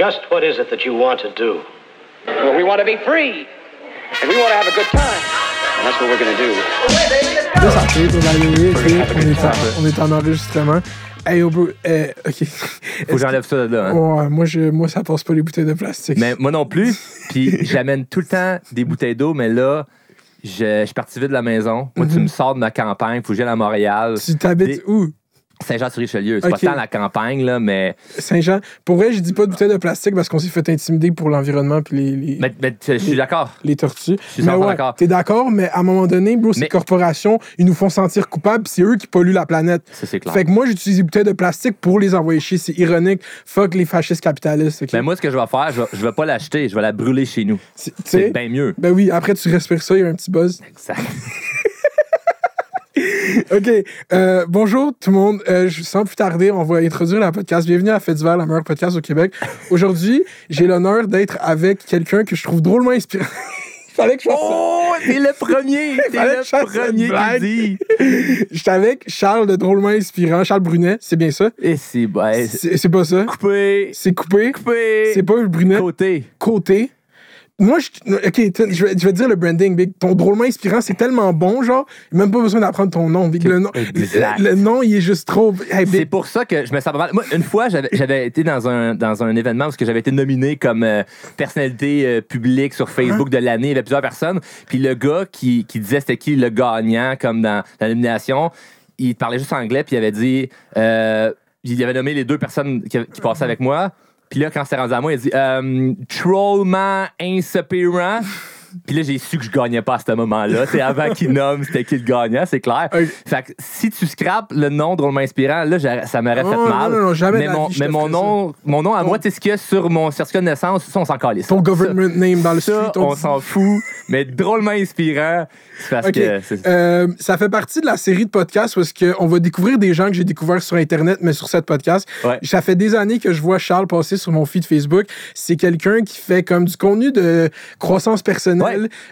Just what is it that you want to do? Well, we want to be free. And we want to have a good time. And that's what we're going to do. Là, ça fait, on sais, on, est en, on est en enregistrement. Hey, oh, bro, euh, OK. Faut que j'enlève ça de là. hein. Ouais, moi, je, moi, ça passe pas les bouteilles de plastique. Mais moi non plus. Puis j'amène tout le temps des bouteilles d'eau, mais là, je, je suis parti vite de la maison. Moi, tu me sors de ma campagne, faut que j'aille à Montréal. Tu t'habites Des- où? Saint-Jean-sur-Richelieu. C'est Ok. pas tant la campagne, là, mais. Saint-Jean. Pour vrai, je dis pas de bouteilles de plastique parce qu'on s'est fait intimider pour l'environnement puis les, les, Mais, mais je suis d'accord. les tortues. suis 100% ouais, d'accord. t'es d'accord, mais à un moment donné, bro, ces Mais- corporations, ils nous font sentir coupables c'est eux qui polluent la planète. Ça, c'est clair. Fait que moi, j'utilise des bouteilles de plastique pour les envoyer chier. C'est ironique. Fuck les fascistes capitalistes. Mais moi, ce que je vais faire, je vais, je vais pas l'acheter, je vais la brûler chez nous. C'est- bien mieux. Ben oui, après, tu respires ça, il y a un petit buzz. Exact. OK. euh, bonjour tout le monde. Euh, je- sans plus tarder, on va introduire la podcast. Bienvenue à d'hiver, la meilleure podcast au Québec. Aujourd'hui, j'ai l'honneur d'être avec quelqu'un que je trouve drôlement inspirant. Fallait que je fasse ça. Oh, t'es le premier! T'es le premier qui dit. J'étais avec Charles de Drôlement Inspirant, Charles Brunet, c'est bien ça? Et c'est ben, c'est pas ça? coupé. C'est coupé? Coupé. C'est pas le Brunet? côté. Côté? Moi, je, OK, je vais, je vais te dire le branding, Big. Ton drôlement inspirant, c'est tellement bon, genre, même pas besoin d'apprendre ton nom, Big. Le, nom le, le nom, il est juste trop. Hey, C'est pour ça que je me sens pas mal. Moi, une fois, j'avais j'avais été dans un, dans un événement où j'avais été nominé comme euh, personnalité euh, publique sur Facebook Hein? de l'année. Il y avait plusieurs personnes. Puis le gars qui, qui disait c'était qui le gagnant, comme dans la nomination, il parlait juste anglais. Puis il avait dit. euh, il avait nommé les deux personnes qui, qui passaient avec moi. Puis là, quand c'est rendu à moi, il a dit euh, Trollman. Puis là, j'ai su que je gagnais pas à ce moment-là. C'est avant qu'il nomme c'était qui le gagnant, c'est clair. Fait que si tu scrapes le nom drôlement inspirant, là, ça m'aurait fait Oh, mal. non, non, jamais mais mon, vie, mais nom, mon nom à Ton- moi, sais ce qu'il y a sur mon certificat de naissance, ça, on s'en calisse. Ton government name dans le Ça, street. on s'en fout. Mais drôlement inspirant, c'est parce que. c'est- Euh, ça fait partie de la série de podcasts où est-ce qu'on va découvrir des gens que j'ai découverts sur Internet, mais sur cette podcast. Ouais. Ça fait des années que je vois Charles passer sur mon feed Facebook. C'est quelqu'un qui fait comme du contenu de croissance personnelle,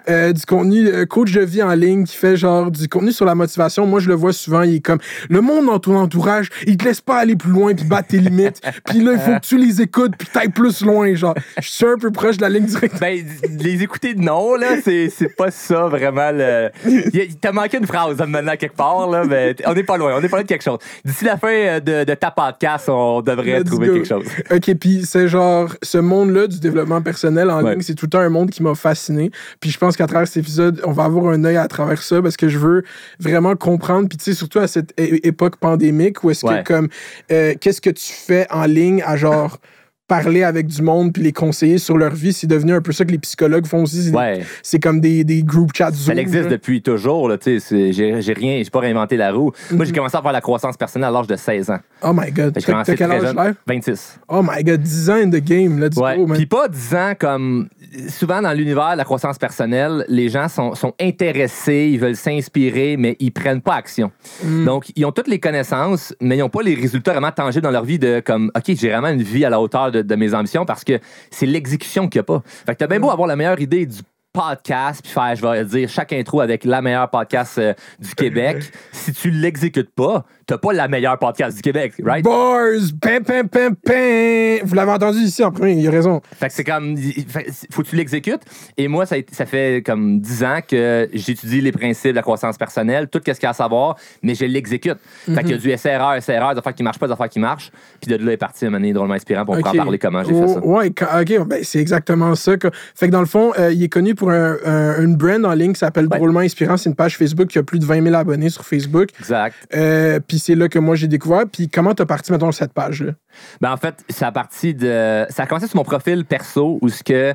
euh, du contenu euh, coach de vie en ligne, qui fait genre du contenu sur la motivation. Moi, je le vois souvent. Il est comme le monde dans ton entourage, il te laisse pas aller plus loin puis battre tes limites. puis là, il faut que tu les écoutes puis t'ailles plus loin. Genre, je suis un peu proche de la ligne directe. Ben, les écouter de non, là, c'est pas ça vraiment. Le... Il y a- T'as manqué une phrase maintenant quelque part, là, mais on n'est pas loin, on est pas loin de quelque chose. D'ici la fin euh, de, de ta podcast, on devrait Let's trouver go. quelque chose. OK, puis c'est genre, ce monde-là du développement personnel en Ouais. ligne, c'est tout le temps un monde qui m'a fasciné. Puis je pense qu'à travers cet épisode, on va avoir un œil à travers ça parce que je veux vraiment comprendre. Puis tu sais, surtout à cette époque pandémique où est-ce Ouais. que, comme, euh, qu'est-ce que tu fais en ligne à genre parler avec du monde puis les conseiller sur leur vie, c'est devenu un peu ça que les psychologues font aussi. C'est- Ouais. C'est comme des, des group chats Zoom. Ça existe là. depuis toujours, J'ai rien, j'ai pas réinventé la roue. Moi, j'ai commencé à faire la croissance personnelle à l'âge de 16 ans. Oh my God. J'ai commencé quel âge jeune? là? 26. Oh my God, 10 ans in the game, là, du Ouais. Puis pas 10 ans comme. Souvent dans l'univers de la croissance personnelle, les gens sont, sont intéressés, ils veulent s'inspirer, mais ils prennent pas action. Mm. Donc, ils ont toutes les connaissances, mais ils n'ont pas les résultats vraiment tangibles dans leur vie de comme, OK, j'ai vraiment une vie à la hauteur de, de mes ambitions parce que c'est l'exécution qu'il n'y a pas. Fait que t'as bien beau avoir la meilleure idée du podcast, puis faire, je vais dire, chaque intro avec la meilleure podcast euh, du Québec. si tu l'exécutes pas, t'as pas la meilleure podcast du Québec, right? Bars, pam, pam, pam, pam. Vous l'avez entendu ici en premier, il a raison. Fait que c'est comme. il- fait- Faut que tu l'exécutes. Et moi, ça, fait comme 10 ans que j'étudie les principes de la croissance personnelle, tout ce qu'il y a à savoir, mais je l'exécute. Fait qu'il y a du SRR, SRR, des affaires qui marchent pas, des affaires qui marchent. Puis de là est parti moment donné drôlement inspirant, puis on pourra Ok. en parler comment j'ai Oh, fait ça. Ouais, ok, ben, c'est exactement ça. que- Fait que dans le fond, euh, il est connu pour un, un- une brand en ligne qui s'appelle Ouais. Drôlement Inspirant. C'est une page Facebook qui a plus de 20 000 abonnés sur Facebook. Exact. Euh, puis c'est là que moi j'ai découvert. Puis comment t'as parti, mettons, cette page-là? Ben, en fait, ça a parti de. Ça a commencé sur mon profil perso où ce que.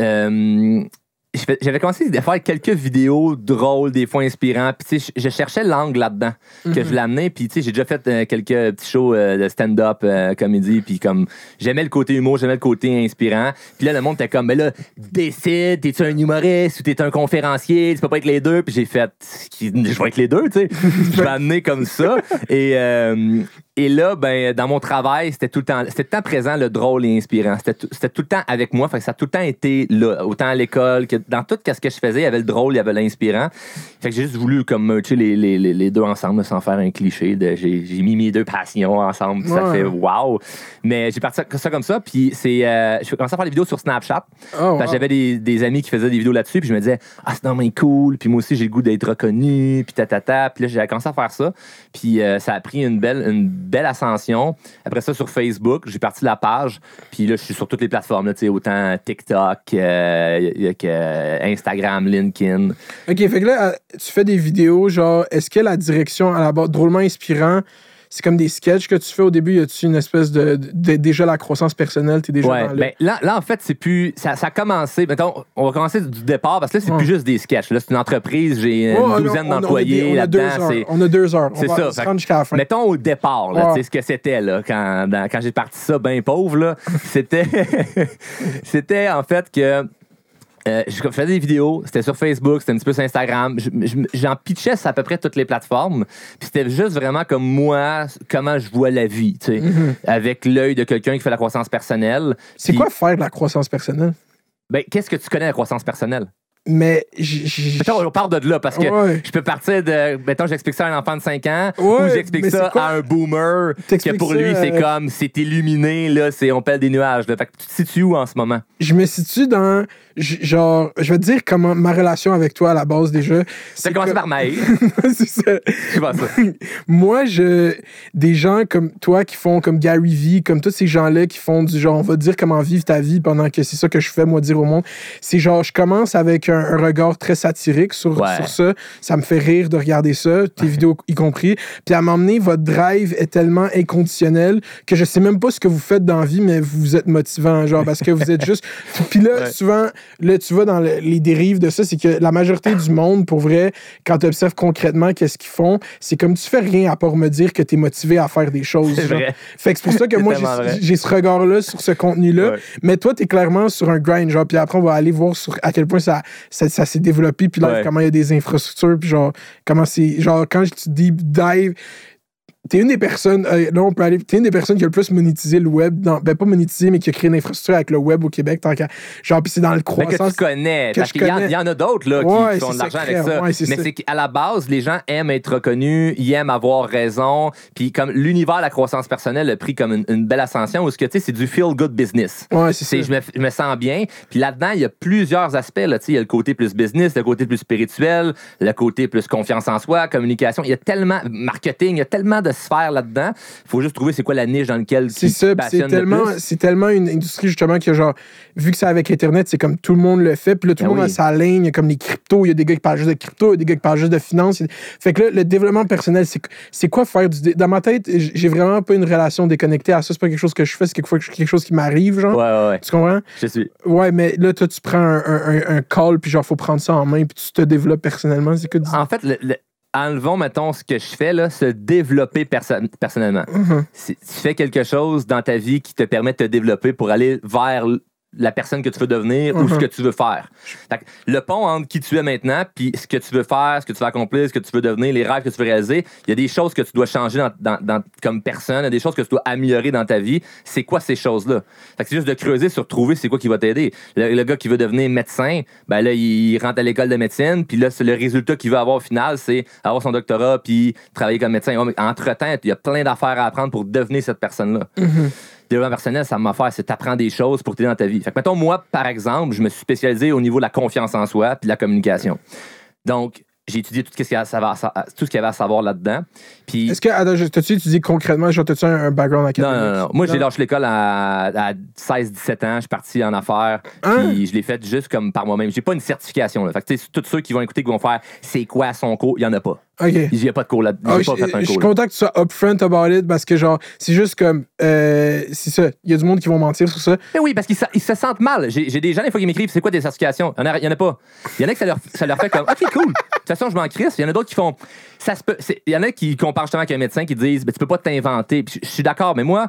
euh, j'avais commencé à faire quelques vidéos drôles, des fois inspirantes. Puis, tu sais, je, cherchais l'angle là-dedans que je l'amenais. Puis, tu sais, j'ai déjà fait euh, quelques petits shows euh, de stand-up, euh, comédie. Puis, comme, j'aimais le côté humour, j'aimais le côté inspirant. Puis là, le monde était comme, ben là, décide, t'es-tu un humoriste ou t'es un conférencier? Tu peux pas être les deux. Puis, j'ai fait, je vais être les deux, tu sais. je vais amener comme ça. Et. Et là, ben, dans mon travail, c'était tout le temps, c'était tout le temps présent le drôle et inspirant. C'était tout, le temps avec moi. Fait que ça a tout le temps été là, autant à l'école que dans tout ce que je faisais, il y avait le drôle, il y avait l'inspirant. Fait que j'ai juste voulu comme merger les, les, les, les deux ensemble sans faire un cliché. J'ai, mis mes deux passions ensemble. puis Ça fait wow. Mais j'ai parti ça comme ça. Puis c'est, euh, je commençais à faire des vidéos sur Snapchat. Oh, wow. Ben, j'avais des, des amis qui faisaient des vidéos là-dessus, puis je me disais, ah, c'est vraiment cool, puis moi aussi, j'ai le goût d'être reconnu, puis tatata. Puis là, j'ai commencé à faire ça, puis euh, ça a pris une belle, une belle ascension. Après ça, sur Facebook, j'ai parti la page, puis là, je suis sur toutes les plateformes, autant TikTok euh, Instagram, LinkedIn. OK, fait que là, euh, tu fais des vidéos, genre, est-ce que la direction à la base, drôlement inspirant, c'est comme des sketchs que tu fais au début, y a-tu une espèce de, de- déjà la croissance personnelle, t'es déjà Ouais, dans ben, là, là, en fait, c'est plus. Ça, ça a commencé. Mettons, on va commencer du départ parce que là, c'est plus juste des sketchs. Là, c'est une entreprise, j'ai une douzaine d'employés on a deux là-dedans. On a deux heures. C'est on va ça, fait la fin. Mettons au départ, là, sais, ce que c'était là, quand, dans- quand j'ai parti ça bien pauvre, là, c'était, c'était en fait que euh, je faisais des vidéos, c'était sur Facebook, c'était un petit peu sur Instagram. Je- je- J'en pitchais sur à peu près toutes les plateformes. Puis c'était juste vraiment comme moi, comment je vois la vie, tu sais, avec l'œil de quelqu'un qui fait la croissance personnelle. Mm-hmm. C'est quoi faire de la croissance personnelle? Ben, qu'est-ce que tu connais de la croissance personnelle? Mais Mettons, on parle de là parce que Ouais. je peux partir de. Mettons, j'explique ça à un enfant de 5 ans Ouais, ou j'explique ça à un boomer que pour lui, c'est euh, comme c'est illuminé, là, c'est on pèle des nuages. Là. Fait que tu te situes où en ce moment? je me situe dans, genre, je vais te dire comment ma relation avec toi à la base déjà. Ça que- par Maï. c'est ça. Pas ça. Moi, je, des gens comme toi qui font comme Gary Vee, comme tous ces gens-là qui font du genre, on va dire comment vivre ta vie pendant que c'est ça que je fais, moi, dire au monde. C'est genre, je commence avec un, un regard très satirique sur, Ouais. sur ça. Ça me fait rire de regarder ça, tes vidéos y compris. Puis à m'emmener, votre drive est tellement inconditionnel que je sais même pas ce que vous faites dans la vie, mais vous êtes motivant, genre, parce que vous êtes juste. Puis là, Ouais. souvent, là, tu vois dans le- les dérives de ça, c'est que la majorité du monde, pour vrai, quand tu observes concrètement qu'est-ce qu'ils font, c'est comme tu fais rien à part me dire que tu es motivé à faire des choses. Vrai. Fait que c'est pour ça que moi, j'ai- ce regard-là sur ce contenu-là. Mais toi, tu es clairement sur un grind, genre, puis après, on va aller voir sur à quel point ça, ça, ça s'est développé, puis là, Ouais. comment il y a des infrastructures, puis genre, comment c'est. Genre, quand tu deep dive. T'es une des personnes, euh, là on peut aller, t'es une des personnes qui a le plus monétisé le web, dans, ben pas monétisé, mais qui a créé une infrastructure avec le web au Québec, tant qu'à, genre, puis c'est dans le Mais que croissance. tu connais. que parce qu'il y, en- y a d'autres là, qui Ouais, font de l'argent avec ça. Ouais, Mais c'est qu'à la base, les gens aiment être reconnus, ils aiment avoir raison. Puis comme l'univers de la croissance personnelle a pris comme une, une belle ascension où ce que tu sais, c'est du feel-good business. Ouais, c'est je, me, je me sens bien. Puis là-dedans, il y a plusieurs aspects. Là, Tu sais, il y a le côté plus business, le côté plus spirituel, le côté plus confiance en soi, communication. Il y a tellement, marketing, il y a tellement de sphères là-dedans. Il faut juste trouver c'est quoi la niche dans laquelle C'est tu ça, c'est le tellement, c'est tellement une industrie justement que genre, vu que c'est avec Internet, c'est comme tout le monde le fait, puis là tout le Ben monde oui. a sa ligne, comme les cryptos, il y a des gars qui parlent juste de crypto, il y a des gars qui parlent juste de finance. Fait que là, le développement personnel, c'est, quoi faire du. Dans ma tête, j'ai vraiment pas une relation déconnectée à ça, c'est pas quelque chose que je fais, c'est quelque, chose qui m'arrive, genre. Ouais, ouais, ouais. Tu comprends? Je suis. Ouais, mais là, toi, tu prends un, un- un- un call, puis genre, faut prendre ça en main, puis tu te développes personnellement. C'est que du- En fait, le- le- enlevons, mettons, ce que je fais, là, se développer perso- personnellement. Mhm. Si tu fais quelque chose dans ta vie qui te permet de te développer pour aller vers la personne que tu veux devenir ou Mhm. ce que tu veux faire. Fait que le pont entre qui tu es maintenant puis ce que tu veux faire, ce que tu veux accomplir, ce que tu veux devenir, les rêves que tu veux réaliser, il y a des choses que tu dois changer dans, dans- dans- comme personne, il y a des choses que tu dois améliorer dans ta vie. C'est quoi ces choses-là? C'est juste de creuser sur trouver c'est quoi qui va t'aider. Le, le gars qui veut devenir médecin, ben là, il rentre à l'école de médecine, puis là, c'est le résultat qu'il veut avoir au final, c'est avoir son doctorat puis travailler comme médecin. Ouais, Entre-temps, il y a plein d'affaires à apprendre pour devenir cette personne-là. Développement personnel, ça m'a fait, c'est t'apprends des choses pour t'aider dans ta vie. Fait que, mettons, moi, par exemple, je me suis spécialisé au niveau de la confiance en soi puis de la communication. Donc, j'ai étudié tout ce qu'il y, a savoir- tout ce qu'il y avait à savoir là-dedans. Puis, Est-ce que, attends, t'as-tu étudié concrètement, genre, t'as-tu un, un background non, académique? non, non. Moi, j'ai lâché l'école à, à 16-17 ans. Je suis parti en affaires. Hein? Puis je l'ai fait juste comme par moi-même. J'ai pas une certification. Là. Fait que, tu sais, tous ceux qui vont écouter, qui vont faire c'est quoi son cours, il y en a pas. Ok. Il n'y a pas de cours là. Ah, je, pas fait un je suis content que tu sois upfront about it parce que, genre, c'est juste comme. euh, c'est ça. Il y a du monde qui vont mentir sur ça. Mais oui, parce qu'ils se, sentent mal. J'ai des gens, des fois, qui m'écrivent c'est quoi des certifications Il n'y en, a- il y en a pas. Il y en a que ça leur, ça leur fait comme OK, cool. De toute façon, je m'en crisse. Il y en a d'autres qui font. ça se peut- Il y en a qui comparent justement avec un médecin qui disent ben, tu peux pas t'inventer. Je suis d'accord, mais moi,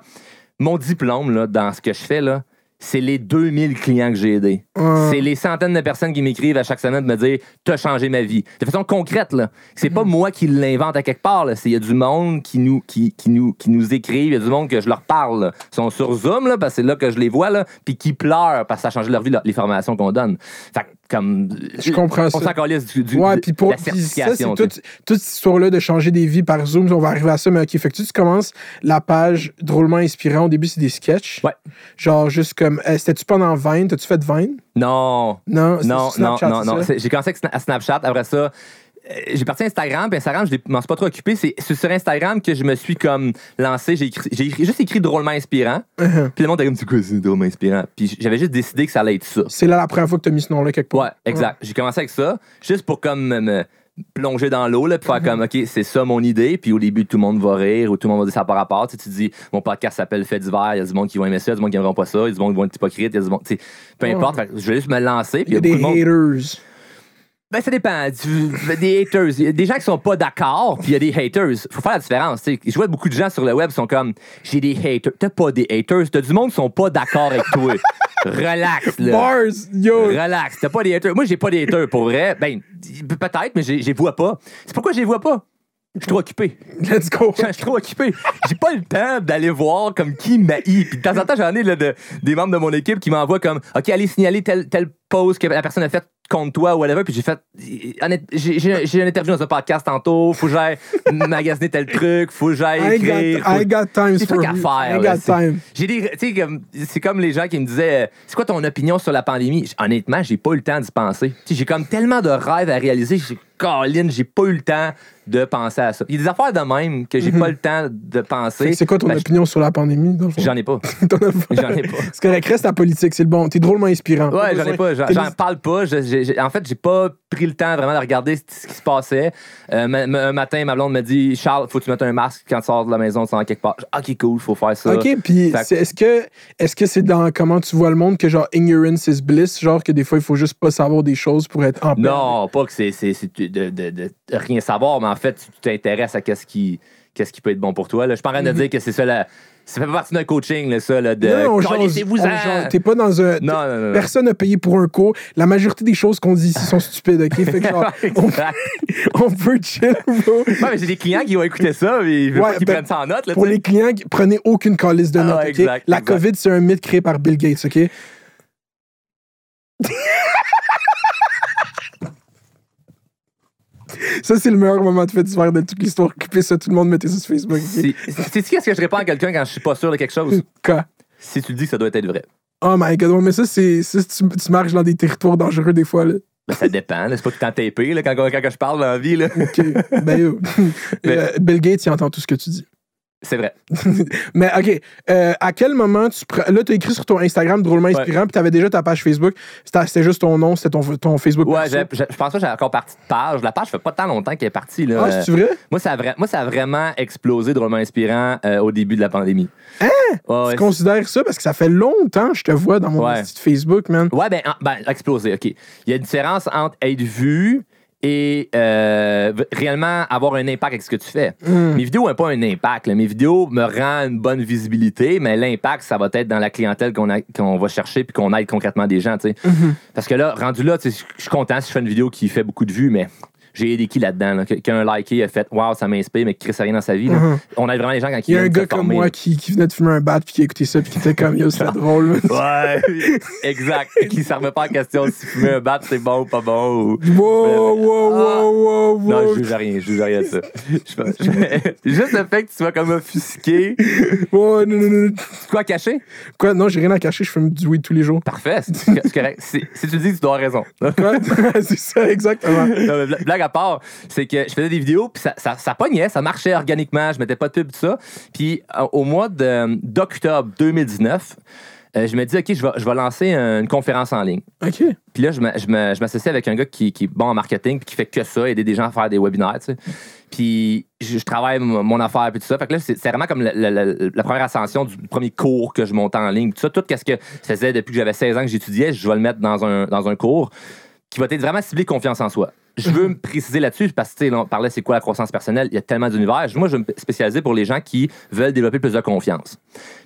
mon diplôme là, dans ce que je fais, là, c'est les 2000 clients que j'ai aidés. C'est les centaines de personnes qui m'écrivent à chaque semaine de me dire T'as changé ma vie. De façon concrète, là. C'est pas moi qui l'invente à quelque part. Il y a du monde qui nous, qui, qui nous, qui nous écrivent. Il y a du monde que je leur parle. là. Ils sont sur Zoom, là, parce que c'est là que je les vois, là, puis qui pleurent parce que ça a changé leur vie, là, les formations qu'on donne. Fait comme. Je comprends On ça. du, du, Ouais, puis pour la puis ça, c'est certification. toute, cette histoire-là de changer des vies par Zoom. On va arriver à ça, mais ok. Fait que tu, tu commences la page drôlement inspirant. Au début, c'est des sketchs. Ouais. Genre, juste comme. euh, C'était-tu pendant Vine? T'as-tu fait Vine? Non, Non, non, non, non, non. J'ai commencé à Snapchat. Après ça, j'ai parti Instagram. Puis Instagram, je ne m'en suis pas trop occupé. C'est sur Instagram que je me suis comme lancé. J'ai juste écrit drôlement inspirant. Uh-huh. Puis le monde était comme, c'est quoi, c'est drôlement inspirant? Puis j'avais juste décidé que ça allait être ça. C'est là la première fois que t'as mis ce nom-là quelque part. Ouais, exact. J'ai commencé avec ça, juste pour comme me, plonger dans l'eau, là, puis faire comme, OK, c'est ça mon idée. Puis au début, tout le monde va rire ou tout le monde va dire ça par rapport. Tu sais, tu dis, mon podcast s'appelle Fait d'hiver. Il y a du monde qui va aimer ça, il y a du monde qui n'aimeront pas ça, il y a du monde qui vont être hypocrite, il y a du monde, tu sais, peu importe. Fait je vais juste me lancer. Puis Il y a des monde- haters. Ben, ça dépend. Des haters. Il y a des gens qui sont pas d'accord, puis il y a des haters. Faut faire la différence. Je vois beaucoup de gens sur le web qui sont comme j'ai des haters. T'as pas des haters. T'as du monde qui sont pas d'accord avec toi. Relax, là. Bars, yo! Relax. T'as pas des haters. Moi, j'ai pas des haters pour vrai. Ben, peut-être, mais je les vois pas. C'est pourquoi je les vois pas? Je suis trop occupé. Let's go! Je suis trop occupé. J'ai pas le temps d'aller voir comme qui m'haït. Puis de temps en temps, j'en ai là, de- des membres de mon équipe qui m'envoient comme OK, allez signaler telle, telle pause que la personne a faite contre toi ou whatever. Puis j'ai fait j'ai une interview dans un podcast tantôt. Faut que j'aille magasiner tel truc. Faut que j'aille écrire. got, faut- I got time for trucs à you. faire. I là. got C'est- time. J'ai des, tu sais, c'est comme les gens qui me disaient, euh, c'est quoi ton opinion sur la pandémie? Honnêtement, j'ai pas eu le temps d'y penser. Tu sais, J'ai comme tellement de rêves à réaliser. Caroline, j'ai pas eu le temps de penser à ça. Il y a des affaires de même que j'ai pas le temps de penser. C'est quoi ton Ben, opinion sur la pandémie? J'en ai pas. J'en ai pas. C'est correct, reste à politique, c'est le bon. T'es drôlement inspirant. Ouais, j'en ai pas. J'en, parle pas. En fait, j'ai pas pris le temps vraiment de regarder ce qui se passait. Euh, ma- ma- un matin, ma blonde me dit Charles, faut que tu mettes un masque quand tu sors de la maison, tu sors quelque part. Ok, cool, faut faire ça. OK, puis est-ce que est-ce que c'est dans comment tu vois le monde que genre ignorance is bliss, genre que des fois il faut juste pas savoir des choses pour être en paix? Non, pas que c'est de, de- de- de rien savoir, mais en fait, tu t'intéresses à qu'est-ce qui, qu'est-ce qui peut être bon pour toi. Là. Je suis pas en train de dire que c'est ça la. Ça fait pas partie d'un coaching, là, ça, là, de. Mhm. Non, en. jase. T'es pas dans un. Non, non, non. non. Personne n'a payé pour un cours. La majorité des choses qu'on dit ici sont stupides, OK? Fait que genre, on, on peut chill, bro. Ouais, mais j'ai des clients qui vont écouter ça, mais veux Ouais, ben, prennent ça en note. Là, Pour les clients, prenez aucune calice de Ah, notes, ouais, OK? exact, La exact. COVID, c'est un mythe créé par Bill Gates, OK? Ça, c'est le meilleur moment de fait divers de toute l'histoire. Coupez ça, tout le monde, mettez ça sur Facebook. ok? Si- Sais-tu qu'est-ce que je réponds à quelqu'un quand je suis pas sûr de quelque chose? Quoi? Si tu dis que ça doit être vrai. Oh my god, ouais, mais ça, c'est. tu, tu marches dans des territoires dangereux des fois, là. Ben, ça dépend. C'est pas tout le temps tapé là, quand, quand, quand je parle dans la vie. là. OK. ben, yo. Mais- Euh, Bill Gates, il entend tout ce que tu dis. C'est vrai. Mais OK, euh, à quel moment tu prends. Là, tu as écrit sur ton Instagram drôlement inspirant, puis tu avais déjà ta page Facebook. C'était juste ton nom, c'était ton, ton Facebook. Ouais, je pense que j'ai encore parti de page. La page fait pas tant longtemps qu'elle est partie. Là. Ah, c'est vrai? moi, ça a vra- moi, ça a vraiment explosé drôlement inspirant euh, au début de la pandémie. Hein? Ouais, Tu considères ça? Parce que ça fait longtemps que je te vois dans mon petit Facebook, man. Ouais, ben, en- ben, explosé, OK. Il y a une différence entre être vu et euh, réellement avoir un impact avec ce que tu fais. Hmm. Mes vidéos n'ont pas un impact. là. Mes vidéos me rendent une bonne visibilité, mais l'impact, ça va être dans la clientèle qu'on va chercher puis qu'on aide concrètement des gens. Mm-hmm. Parce que là, rendu là, je suis content si je fais une vidéo qui fait beaucoup de vues, mais j'ai aidé qui là-dedans? Là? Qu'un liké a fait Waouh, ça m'inspire, mais qui crée rien dans sa vie. là. Mhm. On aide vraiment les gens quand Il y a un gars comme moi qui, qui venait de fumer un bat puis qui a écouté ça puis qui était comme yo, c'était drôle. Ouais, exact. qui ne servait pas en question si fumer un bat, c'est bon ou pas bon. ou- Wow, wow, wow, wow, Non, wow. je juge rien, je juge rien de ça. Juste le fait que tu sois comme offusqué. Ouais, non, non, non. C'est quoi caché? Quoi? Non, j'ai rien à cacher, je fume du weed tous les jours. Parfait, c'est c'est correct. Si, si tu dis, tu dois avoir raison. C'est ça, exactement. Non, blague à part, c'est que je faisais des vidéos, puis ça, ça, ça pognait, ça marchait organiquement, je mettais pas de pub, tout ça. Puis euh, au mois d'octobre 2019, euh, je me dis, OK, je vais, je vais lancer une conférence en ligne. OK. Puis là, je m'associe avec un gars qui, qui est bon en marketing, puis qui fait que ça, aider des gens à faire des webinaires, tu sais. Puis je, je travaille mon affaire, puis tout ça. Fait que là, c'est vraiment comme la, la- la- la première ascension du premier cours que je montais en ligne. Tout ça, tout ce que je faisais depuis que j'avais 16 ans que j'étudiais, je vais le mettre dans un, dans un cours qui va être vraiment ciblé confiance en soi. Je veux me préciser là-dessus parce que, on parlait c'est quoi la croissance personnelle? Il y a tellement d'univers. Moi, je veux me spécialiser pour les gens qui veulent développer plus de confiance.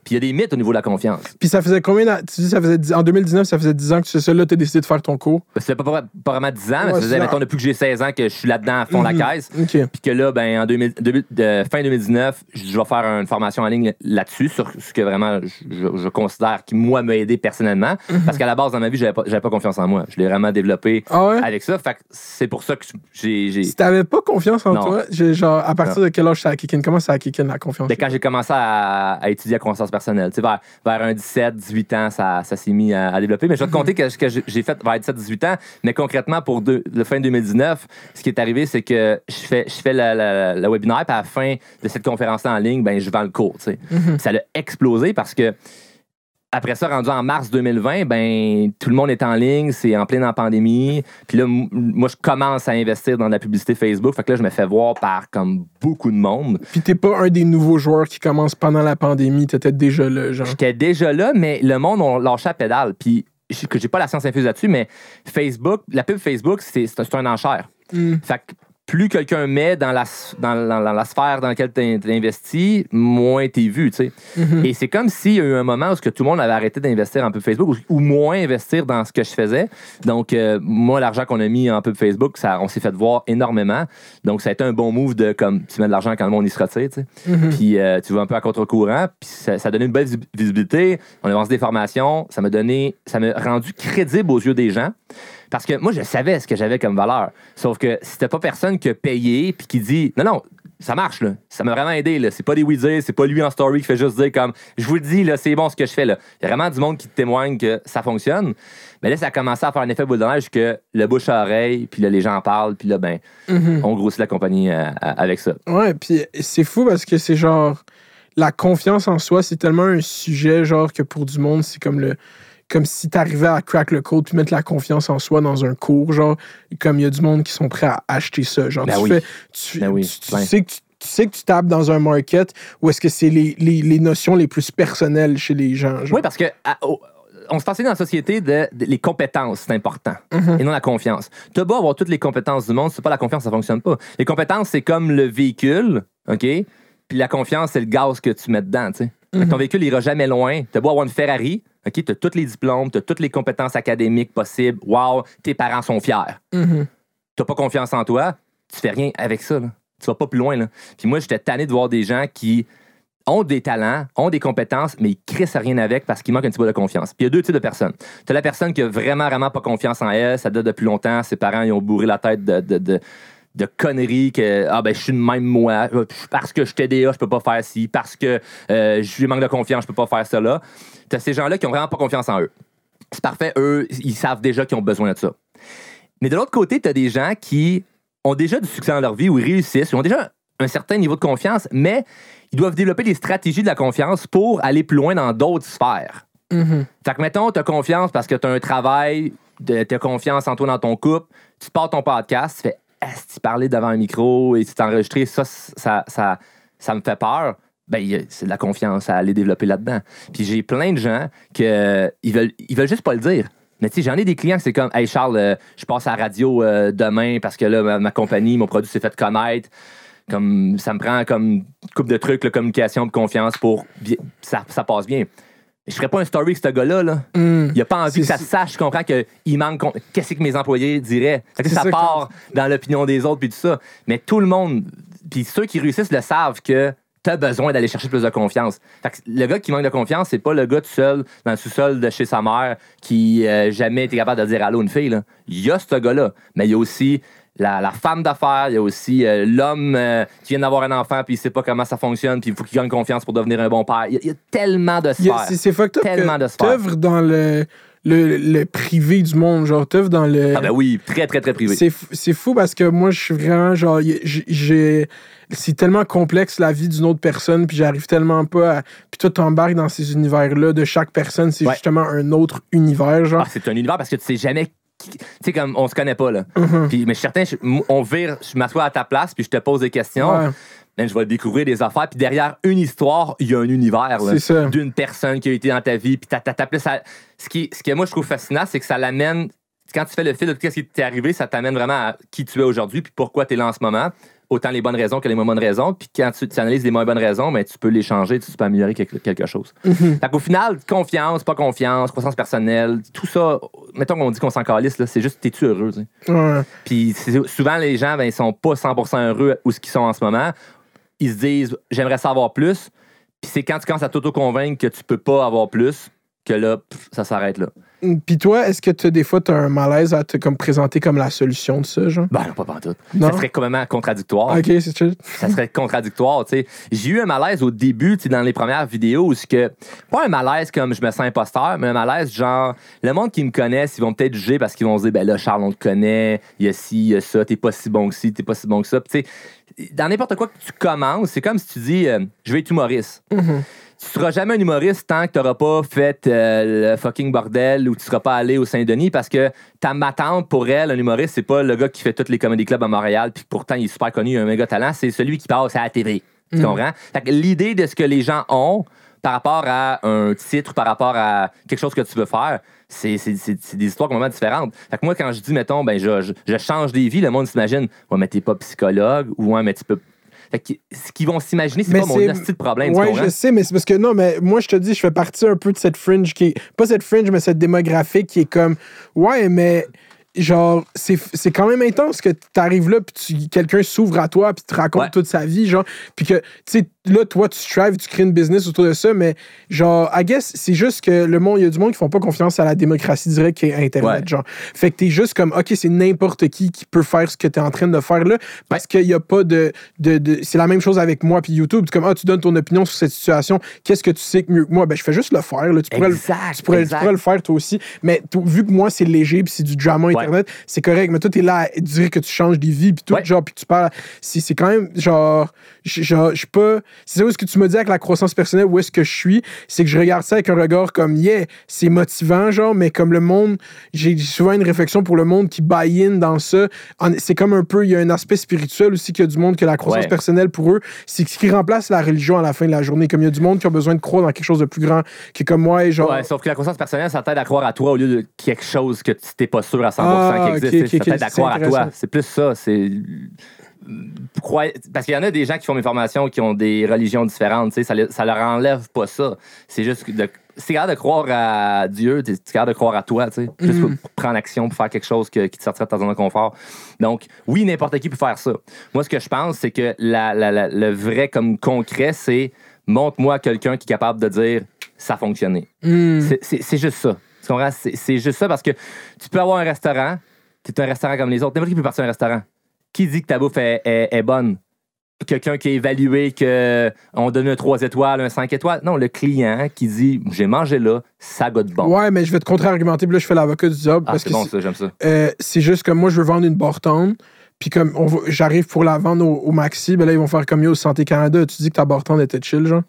Puis il y a des mythes au niveau de la confiance. Puis ça faisait combien d'an- Tu dis ça faisait dix- en 2019, ça faisait 10 ans que tu sais ça, là, t'as décidé de faire ton cours? C'est pas, pas, pas vraiment 10 ans, mais Ouais, ça faisait, c'est mettons, depuis que j'ai 16 ans que je suis là-dedans à fond Mhm. la caisse. OK. Puis que là, ben, en 2000 début- de- fin 2019, je vais faire une formation en ligne là-dessus, sur ce que vraiment je, je- je considère qui, moi, m'a aidé personnellement. Mhm. Parce qu'à la base, dans ma vie, j'avais pas, j'avais pas confiance en moi. Je l'ai vraiment développé Ah ouais? avec ça. Fait que c'est pour ça que j'ai. j'ai- Si t'avais pas confiance en Non. toi, j'ai- genre, à partir de quel âge ça a kick in? Comment ça a kick in la confiance? Ben, quand j'ai commencé à, à étudier la croissance personnelle, tu sais, vers, vers un 17, 18 ans, ça, ça s'est mis à, à développer. Mais je vais te compter que ce que j'ai fait vers 17, 18 ans. Mais concrètement, pour deux- le fin 2019, ce qui est arrivé, c'est que je fais, je fais le, webinaire, puis à la fin de cette conférence-là en ligne, ben, je vends le cours. tu sais. Ça a explosé parce que après ça, rendu en mars 2020, ben tout le monde est en ligne, c'est en pleine en pandémie. Puis là, moi, je commence à investir dans la publicité Facebook. Fait que là, je me fais voir par comme beaucoup de monde. Puis t'es pas un des nouveaux joueurs qui commencent pendant la pandémie, t'étais déjà là, genre. J'étais déjà là, mais le monde, on lâché la pédale. Puis, je- que j'ai pas la science infuse là-dessus, mais Facebook, la pub Facebook, c'est un, c'est un enchère. Mm. Fait que plus quelqu'un met dans la, s- dans, dans- dans la sphère dans laquelle tu investi, moins t'es vu, tu sais. Mhm. Et c'est comme s'il y a eu un moment où ce que tout le monde avait arrêté d'investir en pub Facebook ou, ou moins investir dans ce que je faisais. Donc, euh, moi, l'argent qu'on a mis en pub Facebook, ça, on s'est fait voir énormément. Donc, ça a été un bon move de comme tu mets de l'argent quand le monde y se retire. Mhm. Puis euh, tu vas un peu à contre-courant. Puis ça, ça a donné une belle vis- visibilité. On a lancé des formations. Ça m'a donné, ça m'a rendu crédible aux yeux des gens. Parce que moi, je savais ce que j'avais comme valeur. Sauf que c'était pas personne qui a payé puis qui dit non, non, ça marche, là. Ça m'a vraiment aidé, là. C'est pas des oui c'est pas lui en story qui fait juste dire comme je vous le dis, là, c'est bon ce que je fais, là. Il y a vraiment du monde qui te témoigne que ça fonctionne. Mais là, ça a commencé à faire un effet boule de neige que le bouche à oreille, puis là, les gens en parlent, puis là, ben, Mhm. on grossit la compagnie euh, avec ça. Ouais, puis c'est fou parce que c'est genre. La confiance en soi, c'est tellement un sujet, genre, que pour du monde, c'est comme le. Comme si t'arrivais à crack le code puis mettre la confiance en soi dans un cours, genre, comme il y a du monde qui sont prêts à acheter ça. Genre, Ben tu oui. fais. Tu, Ben oui, tu- tu ben. sais que tu, tu sais que tu tapes dans un market où est-ce que c'est les, les, les notions les plus personnelles chez les gens. Genre. Oui, parce que à- on se fascine dans la société de, de- les compétences, c'est important, et non la confiance. Tu beau avoir toutes les compétences du monde, c'est pas la confiance, ça fonctionne pas. Les compétences, c'est comme le véhicule, OK? Puis la confiance, c'est le gaz que tu mets dedans, tu sais. Ton véhicule ira jamais loin. Tu beau avoir une Ferrari, OK? Tu as tous les diplômes, tu as toutes les compétences académiques possibles. Wow, tes parents sont fiers. Mhm. tu pas confiance en toi, tu fais rien avec ça. là. Tu vas pas plus loin. Là. Puis moi, j'étais tanné de voir des gens qui ont des talents, ont des compétences, mais ils crissent rien avec parce qu'il manque un petit peu de confiance. Puis il y a deux types de personnes. Tu as la personne qui a vraiment, vraiment pas confiance en elle, ça date depuis longtemps, ses parents ils ont bourré la tête de, de, de- de conneries que ah ben je suis de même moi euh, parce que je suis TDA je peux pas faire ci parce que euh, je manque de confiance je peux pas faire cela tu as ces gens-là qui ont vraiment pas confiance en eux c'est parfait eux ils savent déjà qu'ils ont besoin de ça mais de l'autre côté, tu as des gens qui ont déjà du succès dans leur vie ou ils réussissent, ils ont déjà un certain niveau de confiance, mais ils doivent développer des stratégies de la confiance pour aller plus loin dans d'autres sphères. Mhm. Fait que, mettons, tu as confiance parce que tu as un travail, tu as confiance en toi dans ton couple, tu pars ton podcast, tu fais Est-ce parler devant un micro et tu t'es enregistré, ça, ça, ça, ça me fait peur. Ben, c'est de la confiance à aller développer là-dedans. Puis j'ai plein de gens que ils veulent, ils veulent juste pas le dire. Mais tu sais, j'en ai des clients que c'est comme Hey Charles, euh, je passe à la radio euh, demain parce que là, ma, ma compagnie, mon produit s'est fait connaître. Comme ça me prend comme une couple de trucs, la communication, de confiance pour bien- ça, ça passe bien. Je ferais pas un story avec ce gars-là. Là. Mhm. Il a pas envie que ça se sache, je comprends qu'il manque. Qu'est-ce que mes employés diraient? Fait que C'est ça ça, part dans l'opinion des autres puis tout ça. Mais tout le monde, puis ceux qui réussissent le savent que besoin d'aller chercher plus de confiance. Fait que le gars qui manque de confiance, c'est pas le gars tout seul dans le sous-sol de chez sa mère qui euh, jamais été capable de dire allô à une fille. là. Il y a ce gars-là, mais il y a aussi la, la femme d'affaires, il y a aussi euh, l'homme euh, qui vient d'avoir un enfant puis il sait pas comment ça fonctionne puis il faut qu'il gagne confiance pour devenir un bon père. Il y a, il y a tellement de sphères. C'est c'est fucked up Tellement de que sphères. t'œuvres dans le, le, le privé du monde. Genre, t'œuvres dans le. Ah ben oui, très très très privé. C'est fou- parce que moi, je suis vraiment genre. j'ai C'est tellement complexe la vie d'une autre personne, puis j'arrive tellement pas à. Puis toi, t'embarques dans ces univers-là de chaque personne, c'est Ouais. justement un autre univers, genre. Ah, c'est un univers parce que tu sais jamais. qui- Tu sais, comme on se connaît pas, là. Mhm. Puis, mais je suis certain, je- m- on vire, je m'assois à ta place, puis je te pose des questions. Ouais. Ben, je vais découvrir des affaires. Puis derrière une histoire, il y a un univers d'une personne qui a été dans ta vie. Puis t'as- t'as- t'as plus ça- ce, qui, ce que moi, je trouve fascinant, c'est que ça l'amène. Quand tu fais le fil de tout ce qui t'est arrivé, ça t'amène vraiment à qui tu es aujourd'hui, puis pourquoi tu es là en ce moment. autant les bonnes raisons que les moins bonnes raisons. Puis quand tu, tu analyses les moins bonnes raisons, ben, tu peux les changer, tu peux améliorer quelque, quelque chose. Mhm. Fait qu'au final, confiance, pas confiance, croissance personnelle, tout ça, mettons qu'on dit qu'on s'en calisse, là, c'est juste, t'es-tu heureux, tu sais? Ouais. Puis souvent, les gens, ben, ils sont pas 100% heureux où ce qu'ils sont en ce moment. Ils se disent, j'aimerais savoir plus. Puis c'est quand tu commences à t'auto-convaincre que tu peux pas avoir plus que là, pff, ça s'arrête là. Puis toi, est-ce que t'as- des fois, tu as un malaise à te comme, présenter comme la solution de ça, genre? Ben non, pas pantoute. Non? Ça serait complètement contradictoire. Ok, c'est chill. ça serait contradictoire, tu sais. J'ai eu un malaise au début, tu sais, dans les premières vidéos, où c'est que, pas un malaise comme je me sens imposteur, mais un malaise genre, le monde qui me connaisse, ils vont peut-être juger parce qu'ils vont se dire, ben là, Charles, on te connaît, il y a ci, il y a ça, t'es pas si bon que ci, t'es pas si bon que ça. Puis, tu sais, dans n'importe quoi que tu commences, c'est comme si tu dis, euh, je vais être humoriste. Tu seras jamais un humoriste tant que tu n'auras pas fait euh, le fucking bordel ou tu seras pas allé au Saint-Denis parce que ta ma tante, pour elle, un humoriste, c'est pas le gars qui fait tous les comedy clubs à Montréal puis pourtant il est super connu, il a un méga talent, c'est celui qui passe à la TV. Tu que l'idée de ce que les gens ont par rapport à un titre, par rapport à quelque chose que tu veux faire, c'est des histoires complètement différentes. Fait que moi, quand je dis, mettons, ben, je, je- je change des vies, le monde s'imagine, ouais, mais t'es pas psychologue ou ouais, mais tu peux. Fait que ce qu'ils vont s'imaginer, c'est pas mon de problème. comprends? je sais, mais c'est parce que non, mais moi, je te dis, je fais partie un peu de cette fringe qui est. Pas cette fringe, mais cette démographique qui est comme. Ouais, mais. Genre, c'est quand même intense que t'arrives là, puis quelqu'un s'ouvre à toi, puis te raconte Ouais. toute sa vie, genre. Puis que, tu sais, là, toi, tu strives, tu crées une business autour de ça, mais genre, I guess, c'est juste que le monde, il y a du monde qui font pas confiance à la démocratie directe qui est Internet, Ouais. genre. Fait que t'es juste comme, OK, c'est n'importe qui qui peut faire ce que t'es en train de faire là, parce qu'il y a pas de. de, de- c'est la même chose avec moi, puis YouTube. Comme, ah, tu donnes ton opinion sur cette situation, qu'est-ce que tu sais que mieux que moi? Ben, je fais juste le faire, là. Tu pourrais, le- Exact, tu pourrais, tu pourrais le faire toi aussi. Mais vu que moi, c'est léger, puis c'est du drama Internet, c'est correct. Mais toi, t'es là à dire que tu changes des vies, puis tout, Ouais. genre, puis tu parles. C'est quand même, genre, je suis pas. C'est ça où est-ce que tu me dis avec la croissance personnelle, où est-ce que je suis, c'est que je regarde ça avec un regard comme, yeah, c'est motivant, genre, mais comme le monde, j'ai souvent une réflexion pour le monde qui buy-in dans ça. C'est comme un peu, il y a un aspect spirituel aussi qu'il y a du monde que la croissance Ouais. personnelle pour eux, c'est ce qui remplace la religion à la fin de la journée. Comme il y a du monde qui a besoin de croire dans quelque chose de plus grand, qui est comme moi, et genre. Ouais, sauf que la conscience personnelle, ça t'aide à croire à toi au lieu de quelque chose que tu t'es pas sûr à 100% Ah, qui existe. t'aide ok, à croire à c'est toi. C'est plus ça. C'est. Croire- Parce qu'il y en a des gens qui font mes formations qui ont des religions différentes. Ça, le- ça leur enlève pas ça. C'est juste que de- c'est capable de croire à Dieu, t'es capable de croire à toi, tu sais, juste pour, pour prendre action, pour faire quelque chose que- qui te sortirait de ta zone de confort. Donc, oui, n'importe qui peut faire ça. Moi, ce que je pense, c'est que la- la- la- le vrai comme concret, c'est montre-moi quelqu'un qui est capable de dire ça a fonctionné. C'est- C'est c'est juste ça. Tu comprends? C'est juste ça parce que tu peux avoir un restaurant, tu es un restaurant comme les autres. N'importe qui peut partir à un restaurant. Qui dit que ta bouffe est, est- est bonne? Quelqu'un qui a évalué qu'on donne un 3 étoiles, un 5 étoiles. Non, le client qui dit j'ai mangé là, ça goûte bon. Ouais, mais je vais te contre-argumenter, puis là, je fais l'avocat du diable. ah, parce c'est que bon ça, j'aime ça. euh, c'est juste que moi, je veux vendre une Bortone, puis comme j'arrive pour la vendre au, au maxi, ben là, ils vont faire comme yo, Santé Canada. Tu dis que ta Bortone était chill, genre.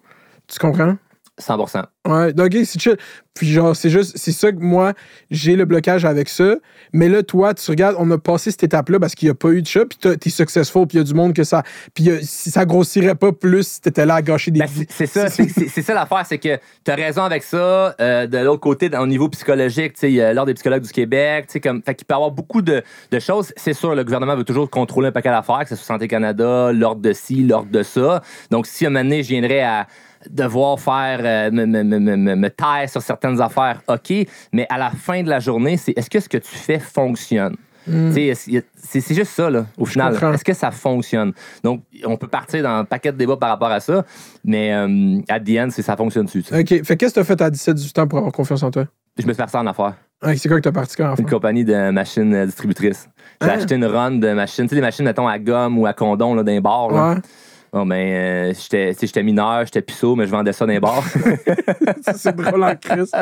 Tu comprends? 100%. Ouais, donc, c'est chill. Puis genre, c'est juste, c'est ça que moi, j'ai le blocage avec ça. Mais là, toi, tu regardes, on a passé cette étape-là parce qu'il n'y a pas eu de chat, puis t'as- t'es successful, puis il y a du monde que ça. Puis euh, si ça grossirait pas plus si t'étais là à gâcher des Ben, c'est ça, c'est ça l'affaire, c'est que tu as raison avec ça. Euh, de l'autre côté, au niveau psychologique, tu sais, l'Ordre des psychologues du Québec, tu sais, comme, fait qu'il peut y avoir beaucoup de, de choses. C'est sûr, le gouvernement veut toujours contrôler un paquet d'affaires, que ce soit Santé Canada, l'ordre de ci, l'ordre de ça. Donc, si à un moment donné, je viendrais à devoir faire, euh, me, me, me, me- me- me taire sur certaines affaires, OK, mais à la fin de la journée, c'est est-ce que ce que tu fais fonctionne? Tu a- C'est juste ça, là, au final. Est-ce que ça fonctionne? Donc, on peut partir dans un paquet de débats par rapport à ça, mais euh, à the end, c'est ça fonctionne-tu. tu. Ok, fait qu'est-ce que t'as fait à 17-18 ans pour avoir confiance en toi? Je me suis parti en affaire. Ouais, c'est quoi que t'as parti quand Une compagnie de machines euh, distributrices. J'ai Ah. acheté une run de machines, tu sais, des machines, mettons, à gomme ou à condom, là, d'un bar. Là. Ouais. Bon, ben, euh, j'étais mineur, j'étais puceau, mais je vendais ça dans les bars. C'est drôle en Christ.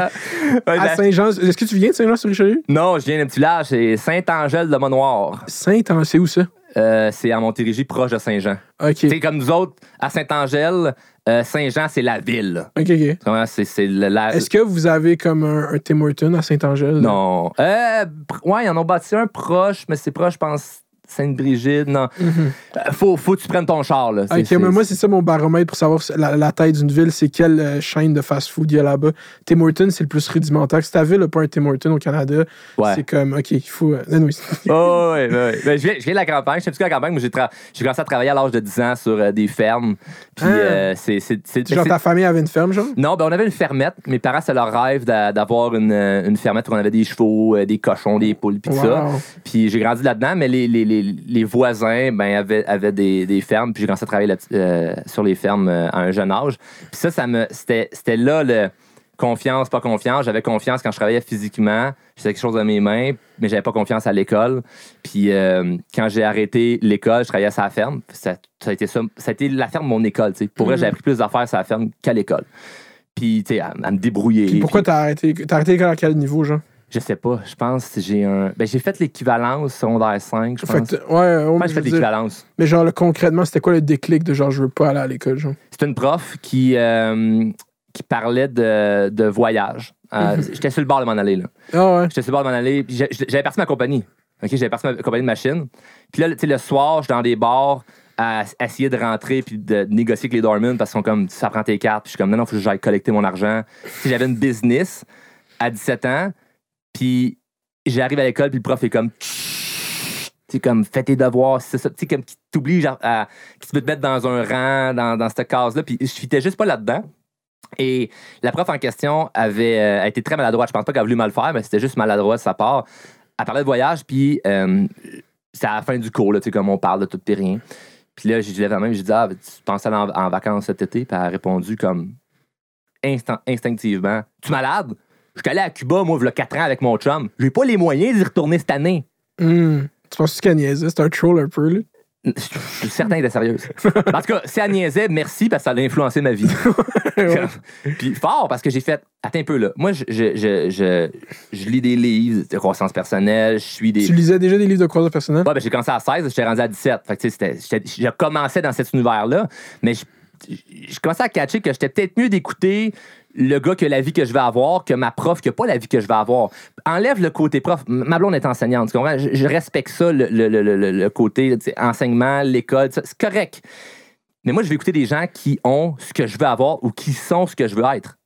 À Saint-Jean, est-ce que tu viens de Saint-Jean-sur-Richelieu? non, je viens d'un petit village, c'est Saint-Angèle de Monoir. Saint, c'est où ça? Euh, c'est à Montérégie, proche de Saint-Jean. Ok. Sais, comme nous autres, à Saint-Angèle, euh, Saint-Jean, c'est la ville. Ok, ok. C'est c'est la. Est-ce que vous avez comme un, un Tim à Saint-Angèle? Non. Euh, pr- ouais, ils en ont bâti un proche, mais c'est proche, je pense. Sainte-Brigide. Non. Euh, faut, faut que tu prennes ton char. Là. C'est-. Ok, c'est- mais moi, c'est ça mon baromètre pour savoir la, la taille d'une ville, c'est quelle euh, chaîne de fast-food il y a là-bas. Tim Hortons, c'est le plus rudimentaire. Si ta ville n'a pas un Tim Hortons au Canada, Ouais. c'est comme, ok, il faut. euh. Oh, ouais, ouais, ouais. Ben, je, viens, je viens de la campagne. Je suis un petit la campagne. Moi, j'ai, commencé à travailler à l'âge de 10 ans sur euh, des fermes. Puis, Ah. c'est. genre, ta famille avait une ferme, genre? Non, ben on avait une fermette. Mes parents, c'est leur rêve d'a- d'avoir une, une fermette où on avait des chevaux, des cochons, des poules, puis tout ça. Wow. Puis j'ai grandi là-dedans, mais les, les, les, les voisins ben, avaient, avaient des, des fermes, puis j'ai commencé à travailler là- euh, sur les fermes euh, à un jeune âge. Puis ça, ça me, c'était, c'était là le confiance, pas confiance. J'avais confiance quand je travaillais physiquement. J'avais quelque chose dans mes mains, mais j'avais pas confiance à l'école. Puis euh, quand j'ai arrêté l'école, je travaillais sur la ferme. Ça, ça a été ça, ça a été la ferme de mon école. tu sais. Pour vrai, Mhm. j'ai appris plus d'affaires sur la ferme qu'à l'école. Puis, tu sais, à, à me débrouiller. Puis pourquoi Puis, t'as arrêté? T'as arrêté l'école à quel niveau, genre? Je sais pas. Je pense que j'ai un. Ben, j'ai fait l'équivalence secondaire 5, je Fait pense. que t- ouais, Je pense mais, que je j'ai fait l'équivalence. mais genre, le- concrètement, c'était quoi le déclic de genre, je veux pas aller à l'école, genre? C'est une prof qui, euh, qui parlait de, de voyage. Euh, Mhm. J'étais sur le bord de m'en aller. là. Ah ouais. J'étais sur le bord de m'en aller. J'avais parti ma compagnie. OK, J'avais parti ma compagnie de machine. Puis là, tu sais, le soir, je suis dans des bars à, à essayer de rentrer puis de négocier avec les dormants parce qu'ils sont comme, ça prend tes cartes. Puis je suis comme, non, non, faut que j'aille collecter mon argent. Sais, J'avais une business à 17 ans. Puis j'arrive à l'école, puis le prof est comme, tu comme, fais tes devoirs, c'est ça. Tu comme, qui t'oblige à, à- qui veut te mettre dans un rang, dans, dans cette case-là. Puis je fitais juste pas là-dedans. Et la prof en question avait euh, a été très maladroite. Je pense pas qu'elle a voulu mal faire, mais c'était juste maladroit de sa part. Elle parlait de voyage, puis euh, c'est à la fin du cours, là, tu sais, comme on parle de tout et rien. Puis là, j'ai lève la main, j'ai dit, ah, tu penses aller en, en vacances cet été? Puis elle a répondu comme instant- instinctivement, tu es malade? Je suis allé à Cuba, moi, il y a 4 ans avec mon chum. J'ai pas les moyens d'y retourner cette année. Hmm. Tu penses qu'elle niaisait? C'est un troll un peu, là? Je suis certain qu'elle était sérieuse. En tout cas, si elle niaisait, merci parce que ça a influencé ma vie. Puis fort parce que j'ai fait. Attends un peu là. Moi, je, je, je, je, lis des livres de croissance personnelle, je suis des. Tu lisais déjà des livres de croissance personnelle? Ouais, ben, j'ai commencé à 16, j'étais rendu à 17. Fait que, je commençais dans cet univers-là, mais je, je commençais à catcher que j'étais peut-être mieux d'écouter le gars que la vie que je vais avoir que ma prof qui n'a pas la vie que je vais avoir. Enlève le côté prof. Ma blonde est enseignante, tu comprends? Je, je respecte ça, le, le- le- le- le côté enseignement, l'école, c'est correct. Mais moi, je vais écouter des gens qui ont ce que je veux avoir ou qui sont ce que je veux être.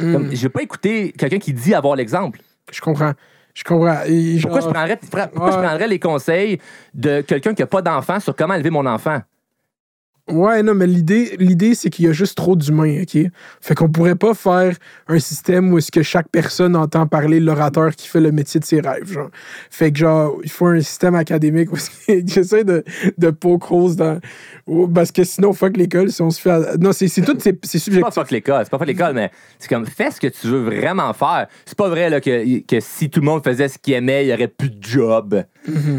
Hmm. Comme, je vais pas écouter quelqu'un qui dit avoir l'exemple. Je comprends. Je comprends. Et Pourquoi, je prendrais, pourquoi je prendrais les conseils de quelqu'un qui n'a pas d'enfant sur comment élever mon enfant? Ouais, non, mais l'idée, l'idée c'est qu'il y a juste trop d'humains, OK? Fait qu'on pourrait pas faire un système où est-ce que chaque personne entend parler l'orateur qui fait le métier de ses rêves, genre. Fait que, genre, il faut un système académique où j'essaie de, de poke holes dans... Parce que sinon, fuck l'école, si on se fait... à- Non, c'est, c'est tout, c'est, c'est C'est pas subjectif. fuck l'école, c'est pas fuck l'école, mais c'est comme fais ce que tu veux vraiment faire. C'est pas vrai là, que, que si tout le monde faisait ce qu'il aimait, il y aurait plus de job.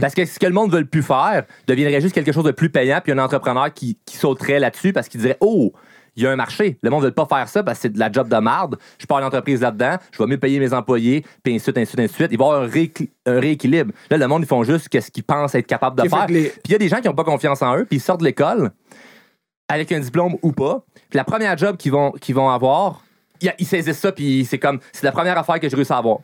Parce que ce que le monde veut plus faire deviendrait juste quelque chose de plus payant, puis un entrepreneur qui, qui sauterait là-dessus parce qu'il dirait Oh, il y a un marché. Le monde ne veut pas faire ça parce que c'est de la job de marde. Je pars à l'entreprise là-dedans, je vais mieux payer mes employés, puis ainsi de suite, ainsi de suite. Il va y avoir un, rééqui- un rééquilibre. Là, le monde, ils font juste ce qu'ils pensent être capable de faire. les- Puis il y a des gens qui n'ont pas confiance en eux, puis ils sortent de l'école avec un diplôme ou pas. Puis la première job qu'ils vont, qu'ils vont avoir, ils, ils saisissent ça, puis c'est comme, c'est la première affaire que j'ai réussi à avoir.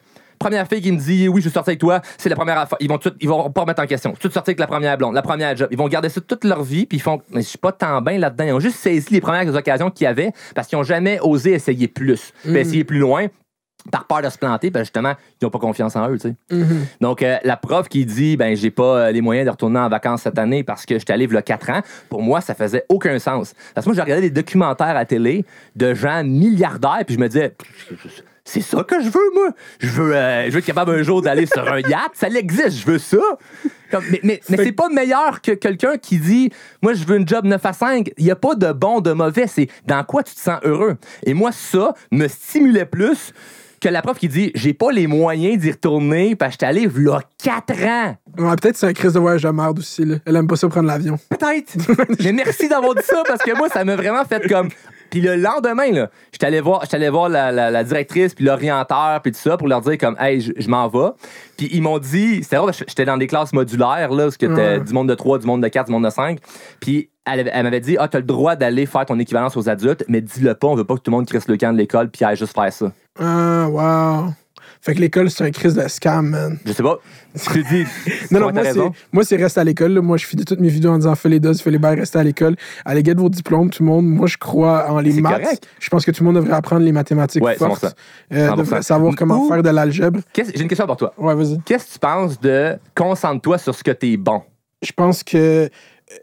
Première fille qui me dit oui, je veux sortir avec toi, c'est la première affaire. Ils vont tout, ils vont pas remettre en question. Tout sortir avec la première blonde, la première job. Ils vont garder ça toute leur vie, puis ils font, mais je suis pas tant bien là-dedans. Ils ont juste saisi les premières occasions qu'il y avait parce qu'ils ont jamais osé essayer plus, puis essayer plus loin. Par peur de se planter, ben justement, ils n'ont pas confiance en eux, tu sais. Mhm. Donc, euh, la prof qui dit, ben, j'ai pas euh, les moyens de retourner en vacances cette année parce que j'étais allé il y a 4 ans, pour moi, ça faisait aucun sens. Parce que moi, j'ai regardé des documentaires à télé de gens milliardaires, puis je me disais, c'est ça que je veux, moi. Je veux, euh, je veux être capable un jour d'aller sur un yacht. Ça existe, je veux ça. Comme- mais mais, mais Fait- c'est pas meilleur que quelqu'un qui dit, moi, je veux une job 9 à 5. Il n'y a pas de bon, de mauvais. C'est dans quoi tu te sens heureux. Et moi, ça me stimulait plus que la prof qui dit, j'ai pas les moyens d'y retourner parce que j'étais allé là 4 ans. Ouais, peut-être que c'est un crise de voyage de merde aussi, là. Elle aime pas ça prendre l'avion. Peut-être. Mais merci d'avoir dit ça parce que moi, ça m'a vraiment fait comme. Puis le lendemain, là, j'étais allé voir, j'étais allé voir la, la- la directrice, puis l'orienteur, puis tout ça, pour leur dire comme, hey, je, m'en vais. Puis ils m'ont dit, c'était drôle, que j'étais dans des classes modulaires, là, parce que t'as Ouais. du monde de 3, du monde de 4, du monde de 5. Puis elle m'avait dit, ah, t'as le droit d'aller faire ton équivalence aux adultes, mais dis-le pas, on veut pas que tout le monde crisse le camp de l'école, puis aille juste faire ça. Ah, wow. Fait que l'école, c'est un crise de scam, man. Je sais pas. Tu dis. Non, non, moi, c'est, moi, c'est reste à l'école. Moi, je finis toutes mes vidéos en disant fais les doses, fais les bails, restez à l'école. Allez, get vos diplômes, tout le monde. Moi, je crois en les maths. correct. Je pense que tout le monde devrait apprendre les mathématiques Ouais, fortes. 100%. Euh, 100%. devrait savoir comment Ou- faire de l'algèbre. J'ai une question pour toi. Ouais, vas-y. Qu'est-ce que tu penses de concentre-toi sur ce que t'es bon? Je pense que.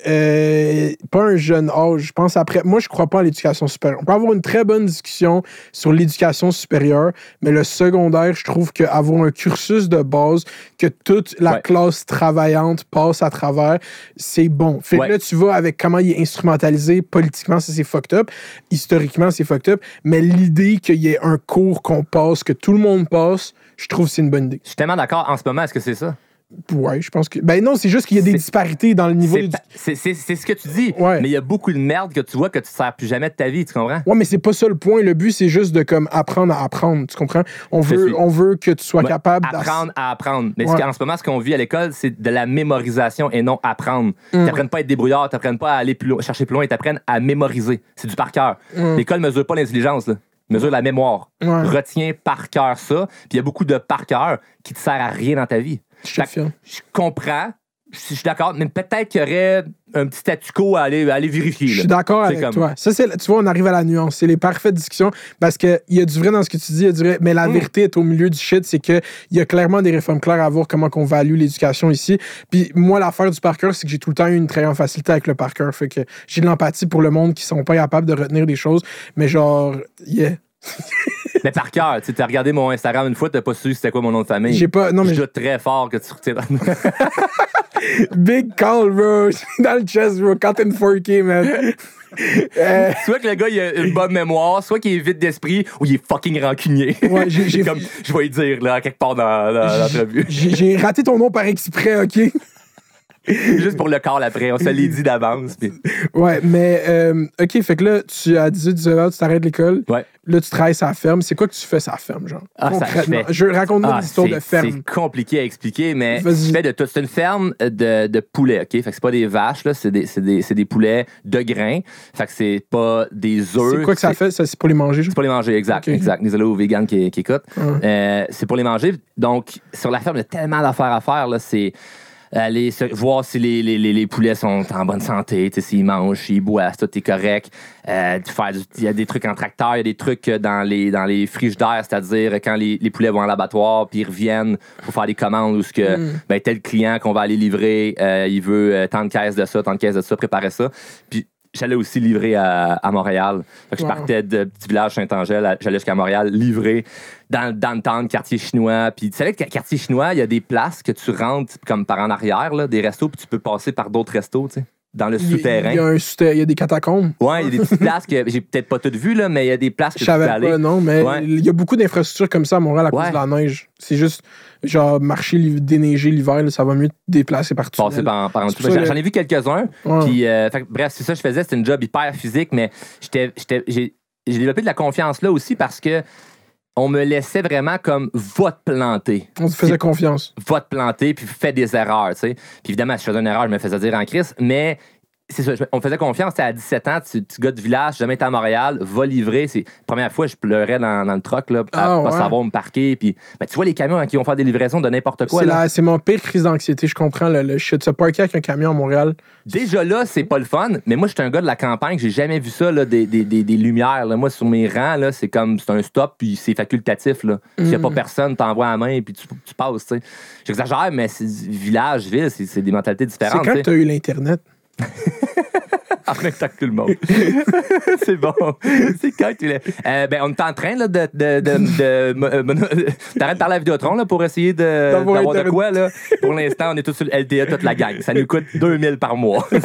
Euh, pas un jeune âge. Je pense après. Moi, je crois pas à l'éducation supérieure. On peut avoir une très bonne discussion sur l'éducation supérieure, mais le secondaire, je trouve qu'avoir un cursus de base que toute la Ouais. classe travaillante passe à travers, c'est bon. Fait que Ouais. là, tu vas avec comment il est instrumentalisé politiquement, ça c'est fucked up. Historiquement, c'est fucked up. Mais l'idée qu'il y ait un cours qu'on passe, que tout le monde passe, je trouve que c'est une bonne idée. Je suis tellement d'accord en ce moment. Est-ce que c'est ça? Ouais, je pense que. Ben non, c'est juste qu'il y a des disparités dans le niveau C'est c'est ce que tu dis. Ouais. Mais il y a beaucoup de merde que tu vois que tu ne sers plus jamais de ta vie. Tu comprends? Ouais, mais c'est pas ça le point. Le but, c'est juste de comme apprendre à apprendre. Tu comprends? On veut, suis. on veut que tu sois Ouais, capable Apprendre à apprendre. Mais Ouais. qu'en ce moment, ce qu'on vit à l'école, c'est de la mémorisation et non apprendre. Mm. T'apprennent pas à être débrouillard, ils t'apprennent pas à aller plus loin, chercher plus loin, ils t'apprennent à mémoriser. C'est du par cœur. Mm. L'école mesure pas l'intelligence, là. Mesure la mémoire. Ouais. Retiens par cœur ça. Puis il y a beaucoup de par cœur qui te sert à rien dans ta vie. Je comprends. Je suis d'accord, mais peut-être qu'il y aurait un petit statu quo à aller, à aller vérifier. Je suis d'accord avec comme- toi. Ça, c'est, tu vois, on arrive à la nuance. C'est les parfaites discussions parce qu'il y a du vrai dans ce que tu dis, il y a du vrai, mais la Mm. vérité est au milieu du shit. C'est qu'il y a clairement des réformes claires à voir comment on value l'éducation ici. Puis moi, l'affaire du par cœur, c'est que j'ai tout le temps eu une très grande facilité avec le par cœur. Fait que j'ai de l'empathie pour le monde qui sont pas capables de retenir des choses. Mais genre, yeah. Mais par cœur, tu as regardé mon Instagram une fois, tu pas su c'était quoi mon nom de famille. J'ai pas. Non, mais je très fort que tu retiens. Big call, bro. Dans le chest, bro. Une 4K, man. Euh, soit que le gars il a une bonne mémoire, soit qu'il est vite d'esprit, ou il est fucking rancunier. Ouais, j'ai- comme je vais y dire là quelque part dans, dans l'entrevue. j'ai raté ton nom par exprès, OK? Juste pour le call après, on se l'est dit d'avance. puis- Ouais, mais euh, OK, fait que là, tu as 18, 19 ans, tu t'arrêtes l'école. Ouais. Là, tu travailles la ferme. C'est quoi que tu fais la ferme, genre? Ah, ça, Concrètement. je raconte-moi Ah, l'histoire de ferme. C'est compliqué à expliquer, mais je fais de tout. C'est une ferme de, de poulets, OK? Fait que c'est pas des vaches, là, c'est des, des, des poulets de grains. Fait que c'est pas des œufs. C'est quoi que ça fait? Ça, c'est pour les manger, genre? C'est pour les manger, exact. Ok. exact. Désolé aux vegans qui, qui écoutent. Ouais. Euh, c'est pour les manger. Donc, sur la ferme, il y a tellement d'affaires à faire. Là. C'est aller se- voir si les, les, les, les poulets sont en bonne santé, s'ils mangent, s'ils boivent, si tout est correct. Euh, Il y a des trucs en tracteur, il y a des trucs dans les, dans les frigidaires, c'est-à-dire quand les, les poulets vont à l'abattoir puis ils reviennent pour faire des commandes ou ce que Mm. ben, tel client qu'on va aller livrer, euh, il veut euh, tant de caisses de ça, tant de caisses de ça, préparer ça. Puis j'allais aussi livrer à, à Montréal. Fait que je partais de petit village Saint-Angèle, j'allais jusqu'à Montréal livrer dans, dans le temps, quartier chinois. Puis tu savais que quartier chinois, il y a des places que tu rentres comme par en arrière, là, des restos, puis tu peux passer par d'autres restos, tu sais, dans le Il souterrain. Il y a un souterrain, il y a des catacombes. Ouais, il y a des petites places que j'ai peut-être pas toutes vues, là, mais il y a des places que Je savais aller. pas, non, mais Ouais. il y a beaucoup d'infrastructures comme ça à Montréal à cause de la neige. C'est juste, genre, marcher, déneiger l'hiver, ça va mieux te déplacer par passer par, par en dessous. J'en ai vu quelques-uns. Ouais. Puis, euh, fait bref, c'est ça que je faisais. C'était une job hyper physique, mais j'étais, j'étais- j'ai, j'ai développé de la confiance là aussi parce que on me laissait vraiment comme va te planter. On te faisait confiance. Va te planter, puis fais des erreurs, tu sais. Puis évidemment, si je faisais une erreur, je me faisais dire en crise, mais c'est ça, je- on me faisait confiance. T'es à 17 ans, tu, tu gars de village, jamais été à Montréal, va livrer. C'est la première fois, je pleurais dans, dans le truck, là, à Ah, pas ouais. savoir me parquer. Puis, ben, tu vois les camions hein, qui vont faire des livraisons de n'importe quoi. C'est c'est mon pire crise d'anxiété, je comprends le, le shit. Se parker avec un camion à Montréal. Déjà là, c'est pas le fun, mais moi, je suis un gars de la campagne, j'ai jamais vu ça, là, des, des, des, des lumières. Là. Moi, sur mes rangs, là, c'est comme, c'est un stop, puis c'est facultatif. Là. S'il y a pas personne, t'envoies la main, puis tu, tu passes. J'exagère, mais c'est village, ville, c'est, c'est des mentalités C'est différentes. quand tu t'as eu l'Internet? En même temps que tout le monde. c'est bon. C'est quand tu l'as. Euh, ben, on est en train là, de. de, de, de- T'arrêtes de parler à Vidéotron là, pour essayer de, D'avoir de quoi. Là. Pour l'instant, on est tous sur le LDA, toute la gang. Ça nous coûte 2000 par mois.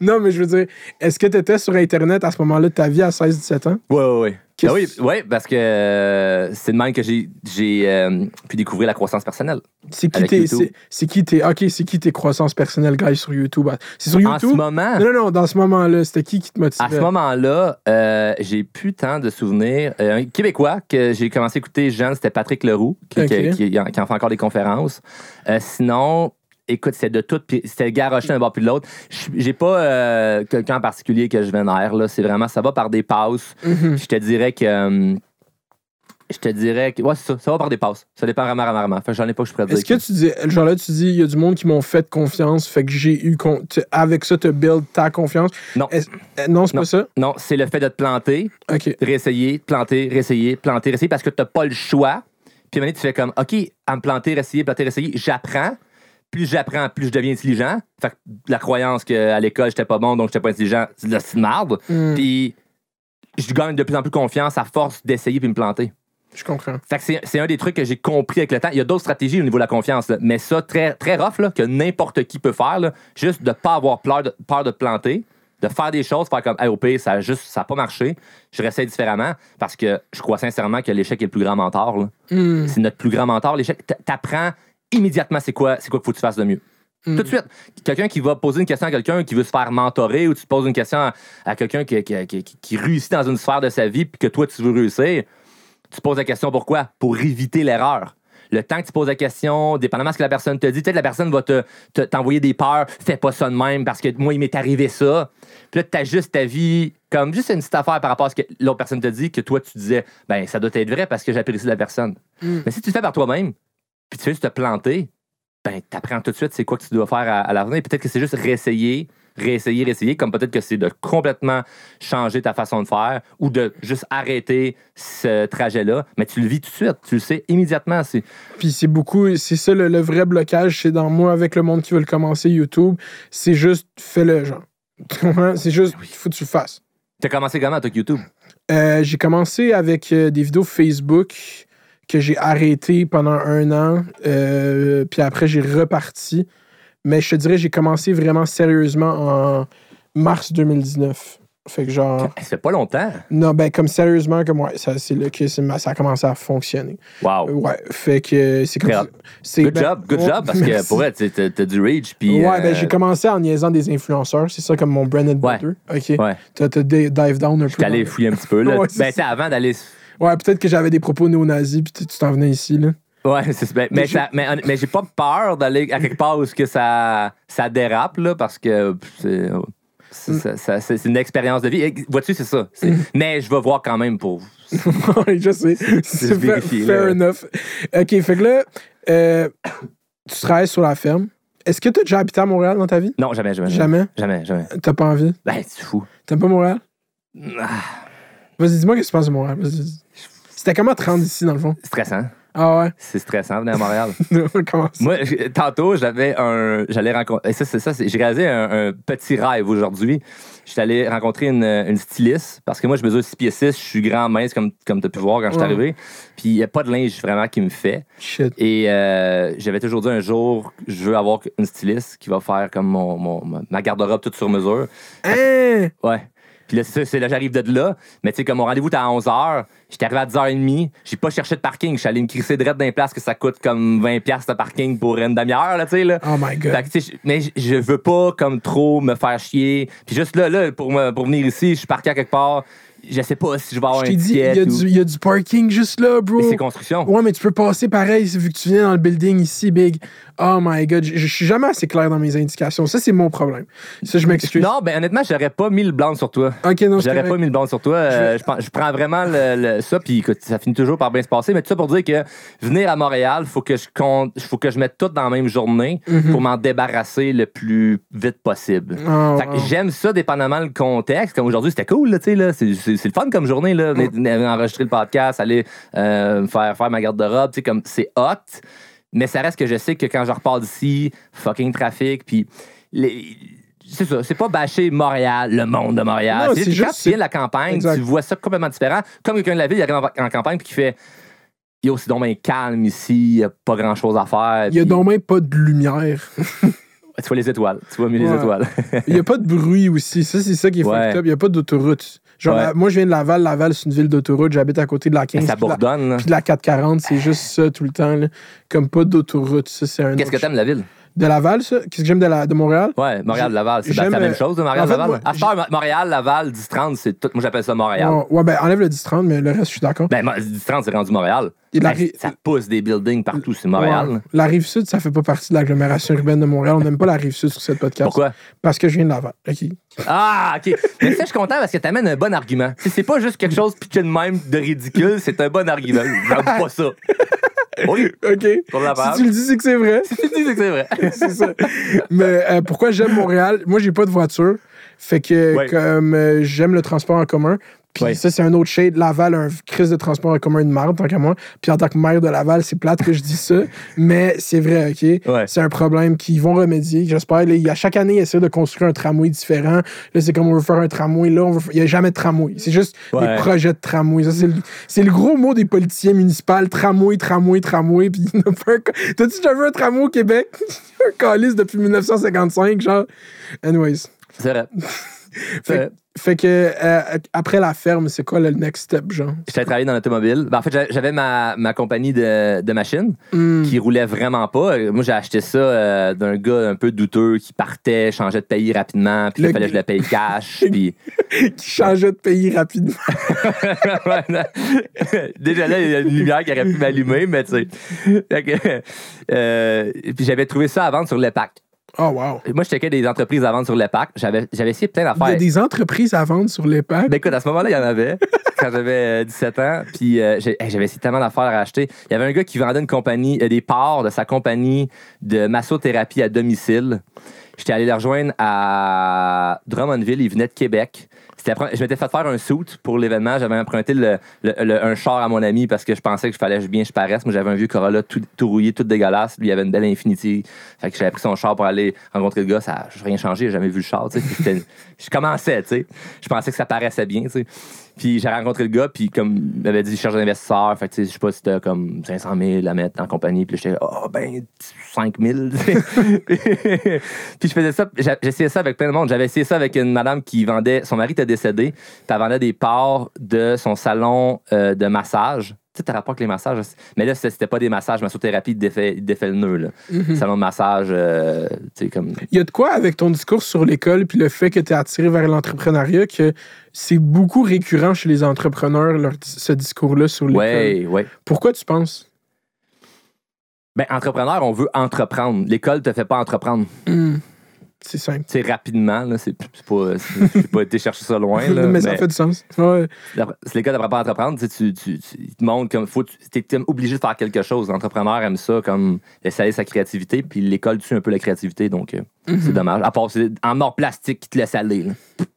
Non, mais je veux dire, est-ce que t'étais sur Internet à ce moment-là de ta vie à 16-17 ans? Oui, oui, oui. Ah oui, ouais, parce que euh, c'est de même que j'ai, j'ai euh, pu découvrir la croissance personnelle. C'est qui tes. C'est c'est qui tes. Ok, c'est qui tes croissances personnelles, guys, sur YouTube? C'est sur En ce YouTube? moment, Non, non, non, dans ce moment-là, c'était qui qui te motivait? à ce moment-là, euh, j'ai plus tant de souvenirs. Un Québécois que j'ai commencé à écouter jeune, c'était Patrick Leroux, qui, Ok. qui- qui- qui en fait encore des conférences. Sinon, écoute, c'est de tout, puis c'était garoché d'un bord puis de l'autre. J'ai pas euh, quelqu'un en particulier que je vénère, là. C'est vraiment, ça va par des passes. Mhm. Je te dirais que. euh, Je te dirais que. Ouais, c'est ça. Ça va par des passes. Ça dépend vraiment, vraiment, vraiment. Fait que j'en ai pas que je pourrais dire. Est-ce que tu dis, genre là, tu dis, il y a du monde qui m'ont fait confiance, fait que j'ai eu, con- avec ça, te build ta confiance. Non. Euh, non, c'est pas ça? Non, c'est le fait de te planter, Ok. réessayer, planter, réessayer, planter, réessayer, parce que t'as pas le choix. Puis à un moment donné, tu fais comme, OK, à me planter, réessayer, planter, réessayer, j'apprends. Plus j'apprends, plus je deviens intelligent. Fait que la croyance qu'à l'école, j'étais pas bon, donc j'étais pas intelligent, c'est de la marde. Hmm, Puis je gagne de plus en plus confiance à force d'essayer puis me planter. je comprends. Fait que c'est, c'est un des trucs que j'ai compris avec le temps. Il y a d'autres stratégies au niveau de la confiance, là. mais ça, très, très rough, là, que n'importe qui peut faire, là, juste de pas avoir peur de, peur de planter, de faire des choses, faire comme, hey, au pire, ça a juste, ça a pas marché, je réessaye différemment, parce que je crois sincèrement que l'échec est le plus grand mentor. Hmm, C'est notre plus grand mentor. L'échec, t'apprends immédiatement c'est quoi, c'est quoi qu'il faut que tu fasses de mieux. Mm. Tout de suite, quelqu'un qui va poser une question à quelqu'un qui veut se faire mentorer ou tu te poses une question à, à quelqu'un qui, qui- qui- qui- qui réussit dans une sphère de sa vie puis que toi tu veux réussir, tu poses la question pourquoi? Pour éviter l'erreur. Le temps que tu poses la question, dépendamment de ce que la personne te dit, peut-être la personne va te, te- t'envoyer des peurs, fais pas ça de même parce que moi, il m'est arrivé ça. Puis là, tu ajustes ta vie comme juste une petite affaire par rapport à ce que l'autre personne te dit, que toi, tu disais, ben, ça doit être vrai parce que j'apprécie la personne. Mm. Mais si tu le fais par toi-même, puis tu veux juste te planter, ben, t'apprends tout de suite c'est quoi que tu dois faire à, à l'avenir. Peut-être que c'est juste réessayer, réessayer, réessayer, comme peut-être que c'est de complètement changer ta façon de faire ou de juste arrêter ce trajet-là. Mais tu le vis tout de suite, tu le sais immédiatement. C'est Puis c'est beaucoup, c'est ça le, le vrai blocage, c'est dans moi avec le monde qui veut le commencer YouTube. C'est juste, fais-le, genre. Tu? C'est juste, il faut que tu le fasses. T'as commencé comment, toi, YouTube? Euh, j'ai commencé avec euh, des vidéos Facebook que j'ai arrêtées pendant un an. euh, puis après, j'ai reparti. Mais je te dirais, j'ai commencé vraiment sérieusement en mars 2019. Fait que genre. Ça fait pas longtemps. Non, ben comme sérieusement, comme ouais, ça, c'est là que c'est ça a commencé à fonctionner. Wow. Ouais, fait que c'est comme c'est- Good ben, job, good ouais, job, parce que pour être, t'as t'as du reach. Puis, Ouais, ben euh, j'ai commencé en niaisant des influenceurs. C'est ça comme mon bread and Ouais. butter. OK. Ouais. T'as t'as di- dive down un peu. J'étais allé fouiller un petit peu. Là. Ouais, c'est ben, sais, avant d'aller. Ouais, peut-être que j'avais des propos néo-nazis, puis tu t'en venais ici, là. Ouais, c'est mais, Mais ça- mais, mais j'ai pas peur d'aller à quelque part où que ça, ça dérape, là, parce que c'est. c'est- c'est une expérience de vie. Et, Vois-tu, c'est ça. C'est- Mais je vais voir quand même pour. Ouais, je sais. C'est fair, enough. OK, fait que là, euh, tu travailles sur la ferme. Est-ce que tu as déjà habité à Montréal dans ta vie? Non, jamais, jamais. Jamais? Jamais, jamais. T'as pas envie? Ben, c'est fou. T'aimes pas Montréal? Ah, Vas-y, dis-moi qu'est-ce que tu penses de Montréal. Vas-y. C'était comment te rendre ici, dans le fond? stressant. Ah ouais? C'est stressant, venir à Montréal. comment ça? Moi, j- tantôt, j'avais un. J'allais rencontrer. et Ça, c'est ça. c'est- J'ai réalisé un, un petit rêve aujourd'hui. J'étais allé rencontrer une, une styliste parce que moi, je mesure 6 pieds 6, je suis grand, mince, comme, comme tu as pu voir quand je suis Ouais. arrivé. Puis, il n'y a pas de linge vraiment qui me fait. Shit. Et euh, j'avais toujours dit un jour, je veux avoir une styliste qui va faire comme mon, mon- ma garde-robe toute sur mesure. Hein? Ouais. Puis là, c'est là, j'arrive de là. Mais tu sais, comme mon rendez-vous était à 11h, j'étais arrivé à 10h30, j'ai pas cherché de parking. Je suis allé me crisser direct dans les places que ça coûte comme 20$ de parking pour une demi-heure, là, tu sais, là. Oh my God. Fait que, mais je- veux pas comme trop me faire chier. Puis juste là, là pour, me- pour venir ici, je suis parqué à quelque part. Je sais pas si je vais avoir Je un t'ai dit, il y, a ou- du- il y a du parking juste là, bro. Mais c'est construction. Ouais, mais tu peux passer pareil vu que tu viens dans le building ici, big. Oh my god, je je suis jamais assez clair dans mes indications. Ça, c'est mon problème. Ça, je m'excuse. Non, ben honnêtement, j'aurais pas mis le blanc sur toi. Ok, non, J'aurais pas mis le bon sur toi. Euh, je, je prends vraiment le, le- ça, puis écoute, ça finit toujours par bien se passer. Mais tout ça pour dire que venir à Montréal, faut que je compte, faut que je mette tout dans la même journée Mhm. pour m'en débarrasser le plus vite possible. Oh, wow. j'aime ça dépendamment le contexte. Comme aujourd'hui, c'était cool, là, tu sais, là. C'est, le fun comme journée, là. venir enregistrer le podcast, aller euh, faire, faire ma garde-robe, tu sais, comme c'est hot. Mais ça reste que je sais que quand je repars d'ici, fucking trafic, puis les- c'est ça, c'est pas bâcher Montréal, le monde de Montréal. Non, c'est c'est juste quand tu viens de la campagne, Exact. tu vois ça complètement différent. Comme quelqu'un de la ville, il arrive en, en campagne puis qui fait Yo, c'est donc bien calme ici, il n'y a pas grand chose à faire. Il y a donc même pas de lumière. Tu vois les étoiles, tu vois mieux les étoiles. Il y a pas de bruit aussi. Ça, c'est ça qui est Ouais. fucked up. Il y a pas d'autoroute. Genre, Ouais. la- moi, je viens de Laval. Laval, c'est une ville d'autoroute. J'habite à côté de la 15. ça puis de la- bourdonne. Puis de la 440, c'est juste ça tout le temps. là. Comme pas d'autoroute. Ça, c'est un Qu'est-ce que t'aimes de la ville? De Laval, ça? Qu'est-ce que j'aime de, la, de Montréal? Ouais, Montréal-Laval, c'est la même chose en fait, Montréal-Laval. Mo- Montréal-Laval, 10-30, c'est tout. Moi, j'appelle ça Montréal. Ouais, ouais, ben enlève le 10-30, mais le reste, je suis d'accord. Ben, Mo- 10-30, c'est rendu Montréal. Ben, ça pousse des buildings partout, c'est Montréal. Ouais. La rive sud, ça fait pas partie de l'agglomération urbaine de Montréal. On n'aime pas la rive sud sur cette podcast. Pourquoi? Parce que je viens de Laval. OK. Ah, OK. Mais ça, je suis content parce que t'amènes un bon argument. Tu C'est pas juste quelque chose pitché de même de ridicule, c'est un bon argument. J'aime pas ça. Oui, OK. Pour la Si tu le dis, c'est que c'est vrai. tu dis que c'est vrai. c'est ça. Mais euh, pourquoi j'aime Montréal? Moi, j'ai pas de voiture. Fait que Ouais. comme euh, j'aime le transport en commun. Puis Ouais. ça, c'est un autre shade. Laval a un crise de transport en commun de marde, tant qu'à moi. Puis en tant que maire de Laval, c'est plate que je dis ça. mais c'est vrai, OK? Ouais. C'est un problème qu'ils vont remédier. J'espère. Là, il y a chaque année, ils essaient de construire un tramway différent. Là, c'est comme on veut faire un tramway. Là, on veut... il n'y a jamais de tramway. C'est juste Ouais. des projets de tramway. Ça, c'est le... gros mot des politiciens municipaux. Tramway, tramway, tramway. Puis il n'y en a pas un... T'as-tu déjà vu un tramway au Québec? un calice depuis 1955, genre. Anyways. C'est vrai. Fait que euh, après la ferme, c'est quoi le next step, genre? J'étais travaillé dans l'automobile. Ben, en fait, j'a- j'avais ma, ma compagnie de, de machines Hmm. qui roulait vraiment pas. Moi, j'ai acheté ça euh, d'un gars un peu douteux qui partait, changeait de pays rapidement, puis Le il fallait que je le paye cash. puis... qui changeait de pays rapidement. Déjà là, il y a une lumière qui aurait pu m'allumer, mais tu sais. Euh, puis j'avais trouvé ça à vendre sur l'EPAC. Oh, wow. Moi, je checkais des entreprises à vendre sur l'EPAC. J'avais, j'avais essayé plein Il y a d'affaires. des entreprises à vendre sur l'EPAC. Ben écoute, à ce moment-là, il y en avait quand j'avais euh, 17 ans. Puis euh, j'ai- hey, j'avais essayé tellement d'affaires à acheter. Il y avait un gars qui vendait une compagnie, euh, des parts de sa compagnie de massothérapie à domicile. J'étais allé le rejoindre à Drummondville. Il venait de Québec. Je m'étais fait faire un suit pour l'événement. J'avais emprunté un char à mon ami parce que je pensais que je fallait bien que je paraisse. Moi, j'avais un vieux Corolla tout, rouillé, tout dégueulasse. Lui, il avait une belle Infinity. Fait que j'avais pris son char pour aller rencontrer le gars. Ça n'a rien changé. J'ai jamais vu le char. Je commençais. Je pensais que ça paraissait bien. Puis j'ai rencontré le gars, puis comme il m'avait dit, je cherche un investisseur. Fait tu sais, je sais pas si c'était comme 500 000 à mettre en compagnie. Puis j'étais, oh, ben, 5 000. tu sais. puis je faisais ça, j'essayais ça avec plein de monde. J'avais essayé ça avec une madame qui vendait, son mari était décédé, puis elle vendait des parts de son salon euh, de massage. Tu sais, t'as rapport avec les massages. Mais là, c'était pas des massages, massothérapie, défait, défait le nœud, là. Salon de massage, euh, tu sais, comme. Il y a de quoi avec ton discours sur l'école puis le fait que tu es attiré vers l'entrepreneuriat que c'est beaucoup récurrent chez les entrepreneurs, leur- ce discours-là sur l'école? Ouais, ouais. Pourquoi tu penses? Ben, entrepreneur, on veut entreprendre. L'école te fait pas entreprendre. Hmm. C'est simple. Tu sais, rapidement, là, c'est c'est pas. c'est- pas été chercher ça loin, là. mais, ça fait du sens. Ouais. D'après- l'école n'apprend pas à entreprendre, tu, tu, tu, ils te montrent comme. Faut, tu es, obligé de faire quelque chose. L'entrepreneur aime ça, comme essayer sa créativité, puis l'école tue un peu la créativité, donc euh, c'est dommage. À part, c'est en or plastique qui te laisse aller. là.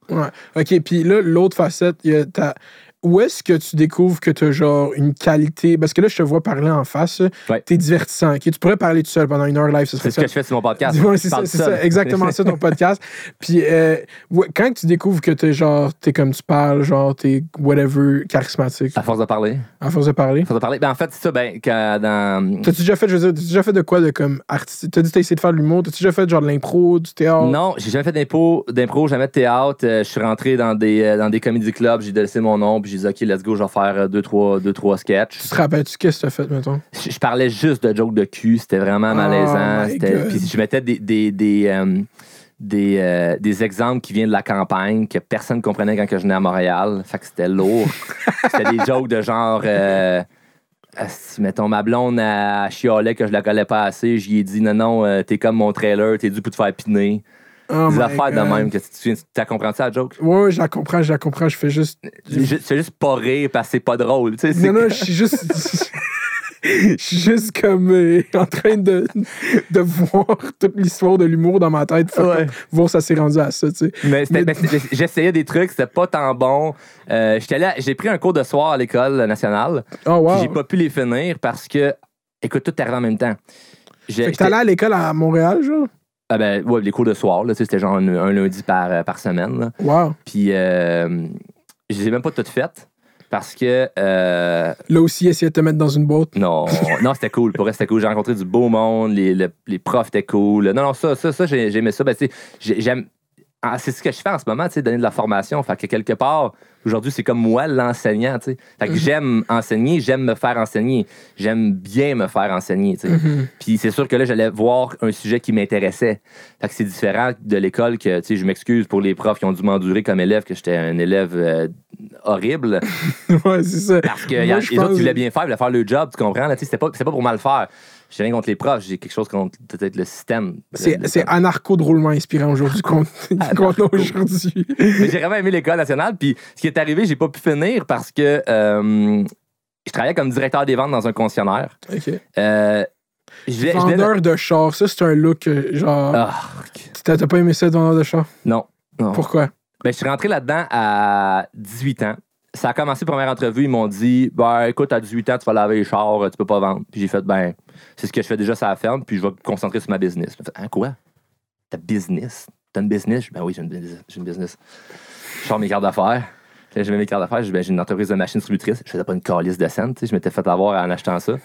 Ouais. OK, puis là, l'autre facette, il y a ta- où est-ce que tu découvres que tu as genre une qualité? Parce que là, je te vois parler en face. Ouais. Tu es divertissant. OK? Tu pourrais parler tout seul pendant une heure live. Ce serait C'est ce que je fais sur mon podcast. Ouais, c'est ça, ça, exactement ça ton podcast. Puis euh, ouais, quand tu découvres que t'es genre, t'es comme tu parles, genre t'es whatever, charismatique, À force de parler. à force de parler. À force de parler. Ben, en fait, c'est ça, ben, quand dans. T'as-tu déjà fait, je veux dire, t'as-tu déjà fait de quoi de comme artiste? T'as dit que t'as essayé de faire de l'humour, t'as-tu déjà fait genre de l'impro, du théâtre? Non, j'ai jamais fait d'impro, d'impro, jamais de théâtre. Euh, je suis rentré dans des, euh, dans des comédie clubs, j'ai laissé mon nom, puis j'ai dit, OK, let's go, je vais faire euh, deux, trois, deux, trois sketchs. Tu te rappelles-tu qu'est-ce que t'as fait, mettons? je, je parlais juste de jokes de cul, c'était vraiment Oh malaisant. Puis je mettais des, des, des, euh, des, euh, des exemples qui viennent de la campagne que personne ne comprenait quand je venais à Montréal. Fait que c'était lourd. c'était des jokes de genre. euh, si, mettons, ma blonde a chialait que je la collais pas assez, j'y ai dit non, non, euh, t'es comme mon trailer, t'es dû pour te faire piner. Oh des affaires de même. Que tu, tu, t'as compris ça, la joke? Ouais, je la comprends, je la comprends, je fais juste. C'est juste, pas rire parce que c'est pas drôle. tu sais, Non, je suis juste. Je suis juste comme euh, en train de, de voir toute l'histoire de l'humour dans ma tête. Fait Ouais. voir ça s'est rendu à ça, tu sais. Mais, Mais- j'essayais des trucs, c'était pas tant bon. Euh, j'ai pris un cours de soir à l'école nationale. Oh, wow. J'ai pas pu les finir parce que, écoute, tout est arrivé en même temps. Fait que t'allais à l'école à Montréal, genre? Ah ben, ouais, les cours de soir, là, c'était genre un, un lundi par, euh, par semaine. là. Wow. Puis euh, je les ai même pas toutes faites parce que, euh, Là aussi, essayer de te mettre dans une boîte. non, non c'était cool. Pour c'était cool. J'ai rencontré du beau monde, les, le- les profs étaient cool. Non, non, ça, ça, ça j'ai- j'aimais ça. Ben, j'aime. Ah, c'est ce que je fais en ce moment, tu sais, donner de la formation. Fait que quelque part, aujourd'hui, c'est comme moi, l'enseignant, tu sais. Fait que j'aime enseigner, j'aime me faire enseigner. J'aime bien me faire enseigner, tu sais. Puis c'est sûr que là, j'allais voir un sujet qui m'intéressait. Fait que c'est différent de l'école que, tu sais, je m'excuse pour les profs qui ont dû m'endurer comme élève, que j'étais un élève euh, horrible. ouais, c'est ça. Parce que Moi, y a- les autres qui voulaient bien faire, ils voulaient faire le job, tu comprends? là, tu sais, C'était pas, pas pour mal faire. J'ai rien contre les profs, j'ai quelque chose contre peut-être le système. C'est c'est anarcho-drôlement inspirant aujourd'hui qu'on qu'on a aujourd'hui. Mais j'ai vraiment aimé l'école nationale. Puis ce qui est arrivé, j'ai pas pu finir parce que euh, je travaillais comme directeur des ventes dans un concessionnaire. OK. Euh, je je de- Vendeur de char, ça, c'est un look, euh, genre... Ah, T'as t'as pas aimé ça, vendeur de char? non. non. Pourquoi? Ben, je suis rentré là-dedans à 18 ans. Ça a commencé, première entrevue, ils m'ont dit Ben écoute, à 18 ans, tu vas laver les chars, tu peux pas vendre. Puis j'ai fait Ben, c'est ce que je fais déjà sur la ferme, puis je vais me concentrer sur ma business. Fait, Hein, quoi? Ta business? T'as une business Ben oui, j'ai une, business-. Je sors mes cartes d'affaires. Là, J'ai mes cartes d'affaires, Ben, j'ai une entreprise de machines distributrices. Je faisais pas une calice de scène, je m'étais fait avoir en achetant ça.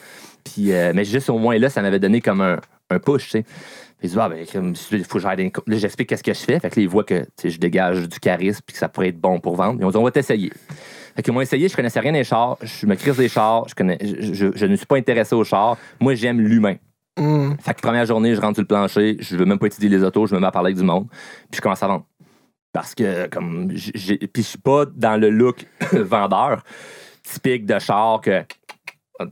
Puis, euh, mais juste au moins là, ça m'avait donné comme un, push, tu sais. Puis ils disent, ah, ben, il faut que j'aille Là, j'explique qu'est-ce que je fais. Fait que là, ils voient que je dégage du charisme puis que ça pourrait être bon pour vendre. Ils ont dit, on va t'essayer. Fait qu'ils m'ont essayé, je connaissais rien des chars, je me crise des chars, je, connais, je, je- je ne suis pas intéressé aux chars. Moi, j'aime l'humain. Hum. Fait que première journée, je rentre sur le plancher, je veux même pas étudier les autos, je me mets à parler avec du monde, puis je commence à vendre. Parce que, comme, j'ai, puis je suis pas dans le look vendeur typique de char que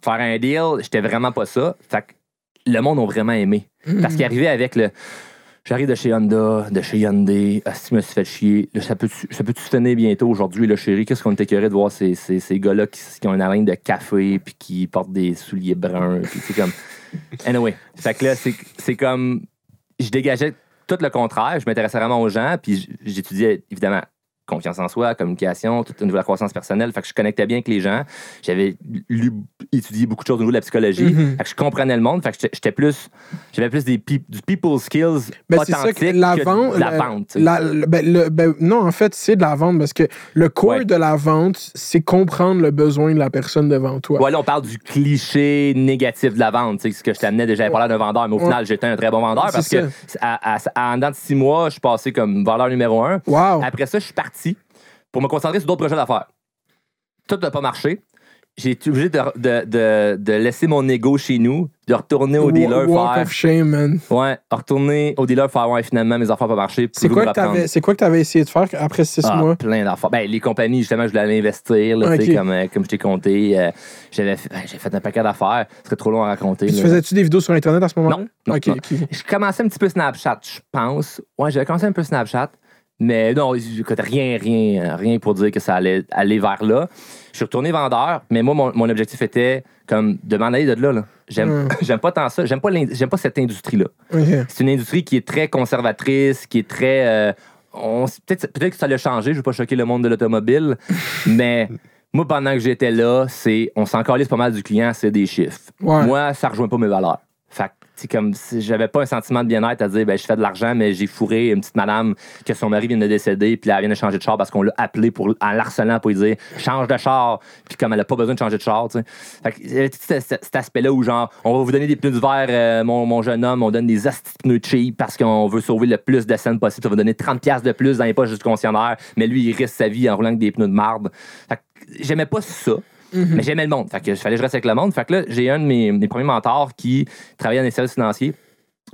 faire un deal, j'étais vraiment pas ça. Fait que le monde a vraiment aimé. Parce qu'il arrivait avec le. J'arrive de chez Honda, de chez Hyundai. Ah, si je me suis fait chier. Là, ça peut-tu se finir bientôt aujourd'hui, là, chérie? Qu'est-ce qu'on est écœuré de voir ces, ces, ces gars-là qui, qui ont une haleine de café puis qui portent des souliers bruns. Puis c'est comme. Anyway. Fait que là, c'est comme. Je dégageais tout le contraire. Je m'intéressais vraiment aux gens. Puis j'étudiais, évidemment, confiance en soi, communication, tout au niveau de la croissance personnelle. Fait que je connectais bien avec les gens. J'avais lu, étudié beaucoup de choses au niveau de la psychologie. Mhm. Fait que je comprenais le monde. Fait que j'étais- plus. J'avais plus des du people skills Ben, c'est ça que la vente. de la le- vente. la- le- ben, le- ben, non, en fait, c'est de la vente parce que le core Ouais. de la vente, c'est comprendre le besoin de la personne devant toi. Ouais, là, on parle du cliché négatif de la vente. sais, Ce que je t'amenais déjà, j'avais parlé d'un vendeur, mais au Ouais. final, j'étais un très bon vendeur C'est parce que à, à- en dedans de six mois, je suis passé comme vendeur numéro un. Wow. Après ça, je suis parti pour me concentrer sur d'autres projets d'affaires. Tout n'a pas marché. J'ai été obligé de, de, de, de laisser mon ego chez nous, de retourner au dealer Walk faire. of shame, man. Ouais, retourner au dealer faire, ouais, finalement, mes affaires n'ont pas marché. C'est quoi, que t'avais- essayé de faire après six Ah, mois? plein d'affaires. Ben, les compagnies, justement, je voulais aller investir, là, comme, euh, comme je t'ai compté. euh, j'avais fait, ben, fait un paquet d'affaires. Ce serait trop long à raconter. Tu faisais-tu des vidéos sur Internet à ce moment-là? Non, non. Je commençais un petit peu Snapchat, je pense. Ouais, j'avais commencé un peu Snapchat. Mais non, rien, rien, rien pour dire que ça allait aller vers là. Je suis retourné vendeur, mais moi, mon, mon objectif était comme de m'en aller de là. là. J'aime, Mm. pas tant ça. J'aime pas, j'aime pas cette industrie-là. C'est une industrie qui est très conservatrice, qui est très. euh, peut-être, peut-être que ça l'a changé, je veux pas choquer le monde de l'automobile, mais moi, pendant que j'étais là, c'est on s'en calisse pas mal du client, c'est des chiffres. Ouais. Moi, ça rejoint pas mes valeurs. C'est comme si j'avais pas un sentiment de bien-être à dire, ben, je fais de l'argent, mais j'ai fourré une petite madame que son mari vient de décéder, puis elle vient de changer de char parce qu'on l'a appelé pour, en l'harcelant pour lui dire, change de char, puis comme elle a pas besoin de changer de char, tu sais. Fait cet aspect-là où, genre, on va vous donner des pneus verts, euh, mon, mon jeune homme, on donne des astis de pneus cheap parce qu'on veut sauver le plus de scènes possible. On va donner 30$ de plus dans les poches du concessionnaire, mais lui, il risque sa vie en roulant avec des pneus de marde. Fait que j'aimais pas ça. Mais j'aimais le monde. Fait que fallait que je reste avec le monde. Fait que là, j'ai un de mes, mes premiers mentors qui travaillait dans les services financiers.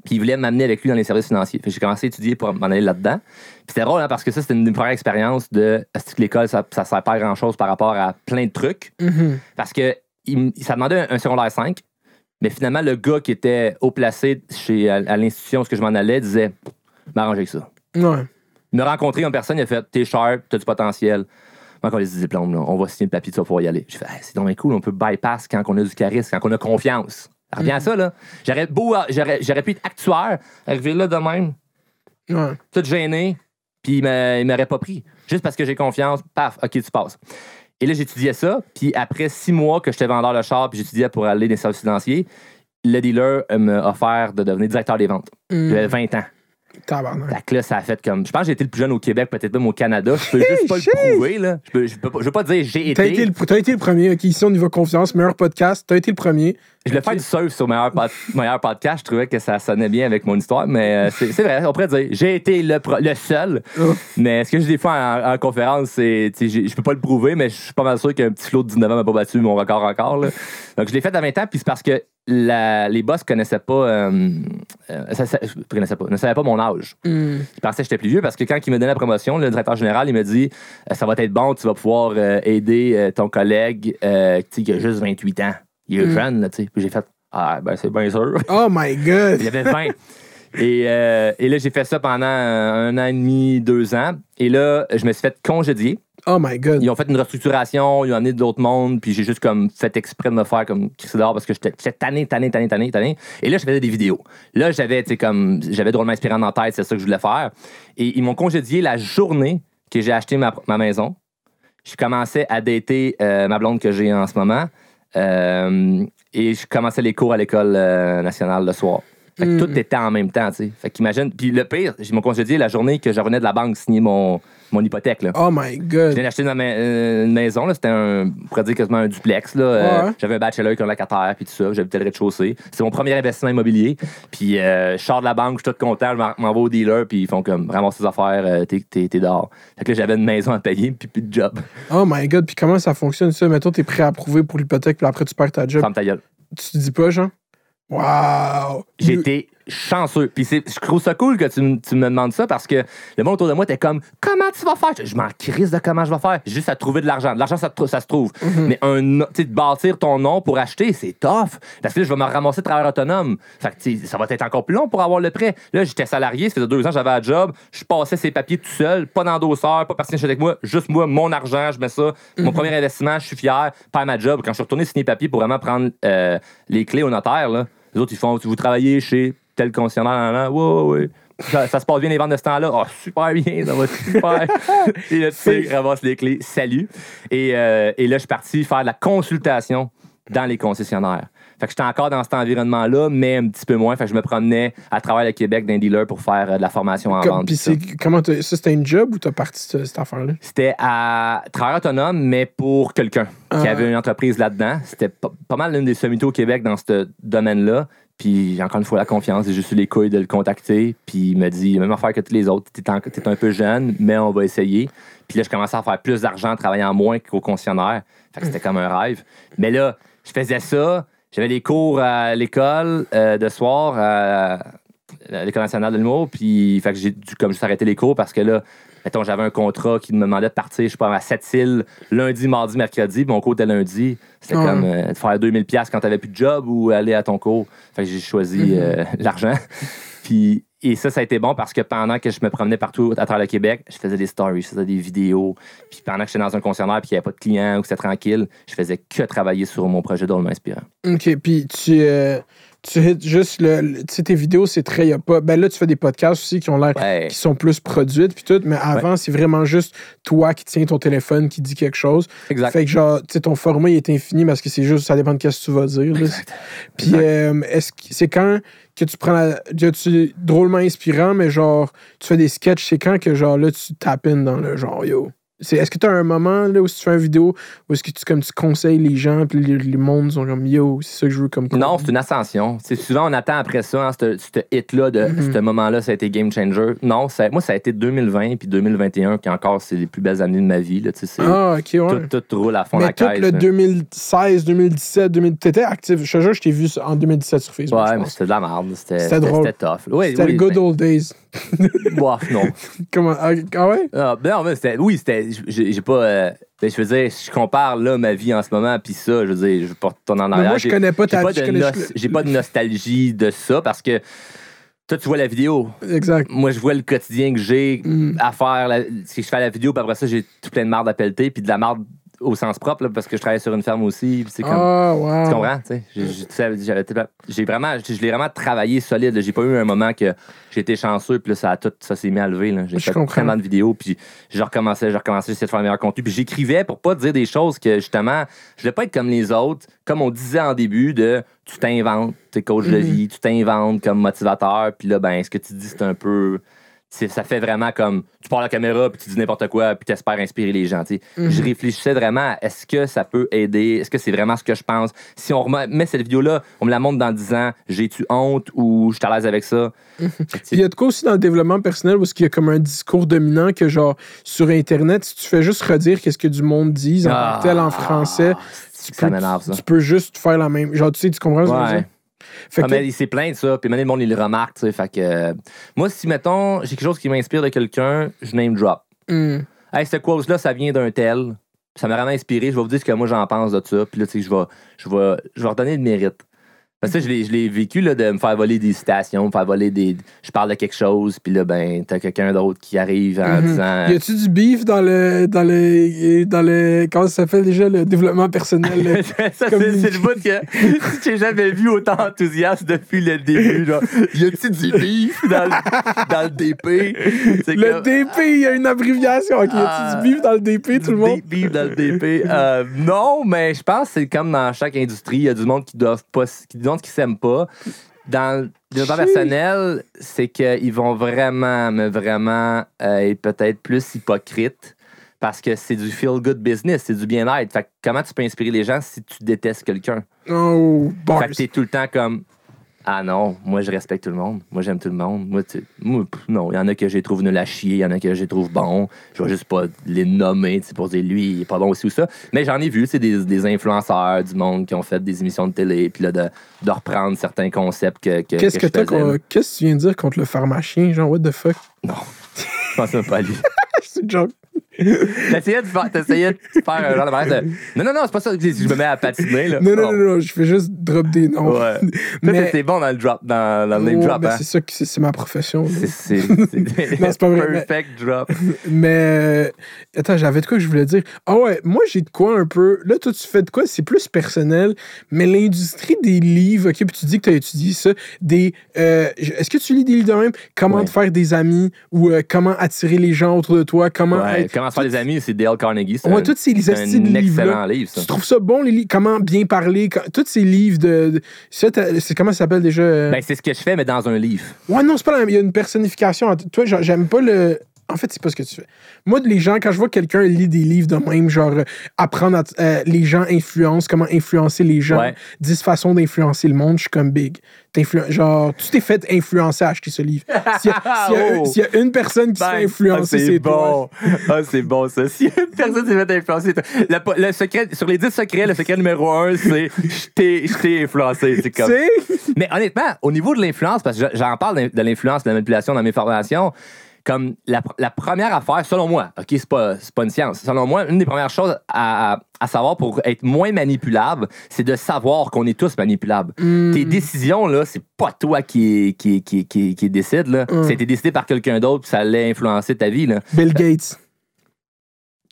Puis il voulait m'amener avec lui dans les services financiers. J'ai commencé à étudier pour m'en aller là-dedans. Puis c'était drôle hein, parce que ça, c'était une des premières expériences de est-ce que l'école, ça, ça sert pas à grand-chose par rapport à plein de trucs? Mhm. Parce que il, ça demandait un, un secondaire 5. Mais finalement, le gars qui était haut placé chez, à, à l'institution où je m'en allais disait m'arranger avec ça. Ouais. Il m'a rencontré en personne, il a fait T'es sharp, t'as du potentiel. Moi, quand les diplômes, là, on va signer le papier, tu vas pouvoir y aller. J'ai fait Hey, C'est donc cool, on peut bypass quand on a du charisme, quand on a confiance. Ça revient à ça, là. J'aurais beau, j'aurais, j'aurais pu être actuaire, arriver là de même, Ouais. tout gêné, puis il il m'aurait pas pris. Juste parce que j'ai confiance, paf, OK, tu passes. Et là, j'étudiais ça, puis après six mois que j'étais vendeur de char, puis j'étudiais pour aller dans les services financiers, le dealer euh, m'a offert de devenir directeur des ventes. Mhm. J'avais 20 ans. Que là, ça a fait comme. Je pense que j'ai été le plus jeune au Québec, peut-être même au Canada. Je peux juste pas le prouver, là. Je, peux, je, peux pas, je veux pas dire j'ai T'as été. été, le, t'as été le premier. OK, ici, au niveau confiance, meilleur podcast. T'as été le premier. Je voulais faire du surf sur meilleur, pod- meilleur podcast. Je trouvais que ça sonnait bien avec mon histoire, mais euh, c'est vrai, on pourrait dire. J'ai été le, pro- le seul. Oh. Mais ce que je dis des fois en, en conférence, c'est. Je peux pas le prouver, mais je suis pas mal sûr qu'un petit flot de 19 ans m'a pas battu mon record encore. là. Donc je l'ai fait à 20 ans, puis c'est parce que la- les boss connaissaient pas. euh, euh, ça- ça- je connaissais pas, ne savaient pas mon âge. Ils pensaient que j'étais plus vieux parce que quand il me donnait la promotion, le directeur général, il me dit euh, Ça va être bon, tu vas pouvoir euh, aider ton collègue qui a juste 28 ans. Il est jeune, là, tu sais. Puis j'ai fait Ah, ben c'est bien sûr. Oh my God. Il avait 20. Et, euh, et là, j'ai fait ça pendant un an et demi, deux ans. Et là, je me suis fait congédier. Oh my God. Ils ont fait une restructuration, ils ont amené d'autres mondes, puis j'ai juste comme fait exprès de me faire comme crisser dehors parce que j'étais tanné, tanné, tanné, tanné, tanné. Et là, je faisais des vidéos. Là, j'avais, tu sais, comme, j'avais drôlement inspirant dans la tête, c'est ça que je voulais faire. Et ils m'ont congédié la journée que j'ai acheté ma, ma maison. Je commençais à dater euh, ma blonde que j'ai en ce moment. Euh, et je commençais les cours à l'école euh, nationale le soir. Fait que Mm. tout était en même temps, tu sais. Fait qu'imagine. Puis le pire, ils m'ont congédié la journée que je revenais de la banque signer mon, mon hypothèque, là. Oh my Je God. viens d'acheter une, ma- euh, une maison, là. C'était un, on pourrait dire quasiment un duplex, là. Euh. J'avais un bachelor avec un locataire, puis tout ça. J'habitais le rez-de-chaussée. C'est mon premier investissement immobilier. Puis euh, je sors de la banque, je suis tout content, je m'en- vais au dealer, puis ils font comme, vraiment ses affaires, euh, t'es, t'es, t'es dehors. Fait que là, j'avais une maison à payer, puis plus de job. Oh my God. Puis comment ça fonctionne, ça? Mettons, t'es prêt à approuver pour l'hypothèque, puis après, tu perds ta job. Ferme ta gueule. Tu te dis pas, genre? Wow. Été chanceux. Puis c'est- je trouve ça cool que tu, me demandes ça parce que le monde autour de moi était comme comment tu vas faire? Je m'en crise de comment je vais faire. Juste à trouver de l'argent. De l'argent, ça, ça se trouve. Mais un, tu bâtir ton nom pour acheter, c'est tough. Parce que là, je vais me ramasser de travailleur autonome. Fait que ça va être encore plus long pour avoir le prêt. Là, j'étais salarié, ça faisait deux ans, j'avais un job. Je passais ces papiers tout seul, pas d'endosseur, pas personne avec moi, juste moi, mon argent, je mets ça. Mon premier investissement, je suis fier, pas ma job. Quand je suis retourné signer papier pour vraiment prendre euh, les clés au notaire, là, les autres, ils font, vous travaillez chez tel concessionnaire, ouais, ouais, ouais. Ça, ça se passe bien les ventes de ce temps-là. Oh, super bien, ça va super. et là, tu sais, ramasse les clés, salut. Et, euh, et là, je suis parti faire de la consultation dans les concessionnaires. Fait que j'étais encore dans cet environnement-là, mais un petit peu moins. Fait que je me promenais à travers le Québec d'un dealer pour faire euh, de la formation en Comme- vente. Puis ça. c'était une job ou t'as parti cette, cette affaire-là? C'était à travailleur autonome, mais pour quelqu'un qui Ah. avait une entreprise là-dedans. C'était pas, pas mal l'une des sommités au Québec dans ce domaine-là. Puis, encore une fois, la confiance. J'ai juste eu les couilles de le contacter. Puis, il m'a dit, même affaire que tous les autres. T'es, un peu jeune, mais on va essayer. Puis là, je commençais à faire plus d'argent en travaillant moins qu'au concessionnaire. Fait que c'était comme un rêve. Mais là, je faisais ça. J'avais des cours à l'école euh, de soir à l'École nationale de l'humour. Puis, fait que j'ai dû comme juste arrêter les cours parce que là, mettons, j'avais un contrat qui me demandait de partir, je sais pas, à Sept-Îles, lundi, mardi, mercredi. Mon cours était lundi. C'était Ouais. comme euh, de faire 2000$ piastres quand t'avais plus de job ou aller à ton cours. Fait que j'ai choisi euh, l'argent. Puis, et ça, ça a été bon parce que pendant que je me promenais partout à travers le Québec, je faisais des stories, je faisais des vidéos. Puis pendant que j'étais dans un concessionnaire puis qu'il n'y avait pas de clients ou que c'était tranquille, je faisais que travailler sur mon projet d'Olma Inspirant. OK, puis tu, euh, tu hits juste le. le- Tu sais, tes vidéos, c'est très. y a pas, ben là, tu fais des podcasts aussi qui ont l'air. Ouais. qui sont plus produites, puis tout, mais avant, c'est vraiment juste toi qui tiens ton téléphone, qui dit quelque chose. Exact. Fait que, genre, tu sais, ton format, il est infini parce que c'est juste, ça dépend de qu'est-ce que tu vas dire. là. Puis, euh, est-ce que c'est quand que tu prends la. que tu drôlement inspirant, mais genre, tu fais des sketchs, c'est quand que, genre, là, tu in dans le genre, yo? C'est, est-ce que tu as un moment, là, où tu fais une vidéo, où est-ce que tu, comme, tu conseilles les gens, puis les, les mondes sont comme, yo, c'est ça que je veux comme. Non, c'est une ascension. C'est souvent, on attend après ça, hein, ce ce hit-là, de Mhm. ce moment-là, ça a été game changer. Non, ça- moi, ça a été 2020 puis 2021, qui encore, c'est les plus belles années de ma vie. Là, tu sais, c'est- Ah, ok, ouais. tout, tout roule à fond Mais la tout caisse. le là. 2016, 2017, 2000... t'étais actif. Je te jure, je t'ai vu en 2017 sur Facebook. Ouais, mais c'était de la merde. C'était drôle. C'était tough. Oui, C'était oui, le good ben, old days. bof, non. Comment... Ah ah ouais? Ah, ben non, mais c'était- oui, c'était. J'ai pas. euh, ben, je veux dire, je compare là ma vie en ce moment, puis ça, je veux dire, je veux pas retourner en arrière. moi, je connais pas ta pas vie. J'ai pas de nostalgie de ça parce que toi, tu vois la vidéo. Exact. Moi, je vois le quotidien que j'ai Mm. à faire. La, si je fais la vidéo, puis après ça, j'ai tout plein de marde à pelleter, puis de la marde au sens propre, là, parce que je travaille sur une ferme aussi. C'est comme. Ah, wow. Tu comprends? J'ai- vraiment, je l'ai vraiment travaillé solide. J'ai pas eu un moment que j'ai été chanceux, puis là, ça, a tout, ça s'est mis à lever. J'ai fait comprends. tellement de vidéos, puis je recommençais, je recommençais, j'essayais de faire le meilleur contenu. Puis j'écrivais pour pas dire des choses que, justement, je voulais pas être comme les autres, comme on disait en début, de tu t'inventes, t'es coach de Mhm. vie, tu t'inventes comme motivateur, puis là, ben, ce que tu dis, c'est un peu. Ça fait vraiment comme tu parles à la caméra puis tu dis n'importe quoi puis t'espères inspirer les gens. tu sais. Mhm. Je réfléchissais vraiment à est-ce que ça peut aider, est-ce que c'est vraiment ce que je pense? Si on remet met cette vidéo-là, on me la montre dans 10 ans, j'ai-tu honte ou je suis à l'aise avec ça? Puis il y a de quoi aussi dans le développement personnel où il y a comme un discours dominant que genre sur internet si tu fais juste redire qu'est-ce que du monde dit en tant que tel en français tu ça peux, m'énerve ça. tu peux juste faire la même genre tu sais tu comprends ce que je veux Ouais. dire? Fait Ah, mais il s'est plaint de ça, puis maintenant le monde il le remarque, tu sais, fait que euh, moi si mettons j'ai quelque chose qui m'inspire de quelqu'un, je name drop. Hmm. Hey, ce quote là ça vient d'un tel, ça m'a vraiment inspiré, je vais vous dire ce que moi j'en pense de ça, puis là tu sais je vais je vais je vais redonner le mérite. Parce que ça, je l'ai- vécu là, de me faire voler des citations, me faire voler des. Je parle de quelque chose, puis là, ben, t'as quelqu'un d'autre qui arrive en Mhm. disant. Y a-tu du beef dans le dans le dans le comment ça s'appelle déjà le développement personnel ça, c'est le bout que j'ai jamais vu autant enthousiaste depuis le début. Genre. Y a-tu du beef dans le, dans le DP? Le comme- DP il y a une abréviation ok y a-tu Ah. du beef dans le DP tout le monde? Beef, dans le DP. Euh, non, mais je pense que c'est comme dans chaque industrie. Il y a du monde qui doivent pas, qui, monde qui s'aime pas. Dans le développement personnel, c'est qu'ils vont vraiment, mais vraiment euh, être peut-être plus hypocrites parce que c'est du feel-good business, c'est du bien-être. Fait que comment tu peux inspirer les gens si tu détestes quelqu'un? oh bon Fait que t'es tout le temps comme Ah non, moi je respecte tout le monde. Moi j'aime tout le monde. Moi, moi, non, il y en a que j'ai trouvé nul à chier, il y en a que j'ai trouvé bon. Je vais juste pas les nommer pour dire lui, il est pas bon aussi ou ça. Mais j'en ai vu, c'est des, des influenceurs du monde qui ont fait des émissions de télé, puis là, de, de reprendre certains concepts que. que qu'est-ce que qu'est-ce que tu viens de dire contre le pharmacien genre what the fuck? Non. Je pense même pas à lui. c'est une joke T'essayais de faire, t'essayais de faire un genre de Non, non, non, c'est pas ça. Si je me mets à patiner, là. non non non non je fais juste drop des noms Ouais. mais t'es bon dans le drop, dans, dans le name drop, ben, hein. c'est ça que c'est ma profession. C'est c'est- c'est- Non, c'est pas vrai, mais- Perfect drop. Mais euh, attends, j'avais de quoi que je voulais dire. Ah ouais, moi j'ai de quoi un peu. Là, toi, tu fais de quoi? C'est plus personnel. Mais l'industrie des livres, ok, puis tu dis que tu as étudié ça. Des. euh, Est-ce que tu lis des livres de même? Comment Ouais. te faire des amis? Ou euh, comment attirer les gens autour de toi? Comment. Ouais, être- comment se faire des amis, c'est Dale Carnegie. C'est Ouais, un, tous ces de un livres. excellent livre, ça. Tu trouves ça bon, les livres? Comment bien parler? Tous ces livres de. c'est comment ça s'appelle déjà? euh? Ben, c'est ce que je fais, mais dans un livre. Ouais, non, c'est pas la même. Il y a une personnification. Toi, j'aime pas le. En fait, c'est pas ce que tu fais. Moi, les gens, quand je vois quelqu'un lit des livres de même, genre, euh, apprendre à. euh, les gens influencent, comment influencer les gens, Ouais. 10 façons d'influencer le monde, je suis comme big. Genre, tu t'es fait influencer à acheter ce livre. S'il y, a- s'il y a- s'il y a une personne qui se fait Ben, influencer, ah, c'est bon. Ah, c'est bon, ça. Si une personne s'est fait influencer, le, le secret, sur les 10 secrets, le secret numéro 1, c'est je t'ai- influencé. C'est comme. Mais honnêtement, au niveau de l'influence, parce que je- j'en parle de l'influence, de la manipulation dans mes formations, comme la, la première affaire, selon moi, OK, c'est pas, pas une science, selon moi, une des premières choses à, à- à savoir pour être moins manipulable, c'est de savoir qu'on est tous manipulables. Hmm. Tes décisions, là, c'est pas toi qui, qui, qui, qui, qui décide, là. Mm. Ça a été décidé par quelqu'un d'autre, puis ça allait influencer ta vie, là. Bill Gates.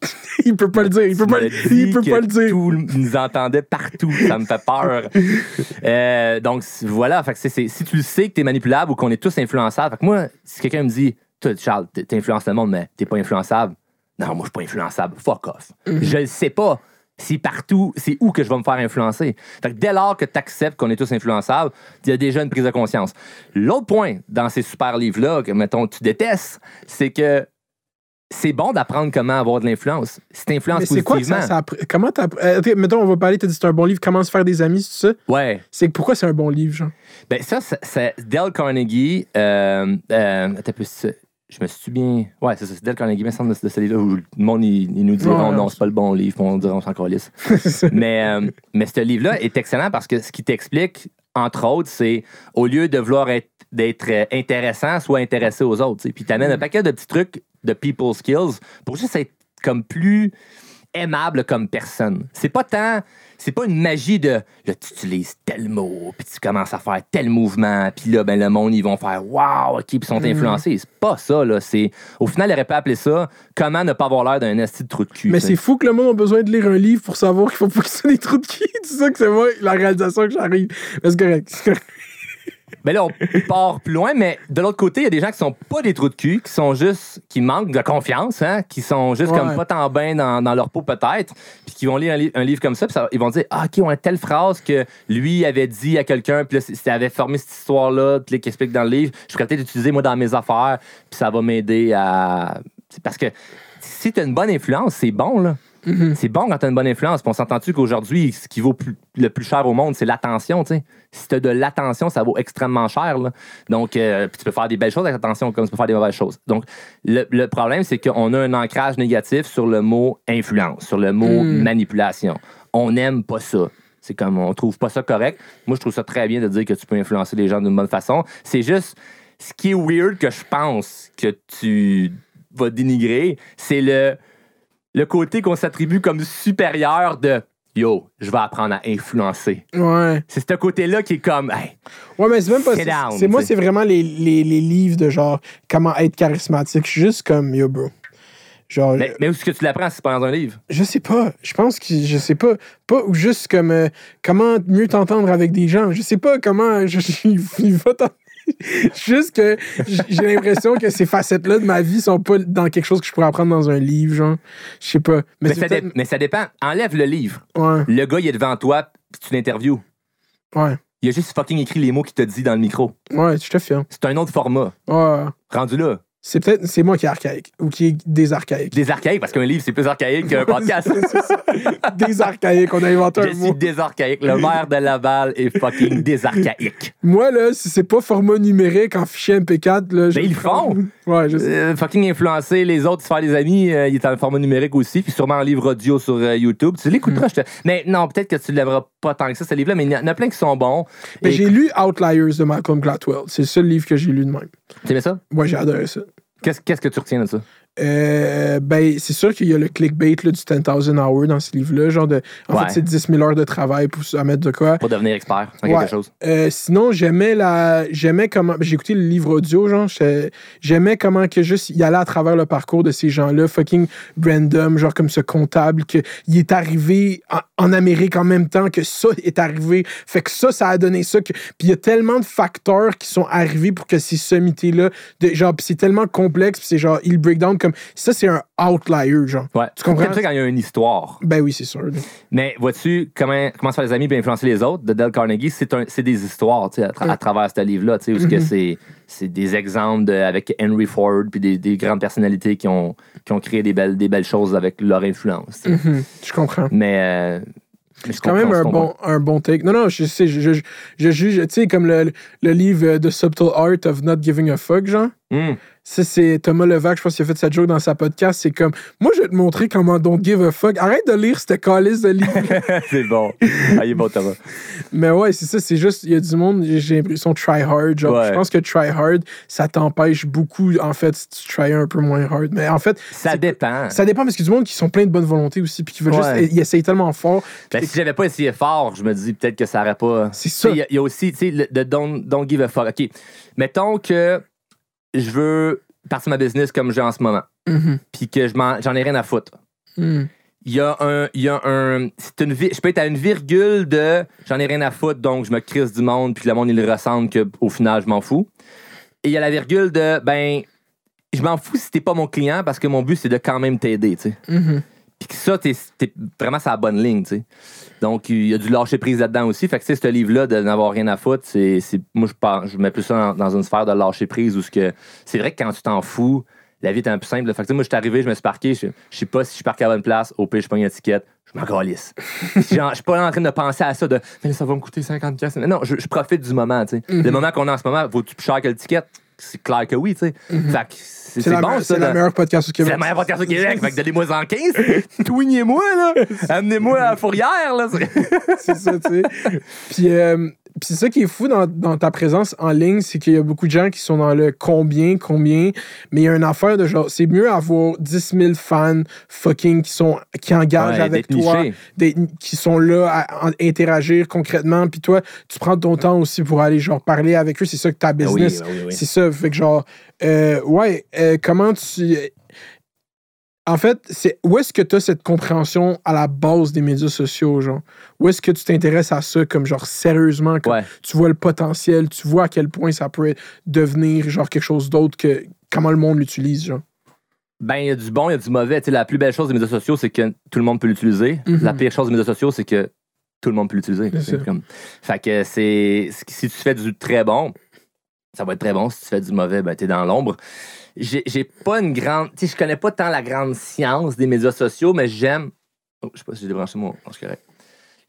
il peut pas le dire. Il peut pas, il peut pas le dire. Tout nous entendait partout. Ça me fait peur. Euh, donc, c- voilà. Fait que c'est- c'est- si tu le sais que tu es manipulable ou qu'on est tous influençables, fait que moi, si quelqu'un me dit, toi, Charles, t'influences le monde, mais t'es pas influençable. Non, moi, je suis pas influençable. Fuck off. Je le sais pas. C'est partout, c'est où que je vais me faire influencer. Fait que dès lors que tu acceptes qu'on est tous influençables, il y a déjà une prise de conscience. L'autre point dans ces super livres-là, que, mettons, tu détestes, c'est que c'est bon d'apprendre comment avoir de l'influence. Si t'influences Mais c'est quoi ça, ça Comment euh, mettons, on va parler, t'as dit c'est un bon livre, comment se faire des amis, c'est ça? Ouais. C'est pourquoi c'est un bon livre, genre? Ben, ça, c'est- c'est Dale Carnegie. Euh, euh, je me suis bien? Ouais, c'est ça, c'est Dale Carnegie, il me semble, de, ce livre-là où le monde, il, il nous dit non, non, c'est pas le bon livre, on dirait on s'en calisse. mais, euh, mais ce livre-là est excellent parce que ce qui t'explique, entre autres, c'est au lieu de vouloir être d'être euh, intéressant, soit intéressé aux autres. tu sais. Puis t'amènes Mm. un paquet de petits trucs de people skills pour juste être comme plus aimable comme personne. C'est pas tant. C'est pas une magie de là, tu utilises tel mot, puis tu commences à faire tel mouvement, puis là, ben, le monde, ils vont faire Waouh, OK, puis ils sont Mm. influencés. C'est pas ça, là. C'est, au final, il aurait pas appelé ça comment ne pas avoir l'air d'un esti de trou de cul. Mais c'est fou que le monde a besoin de lire un livre pour savoir qu'il faut pas qu'il soit des trous de cul. C'est ça que c'est moi, la réalisation que j'arrive. Mais c'est correct. c'est correct. Ben là, on part plus loin, mais de l'autre côté, il y a des gens qui sont pas des trous de cul, qui sont juste, qui manquent de confiance, hein, qui sont juste Ouais. comme pas tant bien dans, dans leur peau peut-être, qui vont lire un, li- un livre comme ça, puis ils vont dire, ah, ok, on a telle phrase que lui avait dit à quelqu'un, puis là, ça avait formé cette histoire-là, puis qui explique dans le livre, je pourrais peut-être l'utiliser moi dans mes affaires, puis ça va m'aider à. Parce que si tu as une bonne influence, c'est bon, là. C'est bon quand tu as une bonne influence. Puis on s'entend-tu qu'aujourd'hui, ce qui vaut plus- le plus cher au monde, c'est l'attention. tu sais? Si tu as de l'attention, ça vaut extrêmement cher. là. Donc, euh, puis tu peux faire des belles choses avec l'attention comme tu peux faire des mauvaises choses. Donc, le, le problème, c'est qu'on a un ancrage négatif sur le mot influence, sur le mot Mm. manipulation. On n'aime pas ça. C'est comme on trouve pas ça correct. Moi, je trouve ça très bien de dire que tu peux influencer les gens d'une bonne façon. C'est juste ce qui est weird que je pense que tu vas dénigrer, c'est le le côté qu'on s'attribue comme supérieur de yo, je vais apprendre à influencer. Ouais. C'est ce côté-là qui est comme hey, Ouais, mais c'est même pas. Sit C'est moi, c'est vraiment les, les, les livres de genre comment être charismatique. Je suis juste comme yo, bro. Genre, mais, mais où est-ce que tu l'apprends si c'est pas dans un livre? je sais pas. Je pense que je sais pas. Pas ou juste comme euh, comment mieux t'entendre avec des gens. Je sais pas comment. Je, il, va t'en- Juste que j'ai l'impression que ces facettes-là de ma vie sont pas dans quelque chose que je pourrais apprendre dans un livre, genre. Je sais pas. Mais, ça dé- peut-être- mais ça dépend. Enlève le livre. Ouais, Le gars, il est devant toi, puis tu l'interviews. ouais. Il a juste fucking écrit les mots qu'il t'a dit dans le micro. Ouais, je te firme. C'est un autre format. Ouais. Rendu là. C'est peut-être. C'est moi qui est archaïque. Ou qui est des archaïques. Des archaïques, parce qu'un livre, c'est plus archaïque qu'un podcast. C'est ça. Des archaïques. On a inventé Je un suis mot. désarchaïque. Le maire de Laval est fucking désarchaïque. Moi, là, si c'est pas format numérique en fichier MP4, là. je- Ben, ils le font. Ouais, je sais. Euh, fucking influencer les autres, se faire des amis, euh, il est en format numérique aussi, puis sûrement en livre audio sur euh, YouTube. Tu l'écouteras, je te... Mais non, peut-être que tu l'aimeras pas tant que ça, ce livre-là, mais il y en a plein qui sont bons. Mais Et- j'ai lu Outliers de Malcolm Gladwell. C'est le seul livre que j'ai lu de même. Tu aimais ça? Moi, j'ai adoré ça. Qu'est-ce que tu retiens de ça? Euh, ben, c'est sûr qu'il y a le clickbait là, du 10,000 hours dans ce livre-là. Genre de, en Ouais. fait, c'est 10 000 heures de travail pour à mettre de quoi. Pour devenir expert Ouais. quelque chose. Euh, sinon, j'aimais la. J'aimais comment. J'ai écouté le livre audio, genre. J'aimais comment que juste il allait à travers le parcours de ces gens-là, fucking random, genre comme ce comptable, qu'il est arrivé en, en Amérique en même temps que ça est arrivé. Fait que ça, ça a donné ça. Que... Puis il y a tellement de facteurs qui sont arrivés pour que ces sommités-là. Genre, c'est tellement complexe, puis c'est genre, il break down comme. Ça, c'est un outlier, genre. Ouais. Tu comprends? Ça quand il y a une histoire. Ben oui, c'est sûr. Mais vois-tu, comment, comment se faire des amis et influencer les autres? De Dale Carnegie, c'est un- c'est des histoires tu sais, à, tra- à travers ce livre-là, tu sais, où ce que Mm-hmm. c'est c'est des exemples de- avec Henry Ford puis des, des grandes personnalités qui ont, qui ont créé des belles, des belles choses avec leur influence. Mhm, je comprends. Mais, euh, C'est quand même un bon, un bon take. Non, non, je sais, je, je, je juge, tu sais, comme le, le livre The Subtle Art of Not Giving a Fuck, genre. Hum. Ça, c'est Thomas Levac, je pense qu'il a fait cette joke dans sa podcast. C'est comme, moi, je vais te montrer comment Don't Give a Fuck. Arrête de lire cette calice de livre. c'est bon. Ah, il est bon, Thomas. Mais ouais, c'est ça, c'est juste, il y a du monde, j'ai- l'impression, try hard. Genre, Ouais. je pense que try hard, ça t'empêche beaucoup, en fait, si tu try un peu moins hard. Mais en fait, Ça dépend. ça dépend parce qu'il y a du monde qui sont plein de bonne volonté aussi, puis qui veulent Ouais. juste, ils essayent tellement fort. Ben, si j'avais pas essayé fort, je me dis peut-être que ça aurait pas. C'est ça. Il y, a- il y a aussi, tu sais, le, le don't, don't give a fuck. OK. Mettons que je veux partir ma business comme j'ai en ce moment, Mhm. puis que je m'en- j'en ai rien à foutre. Mhm. Il y a un. Il y a un c'est une, je peux être à une virgule de j'en ai rien à foutre, donc je me crisse du monde, puis le monde, il le ressent qu'au final, je m'en fous. Et il y a la virgule de ben, je m'en fous si t'es pas mon client parce que mon but, c'est de quand même t'aider, tu sais. Mhm. Puis que ça, t'es, t'es vraiment sur la bonne ligne, tu sais. Donc, il y a du lâcher prise là-dedans aussi. Fait que, tu sais, ce livre-là, de n'avoir rien à foutre, c'est, c'est- moi, je, pense, je mets plus ça dans, dans une sphère de lâcher prise où c'est vrai que quand tu t'en fous, la vie est un peu simple. Fait que, moi, je suis arrivé, je me suis parqué, je, je sais pas si je parque à la bonne place, au pire, je prends une étiquette, je m'en calisse. Je suis pas en train de penser à ça de, mais ça va me coûter 50 pièces. Non, je, je profite du moment, tu sais. Le moment qu'on a en ce moment, vaut-tu plus cher que l'étiquette? C'est clair que oui, tu sais. Fait que c'est, C'est c'est bon, me- ça. c'est la de- meilleure podcast au c'est Québec. la meilleure podcast au Québec. fait que donnez-moi en 15. Touignez-moi, là. Amenez-moi à la fourrière, là. c'est ça, tu sais. Puis, euh, puis c'est ça qui est fou dans, dans ta présence en ligne, c'est qu'il y a beaucoup de gens qui sont dans le combien, combien, mais il y a une affaire de genre, c'est mieux avoir 10 000 fans fucking qui, sont, qui engagent Ouais, avec toi, des- qui sont là à, à interagir concrètement, puis toi, tu prends ton temps aussi pour aller genre parler avec eux, c'est ça que ta oui, business, oui, oui. c'est ça, fait que genre, euh, ouais, euh, comment tu... En fait, c'est où est-ce que tu as cette compréhension à la base des médias sociaux, genre? Où est-ce que tu t'intéresses à ça comme genre sérieusement, comme Ouais. tu vois le potentiel, tu vois à quel point ça peut devenir genre quelque chose d'autre que comment le monde l'utilise, genre? Ben, il y a du bon, il y a du mauvais. Tu sais, la plus belle chose des médias sociaux, c'est que tout le monde peut l'utiliser. Mhm. La pire chose des médias sociaux, c'est que tout le monde peut l'utiliser. Comme- Fait que c'est. Si tu fais du très bon, ça va être très bon. Si tu fais du mauvais, ben, t'es dans l'ombre. J'ai pas une grande. Je connais pas tant la grande science des médias sociaux, mais j'aime. Oh, je sais pas si j'ai débranché mon. non, correct.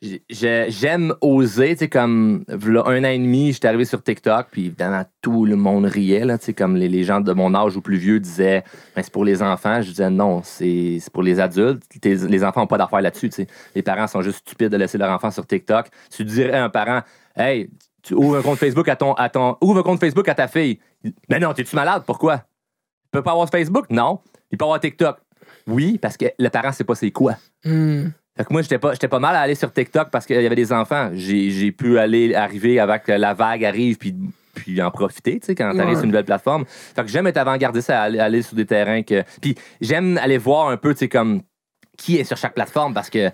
J'ai- j'ai- J'aime oser, tu comme v'là un an et demi, j'étais arrivé sur TikTok, puis évidemment, tout le monde riait, là, comme les, les gens de mon âge ou plus vieux disaient, ben, c'est pour les enfants. Je disais, non, c'est pour les adultes. T'es- les enfants n'ont pas d'affaires là-dessus. Les parents sont juste stupides de laisser leur enfant sur TikTok. Tu dirais à un parent, hey, tu ouvres un compte Facebook à ton, à ton, ouvre un compte Facebook à ta fille. Mais non, t'es-tu malade? Pourquoi? Il peut pas avoir Facebook? Non. Il peut avoir TikTok? Oui, parce que le parent sait pas c'est quoi. Hmm. Fait que moi, j'étais pas, j'étais pas mal à aller sur TikTok parce qu'il y avait des enfants. J'ai, j'ai pu aller arriver avec la vague arrive puis, puis en profiter, tu sais, quand t'arrives Ouais. sur une nouvelle plateforme. Fait que j'aime être avant-gardiste à aller, aller sur des terrains que. Puis j'aime aller voir un peu, tu sais, comme qui est sur chaque plateforme parce que.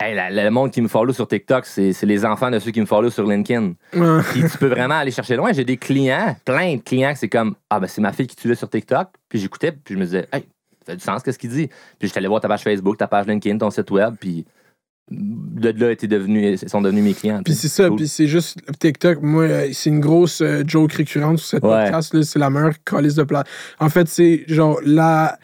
Hey, la- le monde qui me follow sur TikTok, c'est, les enfants de ceux qui me follow sur LinkedIn. Puis tu peux vraiment aller chercher loin. J'ai des clients, plein de clients, que c'est comme Ah, ben c'est ma fille qui tu sur TikTok. Puis j'écoutais, puis je me disais, hey, ça a du sens, qu'est-ce qu'il dit? Puis j'étais allé voir ta page Facebook, ta page LinkedIn, ton site web, puis de là, étaient devenus, ils sont devenus mes clients. Puis c'est ça, Cool. puis c'est juste TikTok. Moi, c'est une grosse euh, joke récurrente sur cette Ouais. podcast. C'est la meilleure calice de plat. En fait, c'est genre la.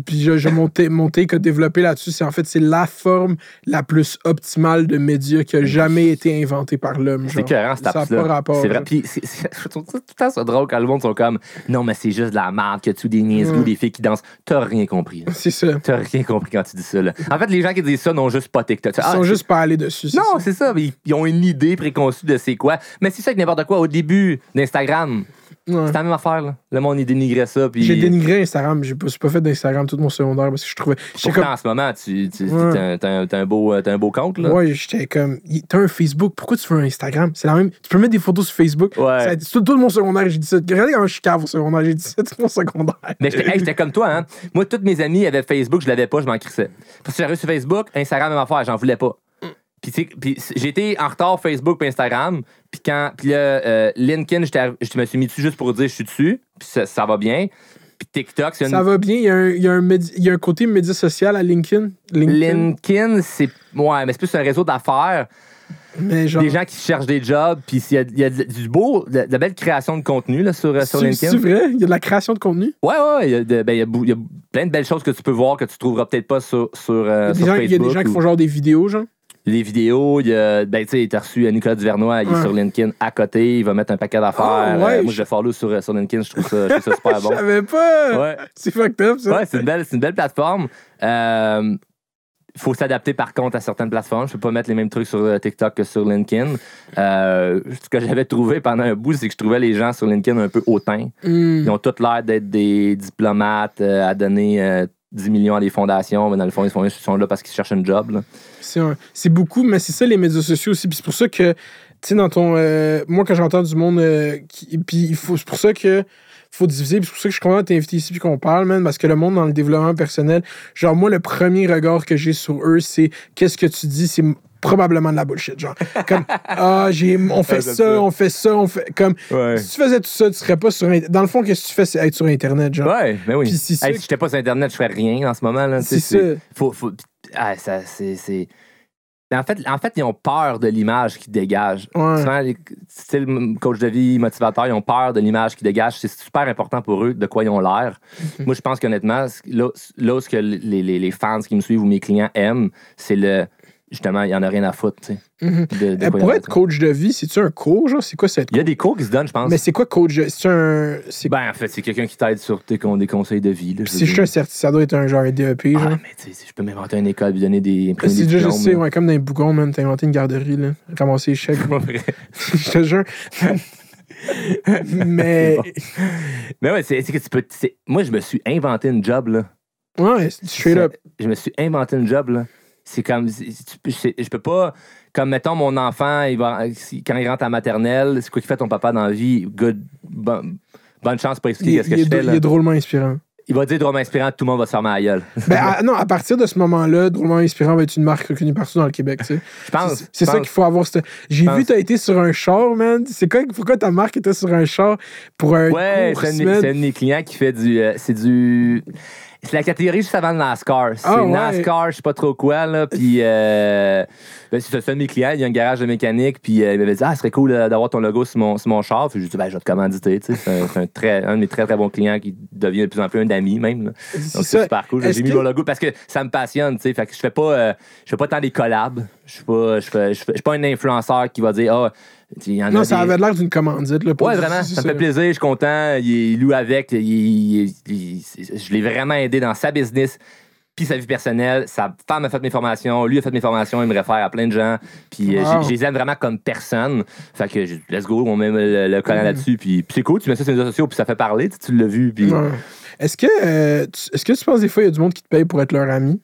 Puis je, je mon, ta- mon take a développé là-dessus. C'est en fait, c'est la forme la plus optimale de médias qui a jamais été inventée par l'homme. C'est écœurant, cette Ça pas rapport. C'est vrai. Puis je trouve ça tout le temps ça drôle quand le monde sont comme Non, mais c'est juste de la merde, que tu des niaiseries, Ouais. des filles qui dansent. T'as rien compris. C'est ça. T'as rien compris quand tu dis ça. Là. En fait, les gens qui disent ça n'ont juste pas TikTok. Ils Ah, sont juste pas allés dessus. Non, c'est ça. Ils, ils ont une idée préconçue de c'est quoi. Mais c'est ça avec n'importe quoi. Au début d'Instagram, Ouais. c'est la même affaire. Là. Le monde, il dénigrait ça. Puis J'ai dénigré Instagram. J'ai pas, j'ai pas fait d'Instagram tout mon secondaire parce que je trouvais. Pourtant, comme. en ce moment, tu, tu, Ouais. t'as, un- beau, euh, t'as un beau compte. Là. Ouais, j'étais comme. T'as un Facebook, pourquoi tu veux un Instagram? C'est la même. Tu peux mettre des photos sur Facebook. Ouais. Ça tout, tout mon secondaire, j'ai dit ça. Regardez comment je suis cave au secondaire, j'ai dit ça tout mon secondaire. Mais j'étais, hey, comme toi, hein. Moi, tous mes amis avaient Facebook, je l'avais pas, je m'en crissais. Parce que j'arrive sur Facebook, Instagram, même affaire, j'en voulais pas. Puis, sais, puis c- j'étais en retard Facebook puis Instagram. Puis quand, puis là, euh, LinkedIn, je me suis mis dessus juste pour dire je suis dessus. Puis ça, ça va bien. Puis TikTok, c'est une. Ça va bien, il y a un, il y a un, médi- il y a un côté média social à LinkedIn. LinkedIn. LinkedIn, c'est. Ouais, mais c'est plus un réseau d'affaires. mais genre. Des gens qui cherchent des jobs. Puis il y a, il y a du beau, de, la belle création de contenu là, sur, euh, LinkedIn. c'est vrai? Il y a de la création de contenu? Ouais, ouais, il y, a de- ben, il y a bou- il y a plein de belles choses que tu peux voir que tu trouveras peut-être pas sur, sur, euh, Il y a des sur gens- Facebook. il y a des gens qui font genre des vidéos, genre. Des vidéos, il y a, ben, tu sais, reçu Nicolas Duvernois, il est Ouais. sur LinkedIn à côté, il va mettre un paquet d'affaires. Ah, ouais, Euh, moi, je- je le follow sur, sur LinkedIn, je trouve ça, je trouve ça super Je bon. savais pas! Ouais, C'est fucked up, ça. ouais c'est une, belle- c'est une belle plateforme. Euh, il faut s'adapter par contre à certaines plateformes. Je peux pas mettre les mêmes trucs sur euh, TikTok que sur LinkedIn. Euh, ce que j'avais trouvé pendant un bout, c'est que je trouvais les gens sur LinkedIn un peu hautains. Hmm. Ils ont tous l'air d'être des diplomates euh, à donner euh, 10 millions à des fondations, mais dans le fond, ils sont, là parce qu'ils cherchent un job. C'est beaucoup, mais c'est ça les médias sociaux aussi. Puis c'est pour ça que, tu sais, dans ton. euh, moi, quand j'entends du monde. euh, puis il faut, c'est pour ça que. faut diviser. C'est pour ça que je suis content de t'inviter ici puis qu'on parle, man. Parce que le monde dans le développement personnel, genre, moi, le premier regard que j'ai sur eux, c'est qu'est-ce que tu dis, c'est probablement de la bullshit. Genre, comme, ah, j'ai, on fait ça, ça. on fait ça, on fait. Comme, Ouais. si tu faisais tout ça, tu serais pas sur. Dans le fond, qu'est-ce que tu fais, c'est être sur Internet, genre. Ouais, mais oui. Puis c'est ça Hey, si j'étais pas sur Internet, je ferais rien en ce moment. Là, C'est ça. Faut, faut, ah, ça, c'est, En, fait, en fait, ils ont peur de l'image qu'ils dégagent. Ouais. Souvent, les coach de vie, motivateur, ils ont peur de l'image qu'ils dégagent. C'est super important pour eux de quoi ils ont l'air. Mhm. Moi, je pense qu'honnêtement, là, là ce que les, les, les fans qui me suivent ou mes clients aiment, c'est le. Justement, il y en a rien à foutre. Mhm. de- de Euh, quoi pour être coach de vie, c'est-tu un cours, genre? C'est quoi cette Il y a des cours qui se donnent, je pense. Mais c'est quoi coach de... C'est un... Ben, en fait, c'est quelqu'un qui t'aide sur tes des conseils de vie. Là, je c'est juste dire. un certi- ça doit être un genre DEP, Ah, genre. mais tu sais, si je peux m'inventer une école, lui donner des. C'est déjà, je sais, ouais, comme dans les bougons, man, t'as inventé une garderie, là. Ramasser les chèques. Je te jure. Mais, Mais ouais, c'est que tu peux. Moi, je me suis inventé une job, là. ouais, straight up. Je me suis inventé une job, là. C'est comme. Je peux pas. Comme, mettons, mon enfant, il va, quand il rentre à maternelle, c'est quoi qu'il fait ton papa dans la vie? Good. bon- bonne chance pour expliquer ce que je fais, il est drôlement inspirant. Il va dire drôlement inspirant, tout le monde va se à la gueule. Ben, à- non, à partir de ce moment-là, drôlement inspirant va être une marque reconnue partout dans le Québec, tu sais. Je pense. C'est- ça qu'il faut avoir. cette- J'ai vu, t'as été sur un char, man. C'est quoi, pourquoi ta marque était sur un char pour un Ouais, c'est un de mes clients qui fait du. euh, c'est du. C'est la catégorie juste avant le NASCAR. C'est Ah, ouais. NASCAR, je sais pas trop quoi, là. Puis, euh, ben, c'est c'est un de mes clients, il y a un garage de mécanique, puis euh, il m'avait dit, ah, ce serait cool euh, d'avoir ton logo sur mon, sur mon char. Puis, je lui ai dit, ben, je vais te commanditer, tu sais. C'est un, c'est un, très, un de mes très, très bons clients qui devient de plus en plus un ami, même. là. C'est Donc, c'est super cool. J'ai mis que- mon logo parce que ça me passionne, tu sais. Fait que je fais pas, euh, je fais pas tant des collabs. Je suis pas, je fais, je fais- je suis pas un influenceur qui va dire, ah, y en a Non, ça des- avait l'air d'une commandite. Là, Ouais, vraiment. Ça me fait plaisir. Je suis content. Il, loue avec. il- il- il- je l'ai vraiment aidé dans sa business. Puis sa vie personnelle. Sa femme a fait mes formations. Lui a fait mes formations. Il me réfère à plein de gens. Puis euh, Wow. je les aime vraiment comme personne. Fait que let's go. On met le, le collant là-dessus. Puis, c'est cool. Tu mets ça sur les réseaux sociaux. Puis ça fait parler. Tu, tu l'as vu. Puis. Est-ce que, euh, tu- est-ce que tu penses des fois il y a du monde qui te paye pour être leur ami?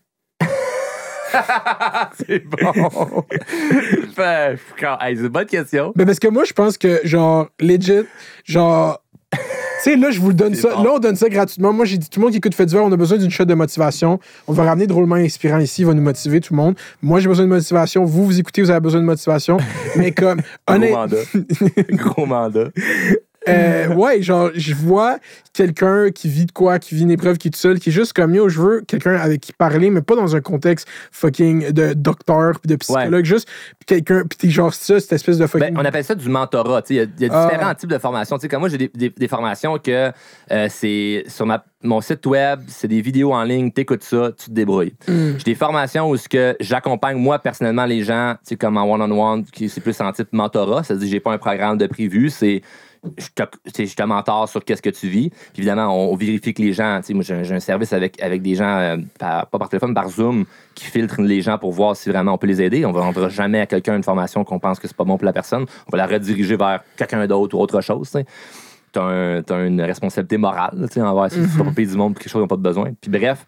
c'est bon. Hey, c'est une bonne question. Ben parce que moi, je pense que, genre, legit, genre. tu sais, là, je vous le donne ça. bon. Là, on donne ça gratuitement. Moi, j'ai dit, tout le monde qui écoute Fait divers, on a besoin d'une shot de motivation. On va ramener drôlement inspirant ici, il va nous motiver, tout le monde. Moi, j'ai besoin de motivation. Vous, vous écoutez, vous avez besoin de motivation. Mais comme, Gros honnête, mandat. Gros mandat. Euh, ouais, genre, je vois quelqu'un qui vit de quoi, qui vit une épreuve, qui est tout seul, qui est juste comme yo, je veux quelqu'un avec qui parler, mais pas dans un contexte fucking de docteur puis de psychologue, juste quelqu'un, puis t'es genre ça, cette espèce de fucking. Ben, on appelle ça du mentorat. tu sais. Il y a, il y a Ah. différents types de formations. Tu sais, comme moi, j'ai des, des- des formations que euh, c'est sur ma- mon site web, c'est des vidéos en ligne, t'écoutes ça, tu te débrouilles. Mm. J'ai des formations où ce que j'accompagne moi personnellement les gens, tu sais, comme en one-on-one, qui c'est plus en type mentorat. C'est-à-dire j'ai pas un programme de prévu, c'est je te, tu je te mentor sur qu'est-ce que tu vis. Puis évidemment, on, on vérifie que les gens, tu sais, moi j'ai un, service avec, avec des gens, euh, par- pas par téléphone, par Zoom, qui filtrent les gens pour voir si vraiment on peut les aider. On ne vendra jamais à quelqu'un une formation qu'on pense que c'est pas bon pour la personne. On va la rediriger vers quelqu'un d'autre ou autre chose. tu sais. T'as un- t'as une responsabilité morale tu sais, envers si tu vas pas payer du monde pour quelque chose dont ils n'ont pas de besoin. Puis bref,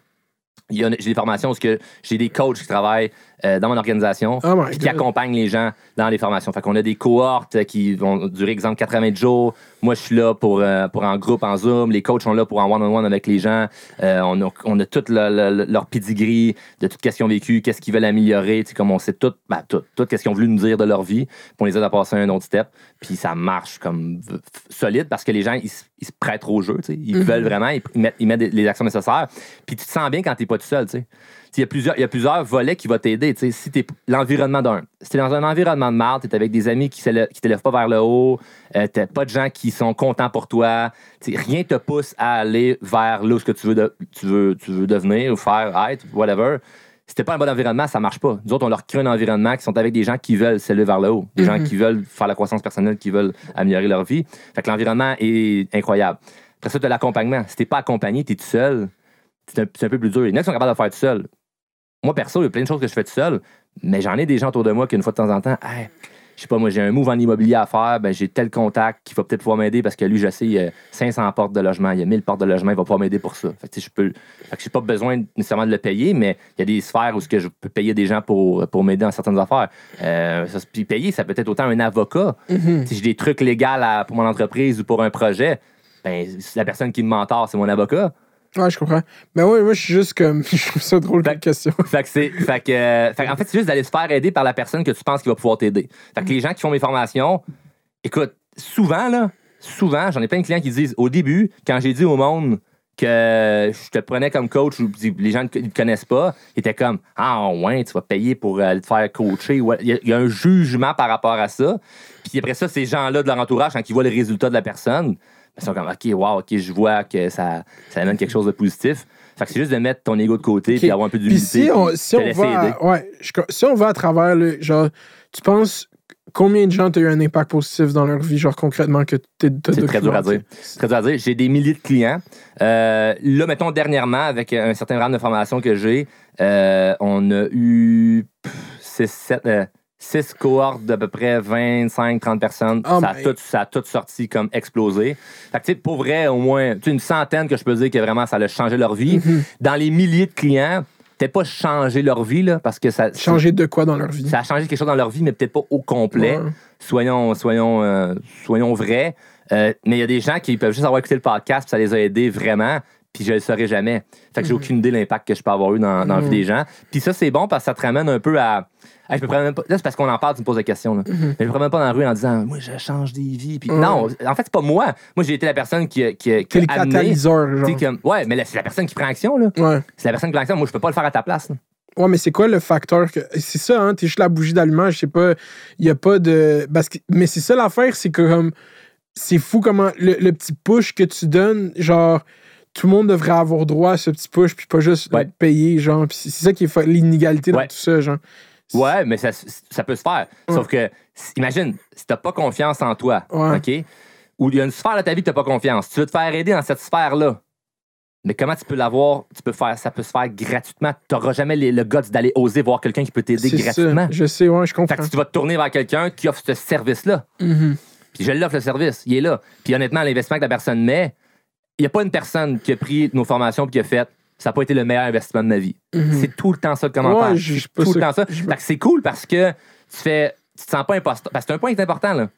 j'ai des formations où ce que j'ai des coachs qui travaillent euh, dans mon organisation Oh qui God. accompagnent les gens dans les formations. Fait qu'on a des cohortes qui vont durer, exemple, 80 jours. Moi, je suis là pour, euh, pour en groupe, en Zoom. Les coachs sont là pour en one-on-one avec les gens. Euh, on, a, on a tout le- le- leur pedigree de tout ce qu'ils ont vécu, qu'est-ce qu'ils veulent améliorer. Comme on sait tout, ben, tout, tout qu'est-ce qu'ils ont voulu nous dire de leur vie. Puis on les aide à passer un autre step. Puis ça marche comme solide parce que les gens, ils, se- ils se prêtent au jeu. Ils veulent vraiment, ils, mettent, ils mettent les actions nécessaires. Puis tu te sens bien quand tu n'es pas tout seul. tu sais. Tu sais, Il y, a plusieurs, il y a plusieurs volets qui vont t'aider. Si t'es l'environnement d'un, si t'es dans un environnement de marde, t'es avec des amis qui ne t'élèvent pas vers le haut, euh, t'as pas de gens qui sont contents pour toi, rien te pousse à aller vers là où ce que tu veux, de- tu, veux, tu veux devenir ou faire, être, whatever. Si t'es pas un bon environnement, ça marche pas. Nous autres, on leur crée un environnement qui sont avec des gens qui veulent s'élever vers le haut, des gens qui veulent faire la croissance personnelle, qui veulent améliorer leur vie. Fait que l'environnement est incroyable. Après ça, tu as l'accompagnement. Si t'es pas accompagné, t'es tout seul, c'est un, c'est un peu plus dur. Il y en a qui sont capables de le faire tout seul. Moi, perso, il y a plein de choses que je fais tout seul, mais j'en ai des gens autour de moi qu'une fois de temps en temps, Hey, je sais pas, moi, j'ai un move en immobilier à faire, ben, j'ai tel contact qui va peut-être pouvoir m'aider parce que lui, je sais, il y a 500 portes de logement, il y a 1000 portes de logement, il va pouvoir m'aider pour ça. Fait que, je peux, fait que j'ai pas besoin nécessairement de le payer, mais il y a des sphères où ce que je peux payer des gens pour, pour m'aider dans certaines affaires. Euh, ça, puis payer, ça peut être autant un avocat. Si j'ai des trucs légaux à- pour mon entreprise ou pour un projet, ben, la personne qui me mentore, c'est mon avocat. Ouais, je comprends. Mais ouais, moi, je suis juste comme. Je trouve ça drôle Fait- question. Fait que c'est. Fait que, euh, fait que, en fait, c'est juste d'aller se faire aider par la personne que tu penses qui va pouvoir t'aider. Fait que les gens qui font mes formations, écoute, souvent, là, souvent, j'en ai plein de clients qui disent au début, quand j'ai dit au monde que je te prenais comme coach ou les gens ne te connaissent pas, ils étaient comme Ah ouais, tu vas payer pour euh, aller te faire coacher. Ouais. Il y, a- il y a un jugement par rapport à ça. Puis après ça, ces gens-là de leur entourage, quand ils voient les résultats de la personne, ils sont comme, OK, wow, OK, je vois que ça, ça amène quelque chose de positif. Fait que c'est juste de mettre ton ego de côté puis avoir un peu d'humilité. si on, si on va, à- ouais, je- si on va à travers le, genre, tu penses combien de gens t'as eu un impact positif dans leur vie, genre concrètement que t'es C'est très dur à dire. Très dur à dire. J'ai des milliers de clients. Euh, là, mettons, dernièrement, avec un certain rang de formation que j'ai, euh, on a eu 6 cohortes d'à peu près 25-30 personnes. Oh ça, a tout, ça a tout sorti comme explosé. Fait que, pour vrai, au moins, une centaine que je peux dire que vraiment, ça a changé leur vie. Mhm. Dans les milliers de clients, peut-être pas changer leur vie, là, parce que ça, Changer de quoi dans leur vie? ça a changé quelque chose dans leur vie, mais peut-être pas au complet Ouais. soyons, soyons, euh, soyons vrais. Euh, mais il y a des gens qui peuvent juste avoir écouté le podcast, puis ça les a aidés vraiment, puis je le saurais jamais. Fait que j'ai aucune idée de l'impact que je peux avoir eu dans, dans la vie des gens. Puis ça, c'est bon parce que ça te ramène un peu à. Hey, je me même pas. Là, c'est parce qu'on en parle, tu me poses la question. Là. Mais je me promène pas dans la rue en disant, moi, je change des vies. Puis non, en fait, c'est pas moi. Moi, j'ai été la personne qui, a- qui, a- qui amené. catalyseur, genre. Comme- ouais, mais là, c'est la personne qui prend action. là. Ouais. C'est la personne qui prend action. Moi, je peux pas le faire à ta place. là. Ouais, mais c'est quoi le facteur que. C'est ça, hein? T'es juste la bougie d'allumage, je sais pas. Il y a pas de. Parce que... Mais c'est ça l'affaire, c'est que comme. C'est fou comment le, le petit push que tu donnes, genre. Tout le monde devrait avoir droit à ce petit push, puis pas juste Ouais. payer, genre. C'est ça qui est l'inégalité dans Ouais. tout ça, genre. Ouais, mais ça, ça peut se faire. Sauf que, imagine, si t'as pas confiance en toi. OK? Ou il y a une sphère de ta vie que t'as pas confiance. Tu veux te faire aider dans cette sphère-là. Mais comment tu peux l'avoir? Tu peux faire, ça peut se faire gratuitement. Tu n'auras jamais les- le guts d'aller oser voir quelqu'un qui peut t'aider gratuitement. ça. Je sais, ouais, je Fait comprends. que tu vas te tourner vers quelqu'un qui offre ce service-là. Mhm. Puis je l'offre le service, il est là. Puis honnêtement, l'investissement que la personne met, il n'y a pas une personne qui a pris nos formations et qui a fait ça n'a pas été le meilleur investissement de ma vie. Mhm. C'est tout le temps ça le commentaire. Ouais, pas tout le temps ça. c'est cool parce que tu fais tu te sens pas imposteur. Parce que c'est un point qui est important là.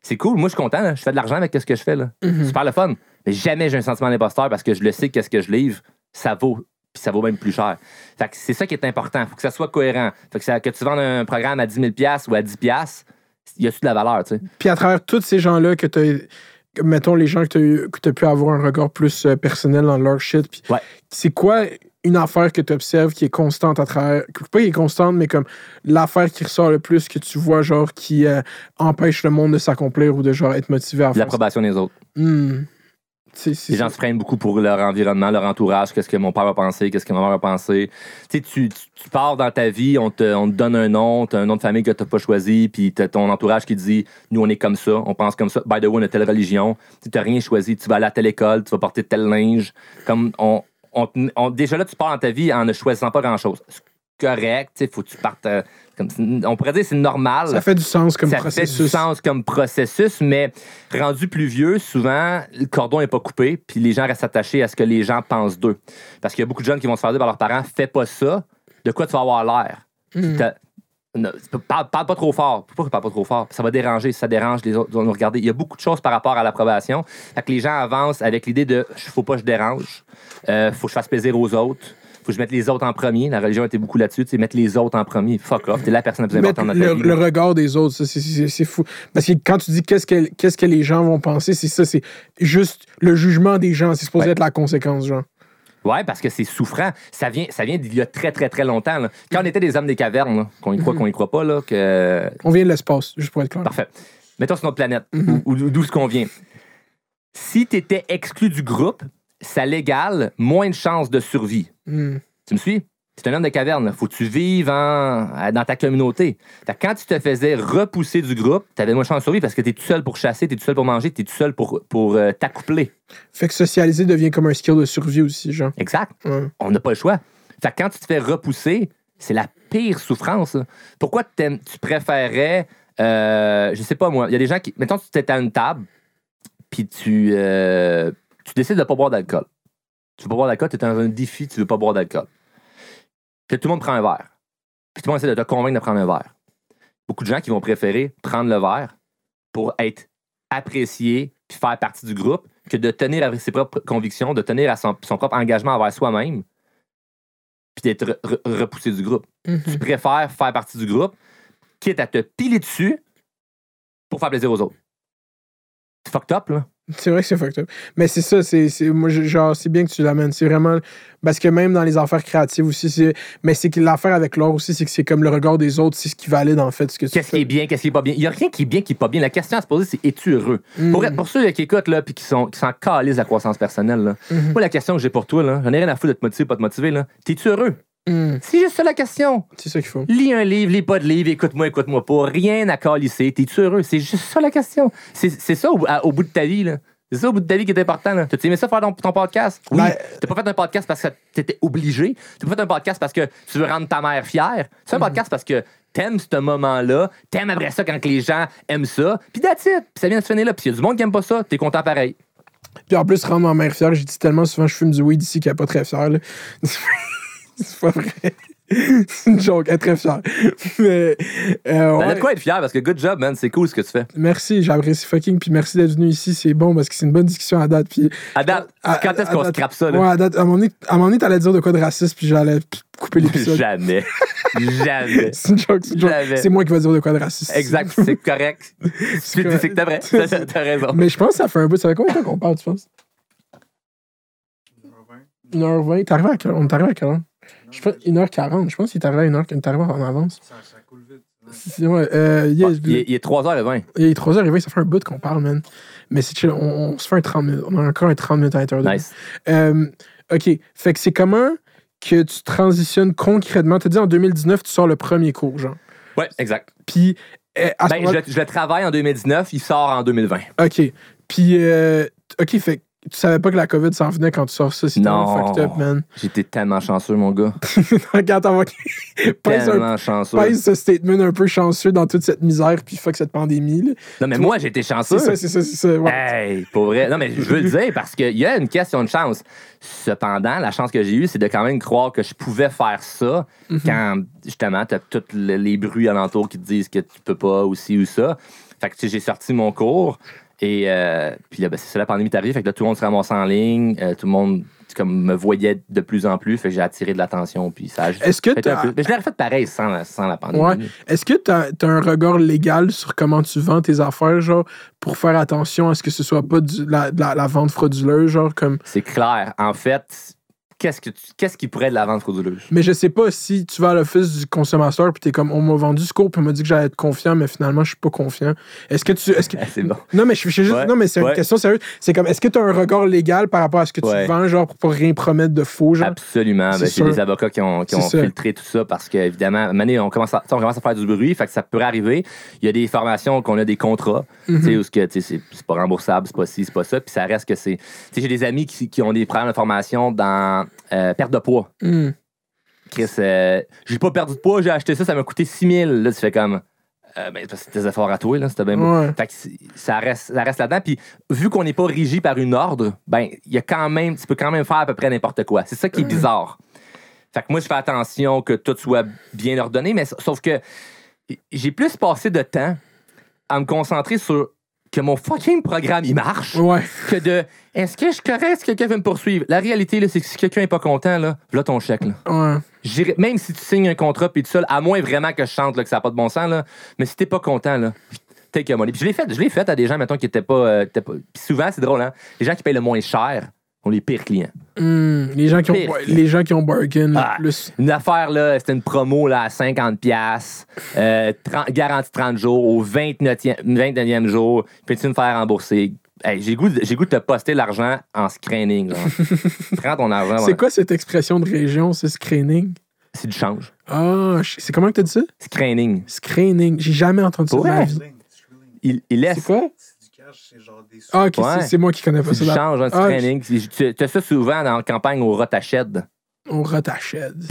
C'est cool, moi je suis content, là. je fais de l'argent avec ce que je fais là. Mhm. Super le fun. Mais jamais j'ai un sentiment d'imposteur parce que je le sais qu'est-ce que je livre, ça vaut puis ça vaut même plus cher. Fait que c'est ça qui est important, faut que ça soit cohérent. Fait que, ça- que tu vendes un programme à 10 000 ou à 10 il y a-tu de la valeur, tu sais? Puis à travers tous ces gens-là que tu mettons les gens que tu as pu avoir un regard plus euh, personnel dans leur shit, puis Ouais. c'est quoi une affaire que tu observes qui est constante à travers, pas qui est constante, mais comme l'affaire qui ressort le plus que tu vois, genre, qui euh, empêche le monde de s'accomplir ou de genre être motivé à faire? L'approbation des autres. Les gens se freinent beaucoup pour leur environnement, leur entourage, qu'est-ce que mon père va penser, qu'est-ce que ma mère va penser. Tu sais, tu, tu, tu pars dans ta vie, on te, on te donne un nom, t'as un nom de famille que t'as pas choisi, puis t'as ton entourage qui dit, nous on est comme ça, on pense comme ça. By the way, on a telle religion. Tu t'as rien choisi, tu vas aller à telle école, tu vas porter tel linge. Comme on, on, te- on- déjà là, tu pars dans ta vie en ne choisissant pas grand-chose. Correct, sais, faut que tu partes. euh, comme, on pourrait dire que c'est normal Ça fait du sens comme ça processus. fait du sens comme processus, mais rendu plus vieux, souvent, le cordon n'est pas coupé, puis les gens restent attachés à ce que les gens pensent d'eux. Parce qu'il y a beaucoup de jeunes qui vont se faire dire par leurs parents fais pas ça, de quoi tu vas avoir l'air? Ne- Parle, parle pas trop fort. Pourquoi parle pas trop fort? Ça va déranger. Ça dérange, les autres vont nous regarder. Il y a beaucoup de choses par rapport à l'approbation. Fait que les gens avancent avec l'idée de faut pas que je dérange, euh, faut que je fasse plaisir aux autres, faut que je mette les autres en premier. La religion était beaucoup là-dessus, tu sais, mettre les autres en premier. Fuck off, t'es la personne la plus importante dans le, vie. le regard des autres, ça, c'est- fou. Parce que quand tu dis qu'est-ce que, qu'est-ce que les gens vont penser, c'est ça, c'est juste le jugement des gens. C'est supposé Ouais. être la conséquence, genre. Ouais, parce que c'est souffrant. Ça vient, ça vient d'il y a très, très, très longtemps. là. Quand on était des hommes des cavernes, qu'on y croit, qu'on y croit pas, là, que. On vient de l'espace, juste pour être clair. Parfait. Mettons sur notre planète, Mhm. ou ou d'où ce qu'on vient. Si tu étais exclu du groupe, ça l'égale moins de chances de survie. Hmm. Tu me suis? C'est un homme de caverne. Faut que tu vives en- dans ta communauté. Quand tu te faisais repousser du groupe, tu avais moins de chances de survie parce que tu es tout seul pour chasser, tu es tout seul pour manger, tu es tout seul pour, pour euh, t'accoupler. Fait que socialiser devient comme un skill de survie aussi, genre. Exact. On n'a pas le choix. Fait que quand tu te fais repousser, c'est la pire souffrance. Pourquoi tu préférerais, euh, je sais pas moi, il y a des gens qui, mettons, tu étais à une table, puis tu, euh, tu décides de ne pas boire d'alcool. Tu veux pas boire d'alcool, tu es dans un défi, tu veux pas boire d'alcool. Puis tout le monde prend un verre. Puis tout le monde essaie de te convaincre de prendre un verre. Beaucoup de gens qui vont préférer prendre le verre pour être apprécié puis faire partie du groupe que de tenir à ses propres convictions, de tenir à son, son propre engagement envers soi-même puis d'être re- re- repoussé du groupe. Mhm. Tu préfères faire partie du groupe, quitte à te piler dessus pour faire plaisir aux autres. C'est fucked up, là. C'est vrai que c'est fucked up. Mais c'est ça, c'est, moi, genre, c'est bien que tu l'amènes. C'est vraiment. Parce que même dans les affaires créatives aussi, c'est. Mais c'est que l'affaire avec l'or aussi, c'est que c'est comme le regard des autres, c'est ce qui valide, en fait, ce que tu Qu'est-ce qui est bien, qu'est-ce qui est pas bien? Il n'y a rien qui est bien, qui est pas bien. La question à se poser, c'est es-tu heureux? Mm. Pour, pour ceux qui écoutent là, puis qui sont qui s'en calisent la croissance personnelle, là, Mhm. moi, la question que j'ai pour toi, là, j'en ai rien à foutre de te motiver, pas te motiver. là. T'es-tu heureux? Mm. C'est juste ça la question. C'est ça qu'il faut. Lis un livre, lis pas de livre, écoute-moi, écoute-moi pas. Rien à calisser. T'es-tu heureux? C'est juste ça la question. C'est c'est ça au, à- au bout de ta vie, là. C'est ça au bout de ta vie qui est important. là. T'as-tu aimé ça faire ton, ton podcast? Oui. Ben- T'as pas fait un podcast parce que t'étais obligé. T'as pas fait un podcast parce que tu veux rendre ta mère fière. C'est un Mhm. podcast parce que t'aimes ce moment-là. T'aimes après ça quand que les gens aiment ça. Puis that's it. Puis ça vient de se finir là. Puis s'il y a du monde qui aime pas ça, t'es content pareil. Puis en plus, rendre ma mère fière, j'ai dit tellement souvent, je fume du weed ici qu'elle n'est pas très fière. là. c'est pas vrai. c'est une joke, elle est très fière. Mais. euh, T'as ouais. de quoi être fier parce que good job, man. C'est cool ce que tu fais. Merci, j'apprécie fucking. Puis merci d'être venu ici, c'est bon parce que c'est une bonne discussion à date. Puis À date, À- quand est-ce qu'on scrape ça, là? Ouais, à, date, à un moment donné, à un moment donné, t'allais dire de quoi de raciste, puis j'allais couper l'épisode. Jamais. Jamais. c'est une joke, c'est une joke. Jamais. C'est moi qui vais dire de quoi de raciste. Exact, c'est correct. C'est que t'as vrai. T'as t'as raison. Mais je pense que ça fait un bout. Ça fait combien de temps qu'on parle, tu penses? 1h20. T'es arrivé à quelle heure? On est arrivé à quelle heure? Je pense 1h40. Je pense qu'il est arrivé à 1h, qu'il est arrivé en avance. Ça, ça coule vite. Ouais, euh, Il est, il est 3h20. il est 3h20, ça fait un bout qu'on parle, man. Mais c'est chill, on, on se fait un 30 minutes. On a encore un 30 minutes à l'intérieur. de Nice. Euh, OK. Fait que c'est comment que tu transitionnes concrètement? Tu dit en 2019, tu sors le premier cours, genre. Ouais, exact. Puis, euh, à ce Ben, je, le- je le travaille en 2019, il sort en 2020. OK. Puis, euh, OK, fait que tu savais pas que la COVID s'en venait quand tu sors ça. Tellement fucked up, man. J'étais tellement chanceux, mon gars. Regarde, t'as un- Tellement chanceux. pèse ce statement un peu chanceux dans toute cette misère, puis fuck cette pandémie. là. Non, mais moi, j'étais chanceux. C'est ça, c'est ça, c'est ça. ouais. Hey, pour vrai. Non, mais je veux le dire parce qu'il y a une question de chance. Cependant, la chance que j'ai eue, c'est de quand même croire que je pouvais faire ça Mhm. quand, justement, tu as tous le- les bruits alentours qui te disent que tu peux pas ou ci ou ça. Fait que j'ai sorti mon cours et euh, puis là, ben, c'est ça, la pandémie est arrivée. Fait que là, tout le monde se ramasse en ligne. euh, tout le monde comme, me voyait de plus en plus. Fait que j'ai attiré de l'attention. Puis ça a Est-ce que fait un t'as- peu- Mais je l'aurais fait pareil sans la, sans la pandémie. Ouais. Est-ce que tu as, un regard légal sur comment tu vends tes affaires, genre, pour faire attention à ce que ce soit pas du- la, de la, la vente frauduleuse, genre, comme. C'est clair. En fait, qu'est-ce, que qu'est-ce qui pourrait être de la vente frauduleuse? Mais je sais pas si tu vas à l'office du consommateur puis t'es comme, on m'a vendu ce cours puis on m'a dit que j'allais être confiant, mais finalement, je suis pas confiant. Est-ce que tu. Est-ce que... C'est bon. Non, mais je je- juste. Ouais. Non, mais c'est une Ouais. question sérieuse. C'est comme, est-ce que tu as un regard légal par rapport à ce que tu Ouais. vends, genre, pour pas rien promettre de faux, genre? Absolument. Ben, des avocats qui ont, qui ont filtré tout ça parce qu'évidemment, donné, on commence, à, on commence à faire du bruit, fait que ça pourrait arriver. Il y a des formations qu'on a des contrats, Mhm. tu sais, où c'est c'est pas remboursable, c'est pas ci, c'est pas ça, puis ça reste que c'est. tu sais, J'ai des amis qui, qui ont des programmes de formation dans euh, perte de poids. Hmm. Chris, euh, j'ai pas perdu de poids, j'ai acheté ça, ça m'a coûté 6 000. Là, tu fais comme. Euh, ben, c'est des efforts à toi, là, c'était bien beau. Ouais. Fait que ça reste, ça reste là-dedans. Puis, vu qu'on n'est pas régi par une ordre, ben, il y a quand même, tu peux quand même faire à peu près n'importe quoi. C'est ça qui est bizarre. Fait que moi, je fais attention que tout soit bien ordonné, mais sauf que j'ai plus passé de temps à me concentrer sur que mon fucking programme, il marche, Ouais. que de est-ce que je suis correct? Si quelqu'un veut me poursuivre? La réalité, là, c'est que si quelqu'un n'est pas content, là, là ton chèque. Là. Ouais. J'irai- Même si tu signes un contrat puis tout seul, à moins vraiment que je chante là, que ça n'a pas de bon sens, là, mais si t'es pas content, là, take your money. Puis je l'ai fait, je l'ai fait à des gens, mettons, qui étaient pas. euh, étaient pas- Puis souvent, c'est drôle, hein? Les gens qui payent le moins cher ont les pires clients. Hmm. Les gens qui ont, Pire. les gens qui ont bargain Ah. le plus. Une affaire, là, c'était une promo là, à 50$, piastres, euh, 30 garantie 30 jours, au 29e, 29e jour, peux-tu me faire rembourser? Hey, j'ai goût, de- j'ai goût de te poster l'argent en screening. Prends ton argent. C'est voilà. quoi cette expression de région, ce screening? C'est du change. Ah, c'est comment que t'as dit ça? Screening. Screening. J'ai jamais entendu ça Ouais. Il, il laisse. C'est quoi? C'est du cash, c'est genre. Ah, ok, Ouais. c'est- moi qui connais pas ça. du là. change, un Ah, training. Tu tu as ça souvent dans la campagne au Rotached. On retachède.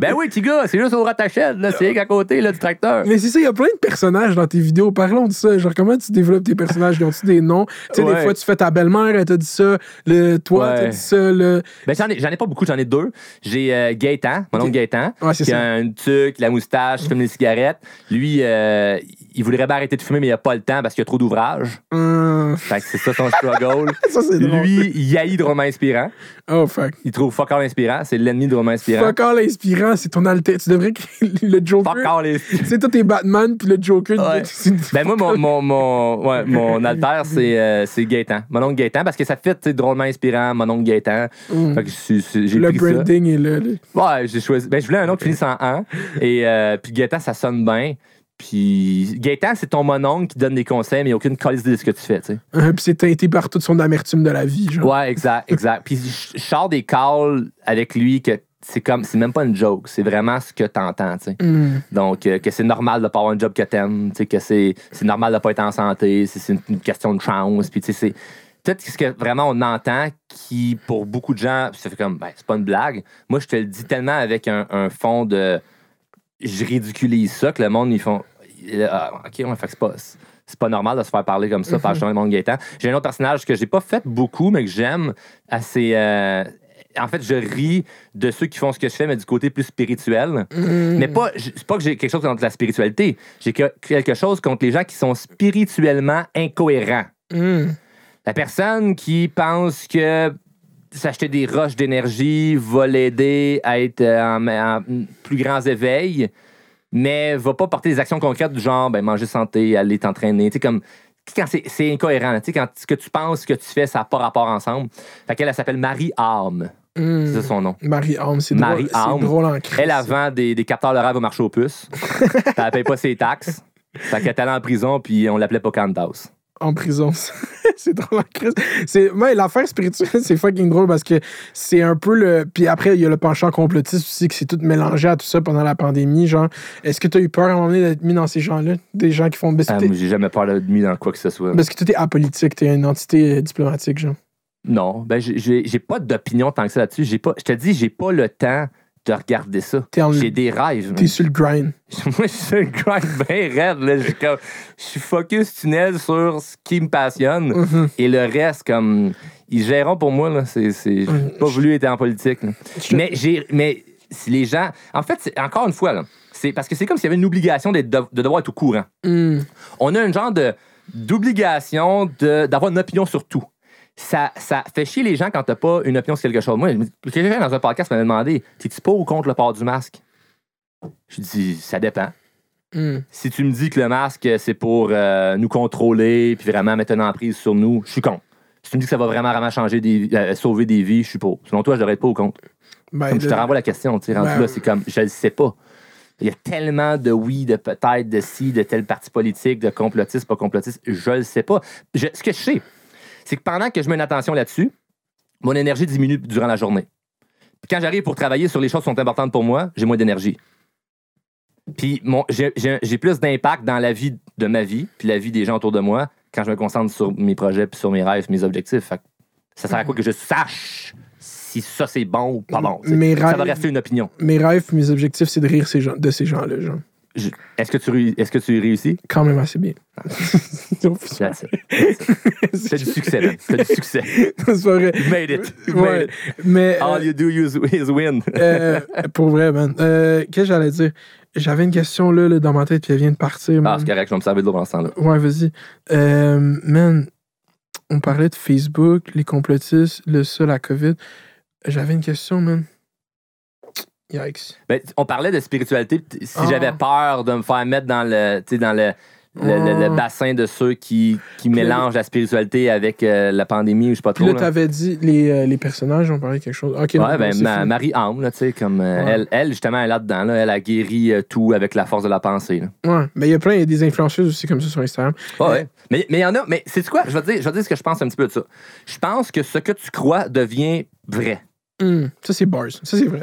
Ben oui, petit gars, c'est juste au Rotached, là. C'est à côté là, du tracteur. Mais c'est ça, il y a plein de personnages dans tes vidéos. Parlons de ça. Genre, comment tu développes tes personnages? Ils ont-tu des noms? Tu sais, des fois, tu fais ta belle-mère, elle t'a dit ça. Le, toi, Ouais. t'as dit ça. Le... Ben, j'en ai, pas beaucoup, j'en ai deux. J'ai euh, Gaëtan, mon oncle Gaëtan, Ouais, c'est qui ça. a une tuque, la moustache, fume des cigarettes. Lui, euh, il voudrait bien arrêter de fumer, mais il a pas le temps parce qu'il y a trop d'ouvrages. Hum, Fait que c'est ça son struggle. ça, c'est drôle. Lui, il haït drôlement inspirant. Oh, fuck. Il trouve fuck all inspirant. C'est l'ennemi drôlement inspirant. Fuck all inspirant, c'est ton alter. Tu devrais créer le Joker. Fuck all inspirant. C'est toi, t'es Batman, puis le Joker. Ouais. c'est Ben moi, mon, mon, mon, ouais, mon alter, c'est euh, c'est Gaétan. Mon oncle Gaétan, parce que ça tu sais, drôlement inspirant, mon oncle Gaétan. Mm. Fait que suis- j'ai le pris ça. branding est là. Ouais, j'ai choisi. Ben, je voulais un nom qui finisse en an. Et euh, puis Gaétan, ça sonne bien. Puis Gaétan, c'est ton mononcle qui donne des conseils, mais il n'y a aucune calice de ce que tu fais, tu sais. Hein, puis c'est teinté par toute son amertume de la vie. Genre. Ouais, exact, exact. Puis je sors des calls avec lui que c'est comme, c'est même pas une joke, c'est vraiment ce que t'entends, tu sais. Mm. Donc, euh, que c'est normal de pas avoir un job que t'aimes, tu sais, que c'est c'est normal de pas être en santé, c'est c'est une, une question de chance, puis tu sais, c'est peut-être ce que vraiment on entend qui, pour beaucoup de gens, ça fait comme, ben, c'est pas une blague. Moi, je te le dis tellement avec un, un fond de. Je ridiculise ça que le monde, ils font. Ah, ok, ouais, fait que c'est pas. C'est pas normal de se faire parler comme ça par justement le monde Gaétan. J'ai un autre personnage que j'ai pas fait beaucoup, mais que j'aime assez. euh, en fait, je ris de ceux qui font ce que je fais, mais du côté plus spirituel. Mais pas, c'est pas que j'ai quelque chose contre la spiritualité. J'ai que- quelque chose contre les gens qui sont spirituellement incohérents. Mm. La personne qui pense que s'acheter des roches d'énergie va l'aider à être euh, en, en plus grands éveils, mais va pas porter des actions concrètes du genre ben, manger santé, aller t'entraîner. Tu comme. Quand c'est, incohérent, tu quand ce que tu penses, ce que tu fais, ça n'a pas rapport ensemble. Fait qu'elle, elle s'appelle Marie Arme. Mm. C'est son nom. Marie drôle. Arme. C'est drôle en crise. Elle, elle vend des, des capteurs de rêve au marché aux puces. Elle paye pas ses taxes. Fait qu'elle est allée en prison, puis on l'appelait pas Candace. En prison. c'est drôle en crise. C'est, ouais, l'affaire spirituelle, c'est fucking drôle parce que c'est un peu le. Puis après, il y a le penchant complotiste aussi, que c'est tout mélangé à tout ça pendant la pandémie. Genre, est-ce que tu as eu peur à un moment donné d'être mis dans ces gens-là? Des gens qui font. Ah, moi, j'ai jamais peur de mis dans quoi que ce soit. parce que toi, t'es apolitique, t'es une entité euh, diplomatique, genre. Non, ben j'ai- j'ai j'ai pas d'opinion tant que ça là-dessus. J'ai pas, je te dis, j'ai pas le temps de regarder ça. J'ai des rêves. T'es sur le grind. Moi, je suis un grind bien raide. Là. Comme- Je suis focus tunnel sur ce qui me passionne. Mhm. Et le reste, comme. Ils géreront pour moi. Là. C'est, j'ai Mhm. pas voulu être en politique. Mais, j'ai, mais si les gens. En fait, encore une fois, là, c'est parce que c'est comme s'il y avait une obligation de, de devoir être au courant. Mm. On a un genre de, d'obligation d'avoir une opinion sur tout. Ça, ça fait chier les gens quand t'as pas une opinion sur quelque chose. Moi, quelqu'un dans un podcast m'avait demandé T'es-tu pas ou contre le port du masque? Je dis Ça dépend. Mm. Si tu me dis que le masque, c'est pour euh, nous contrôler puis vraiment mettre une emprise sur nous, je suis contre. Si tu me dis que ça va vraiment, vraiment changer des, euh, sauver des vies, je suis pour. Selon toi, je devrais être pas ou contre? Ben, Comme je te renvoie la question, tu sais, rendu Ben, là, c'est comme, je le sais pas. Il y a tellement de oui, de peut-être, de si, de tel parti politique, de complotiste, pas complotiste, je le sais pas. Je- ce que je sais, c'est que pendant que je mets une attention là-dessus, mon énergie diminue durant la journée. Puis quand j'arrive pour travailler sur les choses qui sont importantes pour moi, j'ai moins d'énergie. Puis mon- j'ai- plus d'impact dans la vie de ma vie, puis la vie des gens autour de moi, quand je me concentre sur mes projets, puis sur mes rêves, mes objectifs. Fait que ça sert à quoi que je sache si ça c'est bon ou pas bon. Mes Ça va rester une opinion. Mes rêves, mes objectifs, c'est de rire ces gens, de ces gens-là, genre. Est-ce que, tu est-ce que tu réussis? Quand même assez bien. T'as du succès, man. T'as du succès. c'est pas vrai. You made it. You Ouais. made it. Mais. All euh, you do is, is win. euh, pour vrai, man. Euh, Qu'est-ce que j'allais dire? J'avais une question là, là, dans ma tête, puis elle vient de partir. Ah, c'est correct, je vais me servir de l'eau pendant ce temps-là. Ouais, vas-y. Man, on parlait de Facebook, les complotistes, le ça, la COVID. J'avais une question, man. Yikes. Ben, on parlait de spiritualité. Si Ah. j'avais peur de me faire mettre dans le, dans le, le, le- le Ah. bassin de ceux qui, qui Puis mélangent la spiritualité avec euh, la pandémie ou je sais pas Puis trop. là, là. t'avais dit, les, euh, les personnages ont parlé de quelque chose. Ok, non, Ouais, ben, c'est ma- fini. Marie Anne, là, tu sais, comme euh, Ouais. elle, elle, justement, elle est là-dedans. Là, elle a guéri tout avec la force de la pensée. là. Ouais, mais il y a plein, il y a des influenceuses aussi comme ça sur Instagram. Ouais, ouais. Mais mais il y en a, mais c'est quoi? Je vais, te dire, je vais te dire ce que je pense un petit peu de ça. Je pense que ce que tu crois devient vrai. Hum, ça, c'est bars. Ça, c'est vrai.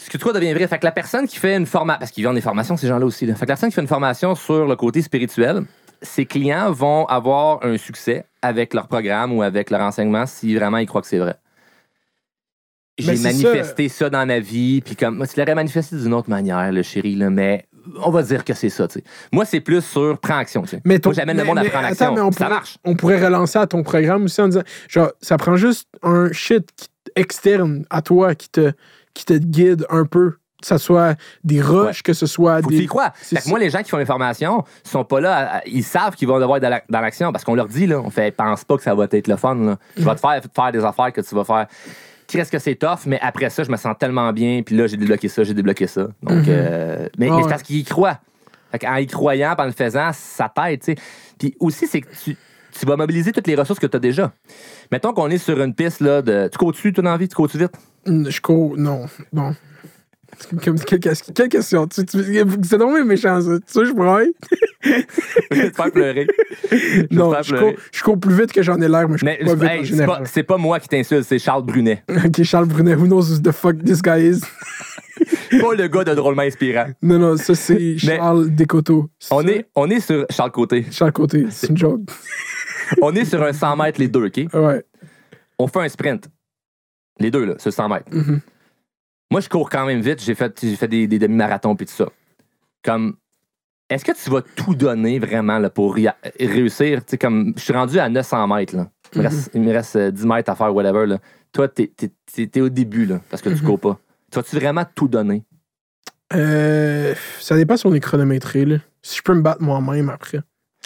Ce que tu crois devient vrai. Fait que la personne qui fait une formation, parce qu'ils vendent des formations, ces gens-là aussi. là. Fait que la personne qui fait une formation sur le côté spirituel, ses clients vont avoir un succès avec leur programme ou avec leur enseignement si vraiment ils croient que c'est vrai. J'ai manifesté ça. dans ma vie, puis comme, moi, tu l'aurais manifesté d'une autre manière, le chéri, là, mais on va dire que c'est ça, tu sais. Moi, c'est plus sur prends action, tu sais. Mais ton- Moi, j'amène le monde à prendre attends, action. mais on ça pourrait- marche. On pourrait relancer à ton programme aussi en disant, genre, ça prend juste un shit qui- externe à toi qui te, qui te guide un peu. Que ce soit des rushs, que ce soit Faut tu des. y crois. Fait que moi, les gens qui font les formations sont pas là. ils savent qu'ils vont devoir être dans la- dans l'action parce qu'on leur dit, là, on fait, pense pas que ça va être le fun. Là. Je vais te faire faire des affaires que tu vas faire. qu'est-ce que c'est tough, mais après ça, je me sens tellement bien, puis là, j'ai débloqué ça, j'ai débloqué ça. Donc, euh, mais, mais c'est parce qu'il y croit. Fait en y croyant, en le faisant, ça t'aide, tu. Puis aussi, c'est que tu, tu vas mobiliser toutes les ressources que tu as déjà. Mettons qu'on est sur une piste, là, de. Tu cours-tu, toi, dans la vie? Tu cours-tu vite? Je cours. Non, non. Comme, quelle, question? Tu- tu- c'est vraiment méchant, ça. Tu sais, je braille? Je vais te faire pleurer. Non, faire je pleurer. cours, je cours plus vite que j'en ai l'air, mais je Mais cours pas hey, c'est pas, c'est pas moi qui t'insulte, c'est Charles Brunet. Ok, Charles Brunet, who knows who the fuck this guy is? pas le gars de drôlement inspirant. Non, non, ça c'est Charles Descoteaux. On est, on est sur Charles Côté. Charles Côté, c'est une joke. On est sur un 100 mètres les deux, OK? Ouais. On fait un sprint. Les deux, là, sur 100 mètres. Mhm. Moi, je cours quand même vite. J'ai fait, fait des, des demi-marathons puis tout ça. Comme, est-ce que tu vas tout donner vraiment là, pour réussir? Tu sais, comme, je suis rendu à 900 mètres. Là. Il, me reste, il me reste, euh, 10 mètres à faire, whatever. Là. Toi, t'es, t'es au début là, parce que tu Mhm. cours pas. Tu vas-tu vraiment tout donner? Euh, ça dépend si on est chronométré, là. Si je peux me battre moi-même après.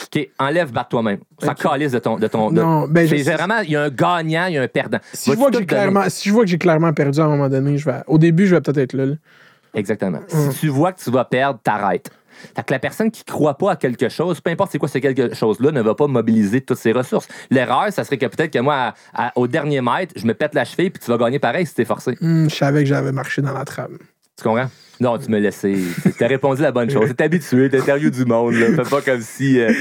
OK, enlève, batte toi-même. Ça Ok. calisse de ton. De ton de- Non, ben, je- c'est vraiment, il y a un gagnant, il y a un perdant. Si je, vois que clairement, si je vois que j'ai clairement perdu à un moment donné, je vais, au début, je vais peut-être être là. là. Exactement. Mm. Si tu vois que tu vas perdre, t'arrêtes. Fait que la personne qui croit pas à quelque chose, peu importe c'est quoi ce quelque chose-là, ne va pas mobiliser toutes ses ressources. L'erreur, ça serait que peut-être que moi, à- à- au dernier mètre, je me pète la cheville puis tu vas gagner pareil si t'es forcé. Hum, je savais que j'avais marché dans la trame. Tu comprends? Non, tu me laissais. T'as répondu la bonne chose. T'es habitué, t'es interview du monde. Là. Fais pas comme si euh,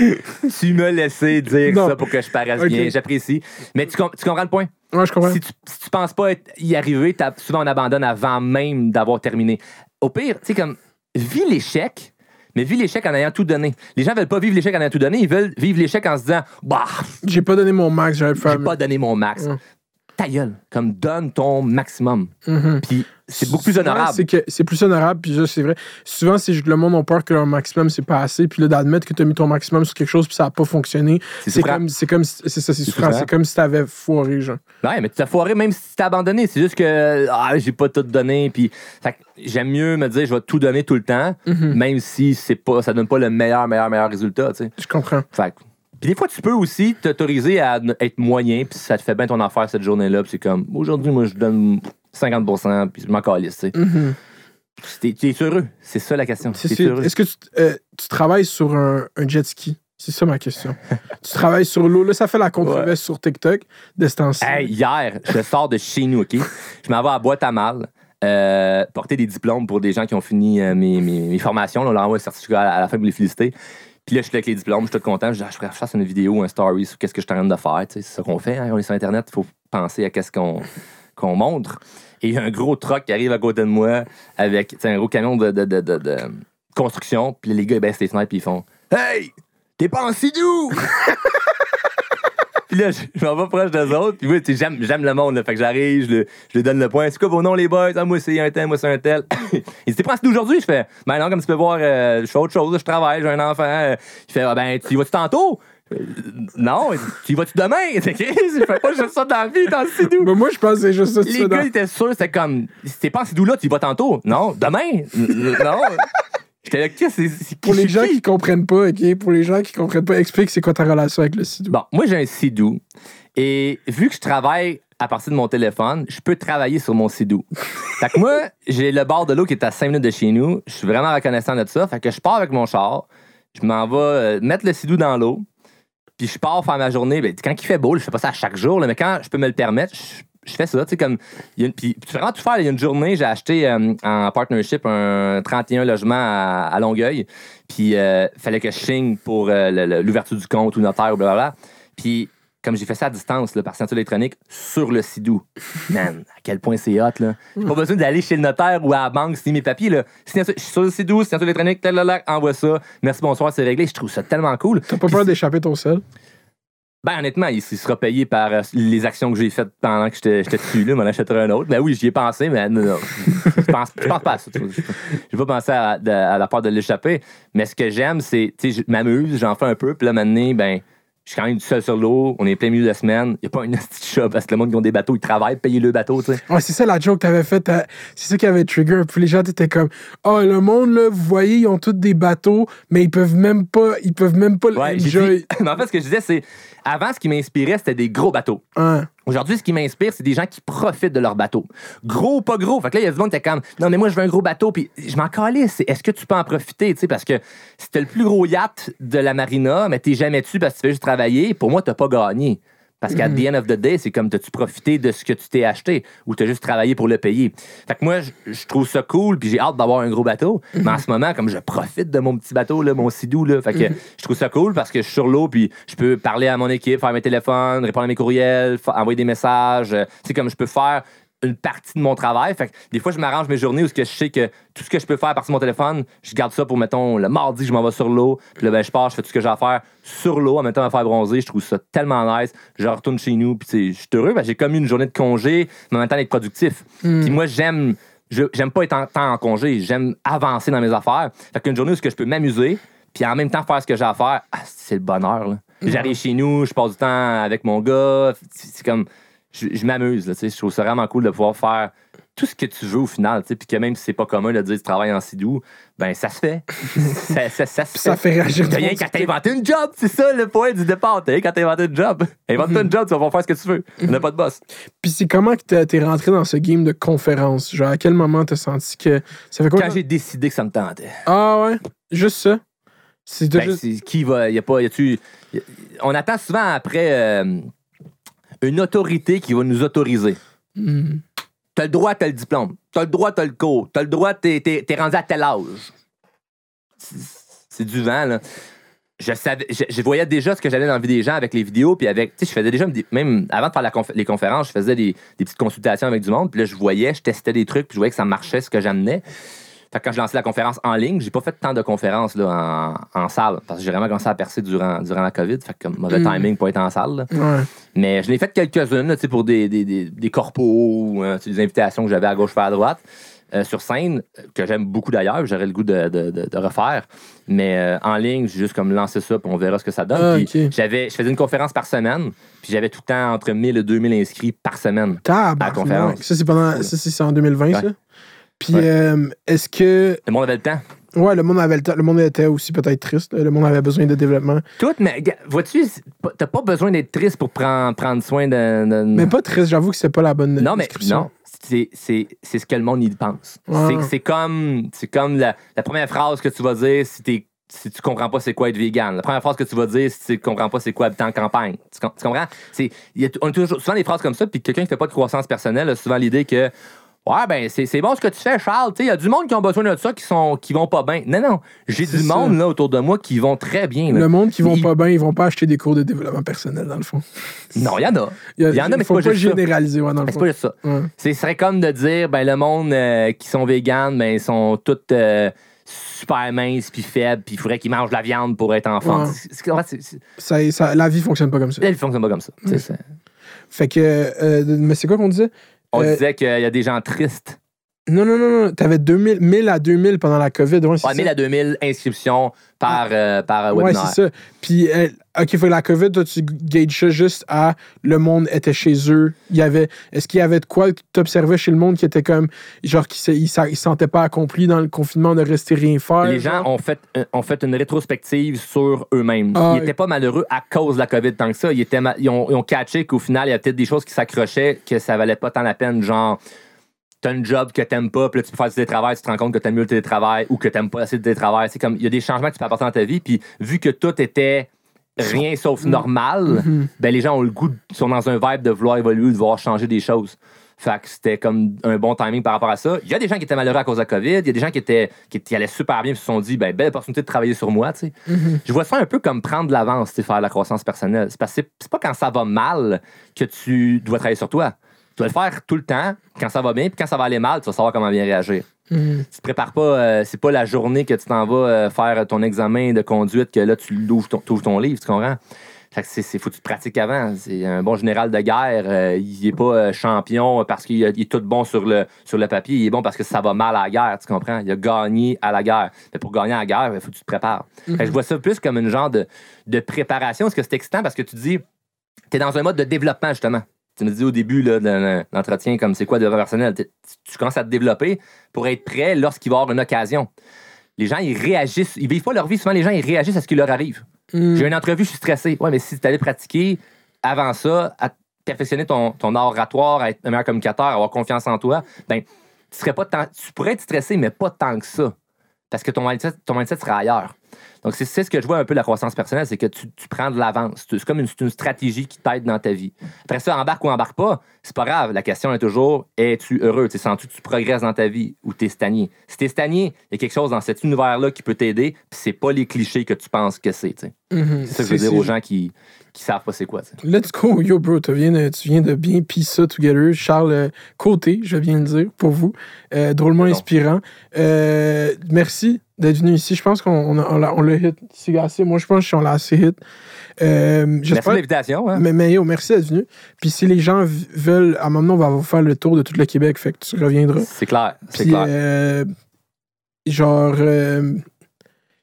tu me laissais dire Non. ça pour que je paraisse bien. J'apprécie. Mais tu, com- tu comprends le point? Ouais, je comprends. Si tu, si tu penses pas être- y arriver, souvent on abandonne avant même d'avoir terminé. Au pire, tu sais, comme, vis l'échec, mais vis l'échec en ayant tout donné. Les gens veulent pas vivre l'échec en ayant tout donné, ils veulent vivre l'échec en se disant, bah, J'ai pas donné mon max, j'aurais pu faire. j'ai pas donné mon max. Ta gueule, comme donne ton maximum. Mhm. Puis c'est beaucoup plus honorable. C'est plus honorable, puis ça, c'est vrai. Souvent, c'est que le monde a peur que leur maximum, c'est pas assez, puis là, d'admettre que tu as mis ton maximum sur quelque chose, puis ça a pas fonctionné. C'est comme, c'est comme, si- c'est ça, c'est souffrant. souffrant. C'est comme si t'avais foiré, genre. Ouais, mais tu t'as foiré même si tu t'as abandonné. C'est juste que ah, j'ai pas tout donné. Puis j'aime mieux me dire je vais tout donner tout le temps, Mhm. même si c'est pas, ça donne pas le meilleur, meilleur, meilleur résultat. tu sais. Je comprends. Fait Puis des fois, tu peux aussi t'autoriser à être moyen, puis ça te fait bien ton affaire cette journée-là, puis c'est comme, aujourd'hui, moi, je donne 50% puis je m'en calisse, tu sais. Mhm. T'es- Tu es heureux? C'est ça la question. Est-ce que tu, euh, tu travailles sur un, un jet ski? C'est ça ma question. tu travailles sur l'eau. Là, ça fait la controverse sur TikTok de ce temps-ci. Hey, hier, je sors de chez nous, OK? Je m'en vais à boîte à mal. euh, porter des diplômes pour des gens qui ont fini euh, mes, mes- mes formations. Là, on leur envoie un certificat à la fin pour les féliciter. Puis là, je suis avec les diplômes, je suis tout content. Je dis, ah, je pourrais faire une vidéo, un story sur qu'est-ce que je suis en train de faire. Tu sais, C'est ça qu'on fait. hein. On est sur Internet, il faut penser à qu'est-ce qu'on montre. Et y a un gros truck qui arrive à côté de moi avec un gros camion de, de- de- de- de construction. Puis les gars, ils baissent les fenêtres puis ils font Hey, t'es pas en sidou! Puis là, je, m'en vais proche d'eux autres. Puis oui, tu sais, j'aime, le monde. Là, fait que j'arrive, je, lui donne le point. C'est quoi vos noms, les boys? Ah, moi, c'est un tel, moi, c'est un tel. Il dit, sidou aujourd'hui? Je fais, ben non, comme tu peux voir, euh, je fais autre chose. Je travaille, j'ai un enfant. Euh, Il fait, ah, ben, tu y vas-tu tantôt? Euh, non, tu y vas-tu demain? Je fais pas juste ça dans la vie, dans le sidou. Mais moi, je pense que c'est juste ça. Les gars, ils étaient sûrs, c'était comme, si t'es pas en sidou là, tu y vas tantôt. Non, demain? Non. J'étais là, qu'est-ce que c'est? Pour les gens qui? comprennent pas, OK? Pour les gens qui comprennent pas, explique c'est quoi ta relation avec le sidou. Bon, moi, j'ai un Sidou. Et vu que je travaille à partir de mon téléphone, je peux travailler sur mon Sidou. fait que moi, j'ai le bord de l'eau qui est à 5 minutes de chez nous. Je suis vraiment reconnaissant de ça. Fait que je pars avec mon char. Je m'en vais euh, mettre le Sidou dans l'eau. Puis je pars faire ma journée. Ben, quand il fait beau, je fais pas ça à chaque jour, là, mais quand je peux me le permettre, je, je fais ça. Tu sais, comme. il y a une- puis vraiment tout faire. Il y a une journée, j'ai acheté euh, en partnership un 31 logements à, à Longueuil. Puis euh, fallait que je signe pour euh, l'ouverture du compte ou notaire ou blablabla. Puis comme j'ai fait ça à distance, là, par signature électronique, sur le Sidou. Man, à quel point c'est hot, là. J'ai pas besoin d'aller chez le notaire ou à la banque signer mes papiers, là. Signature- je suis sur le Sidou, signature électronique, tel, envoie ça. Merci, bonsoir, c'est réglé. Je trouve ça tellement cool. T'as pas peur d'échapper ton sel? Ben, honnêtement, il, sera payé par euh, les actions que j'ai faites pendant que j'étais dessus, là. M'en achèterai un autre. Ben oui, j'y ai pensé, mais non, non. Je pense, pense pas à ça. J'ai pas pensé à la part de l'échapper. Mais ce que j'aime, c'est, tu sais, je m'amuse, j'en fais un peu, puis là, maintenant, ben, je suis quand même tout seul sur l'eau, on est plein milieu de la semaine, il a pas une petite chat parce que le monde qui ont des bateaux, ils travaillent, payer le bateau, tu sais. Ouais, c'est ça la joke que t'avais faite. t'as- C'est ça qui avait trigger. Puis les gens étaient comme, oh, le monde, là, vous voyez, ils ont tous des bateaux, mais ils peuvent même pas, ils peuvent même pas Ouais, dit- mais en fait, ce que je disais, c'est, avant, ce qui m'inspirait, c'était des gros bateaux. Hein. Aujourd'hui, ce qui m'inspire, c'est des gens qui profitent de leur bateau. Gros ou pas gros. Fait que là, il y a du monde qui est comme, non, mais moi, je veux un gros bateau. Puis je m'en calisse. Est-ce que tu peux en profiter? Tu sais, parce que si t'as le plus gros yacht de la marina, mais t'es jamais dessus parce que tu fais juste travailler, pour moi, t'as pas gagné. Parce qu'à the end of the day, c'est comme t'as-tu profité de ce que tu t'es acheté ou t'as juste travaillé pour le payer? Fait que moi, je, trouve ça cool puis j'ai hâte d'avoir un gros bateau. Mais en ce moment, comme je profite de mon petit bateau, là, mon sidou, là, fait que je trouve ça cool parce que je suis sur l'eau puis je peux parler à mon équipe, faire mes téléphones, répondre à mes courriels, envoyer des messages. Euh, C'est comme je peux faire une partie de mon travail. Fait que des fois, je m'arrange mes journées où que je sais que tout ce que je peux faire à partir de mon téléphone, je garde ça pour, mettons, le mardi, je m'en vais sur l'eau. Puis là, ben, je pars, je fais tout ce que j'ai à faire sur l'eau en même temps à faire bronzer. Je trouve ça tellement nice. Je retourne chez nous, puis je suis heureux. j'ai comme eu une journée de congé, mais en même temps d'être productif. Puis moi, j'aime j'aime pas être en temps en congé. J'aime avancer dans mes affaires. Fait qu'une journée où que je peux m'amuser, puis en même temps faire ce que j'ai à faire, ah, c'est le bonheur. là. J'arrive chez nous, je passe du temps avec mon gars. C'est comme je, je m'amuse. là, tu sais. Je trouve ça vraiment cool de pouvoir faire tout ce que tu veux au final. tu sais, Puis que même si c'est pas commun de dire tu travailles en sidou, ben ça se fait. ça, ça, ça se Puis ça fait réagir T'as rien qu'à t'inventer une job, c'est ça le point du départ. T'as rien qu'à t'inventer une job. Invente-toi une job, tu vas pouvoir faire ce que tu veux. On n'a pas de boss. Puis c'est comment que t'es- rentré dans ce game de conférence? Genre, à quel moment t'as senti que. Ça fait quoi? Quand j'ai décidé que ça me tentait. Ah ouais? Juste ça? C'est Ben, juste- qui va. Y a pas, y a-tu- on attend souvent après euh, une autorité qui va nous autoriser. Hmm. T'as le droit, t'as le diplôme. T'as le droit, t'as le cours. T'as le droit, t'es, t'es- t'es rendu à tel âge. C'est, c'est du vent, là. Je, savais, je, je voyais déjà ce que j'allais dans la vie des gens avec les vidéos, puis avec. Tu sais, je faisais déjà, même avant de faire la conf- les conférences, je faisais des, des petites consultations avec du monde, puis là, je voyais, je testais des trucs, puis je voyais que ça marchait, ce que j'amenais. Fait que quand j'ai lancé la conférence en ligne, j'ai pas fait tant de conférences là, en, en salle, parce que j'ai vraiment commencé à percer durant, durant la COVID. Fait que mauvais Mm. timing pour être en salle. Ouais. Mais je l'ai fait quelques-unes pour des, des, des, des corpos ou euh, des invitations que j'avais à gauche, à droite. euh, sur scène, que j'aime beaucoup d'ailleurs, j'aurais le goût de, de- de- de refaire. Mais euh, en ligne, j'ai juste comme lancé ça, puis on verra ce que ça donne. Ah, j'avais, je faisais une conférence par semaine, puis j'avais tout le temps entre 1000 et 2000 inscrits par semaine. Tabarnak. conférence. Ça, c'est pendant. Ça, c'est en 2020, ça? Puis, Ouais. euh, est-ce que. Le monde avait le temps. Ouais, le monde avait le temps. Le monde était aussi peut-être triste. Le monde avait besoin de développement. Tout, mais vois-tu, t'as pas besoin d'être triste pour prendre, prendre soin de. de- Mais pas triste, j'avoue que c'est pas la bonne Non, mais non. C'est, c'est, c'est ce que le monde y pense. C'est, c'est comme, c'est comme la, la première phrase que tu vas dire si, t'es, si tu comprends pas c'est quoi être vegan. La première phrase que tu vas dire si tu comprends pas c'est quoi habiter en campagne. Tu, tu comprends? C'est, il y a, on a toujours souvent des phrases comme ça, puis quelqu'un qui fait pas de croissance personnelle a souvent l'idée que Ouais, ben, c'est, bon ce que tu fais, Charles. Il y a du monde qui ont besoin de ça qui, sont, qui vont pas bien. Non, non. J'ai du ça. monde là, autour de moi qui vont très bien. là. Le monde qui vont Ils- pas bien, ils vont pas acheter des cours de développement personnel, dans le fond. Non, il y en a. Il y en a, mais c'est pas pas juste ça. généraliser, ouais, dans le Mais c'est fond. pas juste ça. Ouais. Ce serait comme de dire, ben, le monde euh, qui sont véganes, ben, ils sont tous euh, super minces puis faibles, puis il faudrait qu'ils mangent de la viande pour être en forme. Ouais. C'est- c'est- en fait, Ça, ça- la vie fonctionne pas comme ça. Elle fonctionne pas comme ça. C'est- Fait que. euh, mais c'est quoi qu'on disait? On Euh, disait qu'il y a des gens tristes. Non, non, non, non. T'avais 2000, 1000 à 2000 pendant la COVID. Ouais, Ouais, ça. 1000 à 2000 inscriptions par, euh, par euh, Ouais, webinaire. c'est ça. Puis, euh, OK, fait que la COVID, toi, tu gages ça juste à le monde était chez eux. Il y avait, est-ce qu'il y avait de quoi que tu observais chez le monde qui était comme, genre, qui se, il, il se sentait pas accompli dans le confinement de rester rien faire? Les gens ont fait, euh, ont fait une rétrospective sur eux-mêmes. Ah, ils ouais. n'étaient pas malheureux à cause de la COVID tant que ça. Ils, étaient ils, ont, ils ont catché qu'au final, il y a peut-être des choses qui s'accrochaient, que ça valait pas tant la peine. Genre, t'as un job que t'aimes pas, puis là, tu peux faire du télétravail, tu te rends compte que t'aimes mieux le télétravail ou que t'aimes pas assez de télétravail. C'est comme, il y a des changements que tu peux apporter dans ta vie, puis vu que tout était rien sauf normal, Mhm. ben les gens ont le goût, de- sont dans un vibe de vouloir évoluer, de vouloir changer des choses. Fait que c'était comme un bon timing par rapport à ça. Il y a des gens qui étaient malheureux à cause de la COVID. Il y a des gens qui étaient qui, qui allaient super bien et se sont dit, ben, belle opportunité de travailler sur moi, tu sais. Mhm. Je vois ça un peu comme prendre de l'avance, faire de la croissance personnelle. C'est parce que c'est- c'est pas quand ça va mal que tu dois travailler sur toi. Tu dois le faire tout le temps, quand ça va bien, puis quand ça va aller mal, tu vas savoir comment bien réagir. Mhm. Tu te prépares pas, euh, c'est pas la journée que tu t'en vas euh, faire ton examen de conduite que là, tu ouvres ton, t'ouvres ton livre, tu comprends? Fait que c'est, faut que tu te pratiques avant. C'est un bon général de guerre. euh, il est pas champion parce qu'il il est tout bon sur le, sur le papier. Il est bon parce que ça va mal à la guerre, tu comprends? Il a gagné à la guerre. Mais pour gagner à la guerre, il faut que tu te prépares. Fait que je vois ça plus comme une genre de, de préparation. Parce que c'est excitant parce que tu dis, tu es dans un mode de développement, justement? Tu me dis au début là, de l'entretien, comme c'est quoi le développement personnel. Tu commences à te développer pour être prêt lorsqu'il va y avoir une occasion. Les gens, ils réagissent. Ils vivent pas leur vie. Souvent, les gens, ils réagissent à ce qui leur arrive. Mhm. J'ai une entrevue, je suis stressé. Ouais, mais si tu allais pratiquer avant ça, à- perfectionner ton, ton oratoire, être un meilleur communicateur, avoir confiance en toi, ben, tu, serais pas tant- tu pourrais être stressé, mais pas tant que ça. Parce que ton mindset, ton mindset sera ailleurs. Donc, c'est ce que je vois un peu de la croissance personnelle, c'est que tu, tu prends de l'avance. C'est comme une, une stratégie qui t'aide dans ta vie. Après ça, embarque ou embarque pas, c'est pas grave. La question est toujours es-tu heureux? Sais, Sens-tu que tu progresses dans ta vie ou t'es stagné? Si t'es stagné, il y a quelque chose dans cet univers-là qui peut t'aider, puis c'est pas les clichés que tu penses que c'est. Mhm. C'est ça que je veux dire aux gens qui, qui savent pas c'est quoi. Let's go, yo bro, tu viens de, tu viens de bien piece ça together. Charles euh, Côté, je viens de dire, pour vous. Euh, drôlement inspirant. Euh, merci d'être venu ici. Je pense qu'on on on l'a on l'a hit. C'est assez. Moi, je pense qu'on l'a assez hit. Euh, Merci de l'invitation. hein. mais, mais yo, merci d'être venu. Puis si les gens veulent, à un moment donné, on va vous faire le tour de tout le Québec, fait que tu reviendras. C'est clair. C'est clair. euh, genre, euh,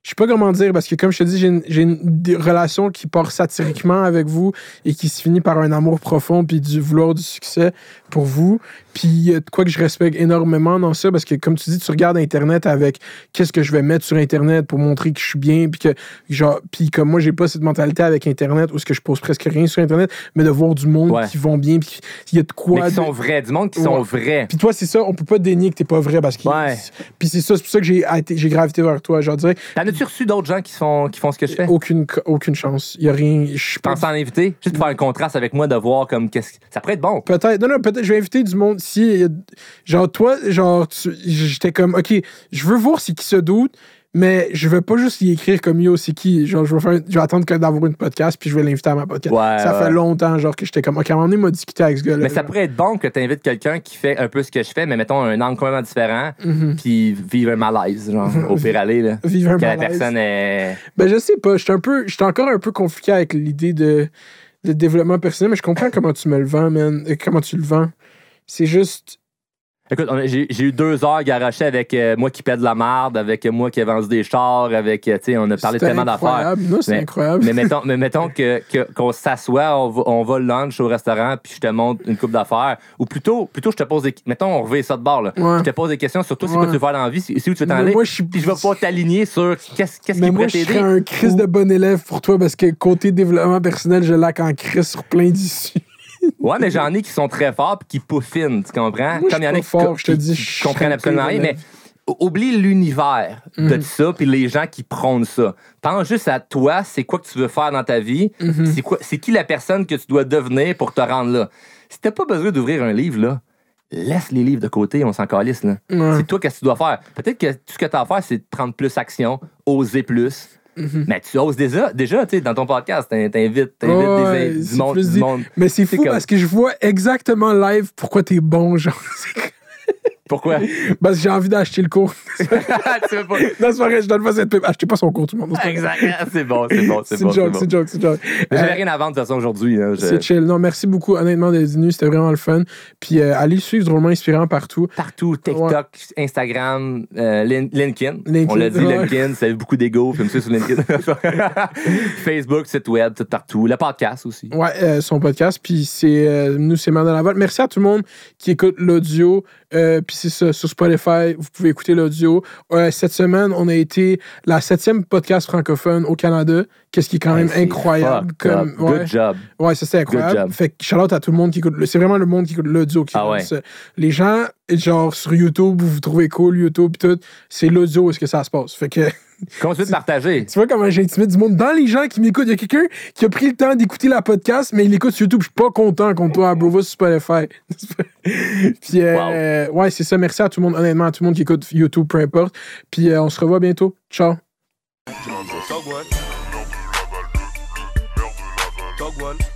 je sais pas comment dire, parce que comme je te dis, j'ai une, une relation qui part satiriquement avec vous et qui se finit par un amour profond puis du vouloir du succès pour vous. Puis quoi que je respecte énormément dans ça, parce que comme tu dis, tu regardes Internet avec qu'est-ce que je vais mettre sur Internet pour montrer que je suis bien, puis que, genre, puis comme moi, j'ai pas cette mentalité avec Internet où ce que je pose presque rien sur Internet, mais de voir du monde Ouais. qui vont bien, puis il y a de quoi... Mais qui de- sont vrais, du monde qui sont vrais. puis toi, c'est ça, on peut pas dénier que t'es pas vrai parce que. Ouais. Puis c'est ça, c'est pour ça que j'ai j'ai gravité vers toi. Je dirais, T'en as-tu reçu d'autres gens qui font, qui font ce que je fais? aucune, aucune chance. Il y a rien. Je pense en inviter, juste pour faire un contraste avec moi, de voir comme qu'est-ce que- Ça pourrait être bon. Peut-être, non, non, peut-être, je vais inviter du monde. Si, genre, toi, genre, j'étais comme, OK, je veux voir c'est qui se doute, mais je veux pas juste y écrire comme yo, c'est qui. Genre, je vais, faire, je vais attendre que d'avoir une podcast, puis je vais l'inviter à ma podcast. Ouais, ça ouais. fait longtemps, genre, que j'étais comme, OK, à un moment donné, m'a discuté avec ce gars-là. Mais ça pourrait être bon que tu invites quelqu'un qui fait un peu ce que je fais, mais mettons un angle complètement différent, Mhm. puis vivre un malaise, genre, au pire aller, là. Vivre un Que la personne est. Ben, je sais pas. J'étais un peu. J'étais encore un peu compliqué avec l'idée de, de développement personnel, mais je comprends comment tu me le vends, man. Comment tu le vends. C'est juste. Écoute, j'ai eu deux heures garochées avec euh, moi qui paie de la marde, avec euh, moi qui ai vendu des chars, avec, euh, tu sais, on a parlé tellement d'affaires. c'est incroyable. Mais mettons, mais mettons que, que- qu'on s'assoit, on va, on va lunch au restaurant, puis je te montre une coupe d'affaires. Ou plutôt, plutôt, je te pose des Mettons, on revient ça de bord, là. Ouais. Je te pose des questions sur toi, c'est Ouais. quoi tu veux faire dans la vie, c'est où tu veux t'en aller. moi, je suis- Puis je vais pas t'aligner sur qu'est-ce qu'est-ce Mais qui moi, pourrait je t'aider. serais un crise de bon élève pour toi parce que côté développement personnel, je laque en crise sur plein d'issues. Ouais, mais j'en ai qui sont très forts puis qui peaufinent, tu comprends? Moi, Comme il y en a qui, je te dis, qui je comprennent absolument rien, mais oublie l'univers de Mhm. ça puis les gens qui prônent ça. Pense juste à toi, c'est quoi que tu veux faire dans ta vie, Mhm. c'est quoi, c'est qui la personne que tu dois devenir pour te rendre là? Si t'as pas besoin d'ouvrir un livre, là, laisse les livres de côté, on s'en calisse, là. C'est toi qu'est-ce que tu dois faire. Peut-être que tout ce que tu as à faire, c'est de prendre plus action, oser plus. Mhm. Mais tu oses déjà, déjà tu sais, dans ton podcast, t'in- t'invites, t'invites Ouais, des- du, monde, du monde. Mais c'est C'est fou comme- parce que je vois exactement live pourquoi t'es bon, genre. Pourquoi? parce que j'ai envie d'acheter le cours. tu veux pas. non, c'est vrai, je donne pas cette pub. Achetez pas son cours, tout le monde. C'est pas vrai. Exact. C'est bon, c'est bon, c'est C'est bon. une joke, c'est c'est joke, c'est joke. J'avais Euh, rien à vendre de toute façon aujourd'hui. hein, C'est chill. Non, merci beaucoup, honnêtement, d'être venu. C'était vraiment le fun. Puis euh, allez suivre Drôlement Inspirant partout. Partout, TikTok, Instagram, euh, Lin- LinkedIn. LinkedIn, On l'a dit, ouais. LinkedIn, ça a beaucoup d'ego. Puis me suivre sur LinkedIn. Facebook, site web, tout partout. Le podcast aussi. Ouais, euh, son podcast. Puis c'est euh, nous, c'est Laval. Merci à tout le monde qui écoute l'audio. Euh, puis c'est ça, sur Spotify, vous pouvez écouter l'audio. Euh, cette semaine, on a été la septième podcast francophone au Canada, qu'est-ce qui est quand même Hey, incroyable. Comme, up. ouais, Good job. ouais, ça c'est incroyable. Fait que shout out à tout le monde qui écoute. C'est vraiment le monde qui écoute l'audio qui Ah rend ouais. ça. Les gens, genre sur YouTube, vous vous trouvez cool, YouTube, pis tout, c'est l'audio où est-ce que ça se passe. Fait que. Continue de partager. Tu vois comment j'intimide du monde. Dans les gens qui m'écoutent, il y a quelqu'un qui a pris le temps d'écouter la podcast, mais il écoute sur YouTube. Je suis pas content contre toi, bro. Va sur Spotify. Puis, euh, ouais, c'est ça. Merci à tout le monde, honnêtement, à tout le monde qui écoute YouTube, peu importe. Puis, euh, on se revoit bientôt. Ciao. Dog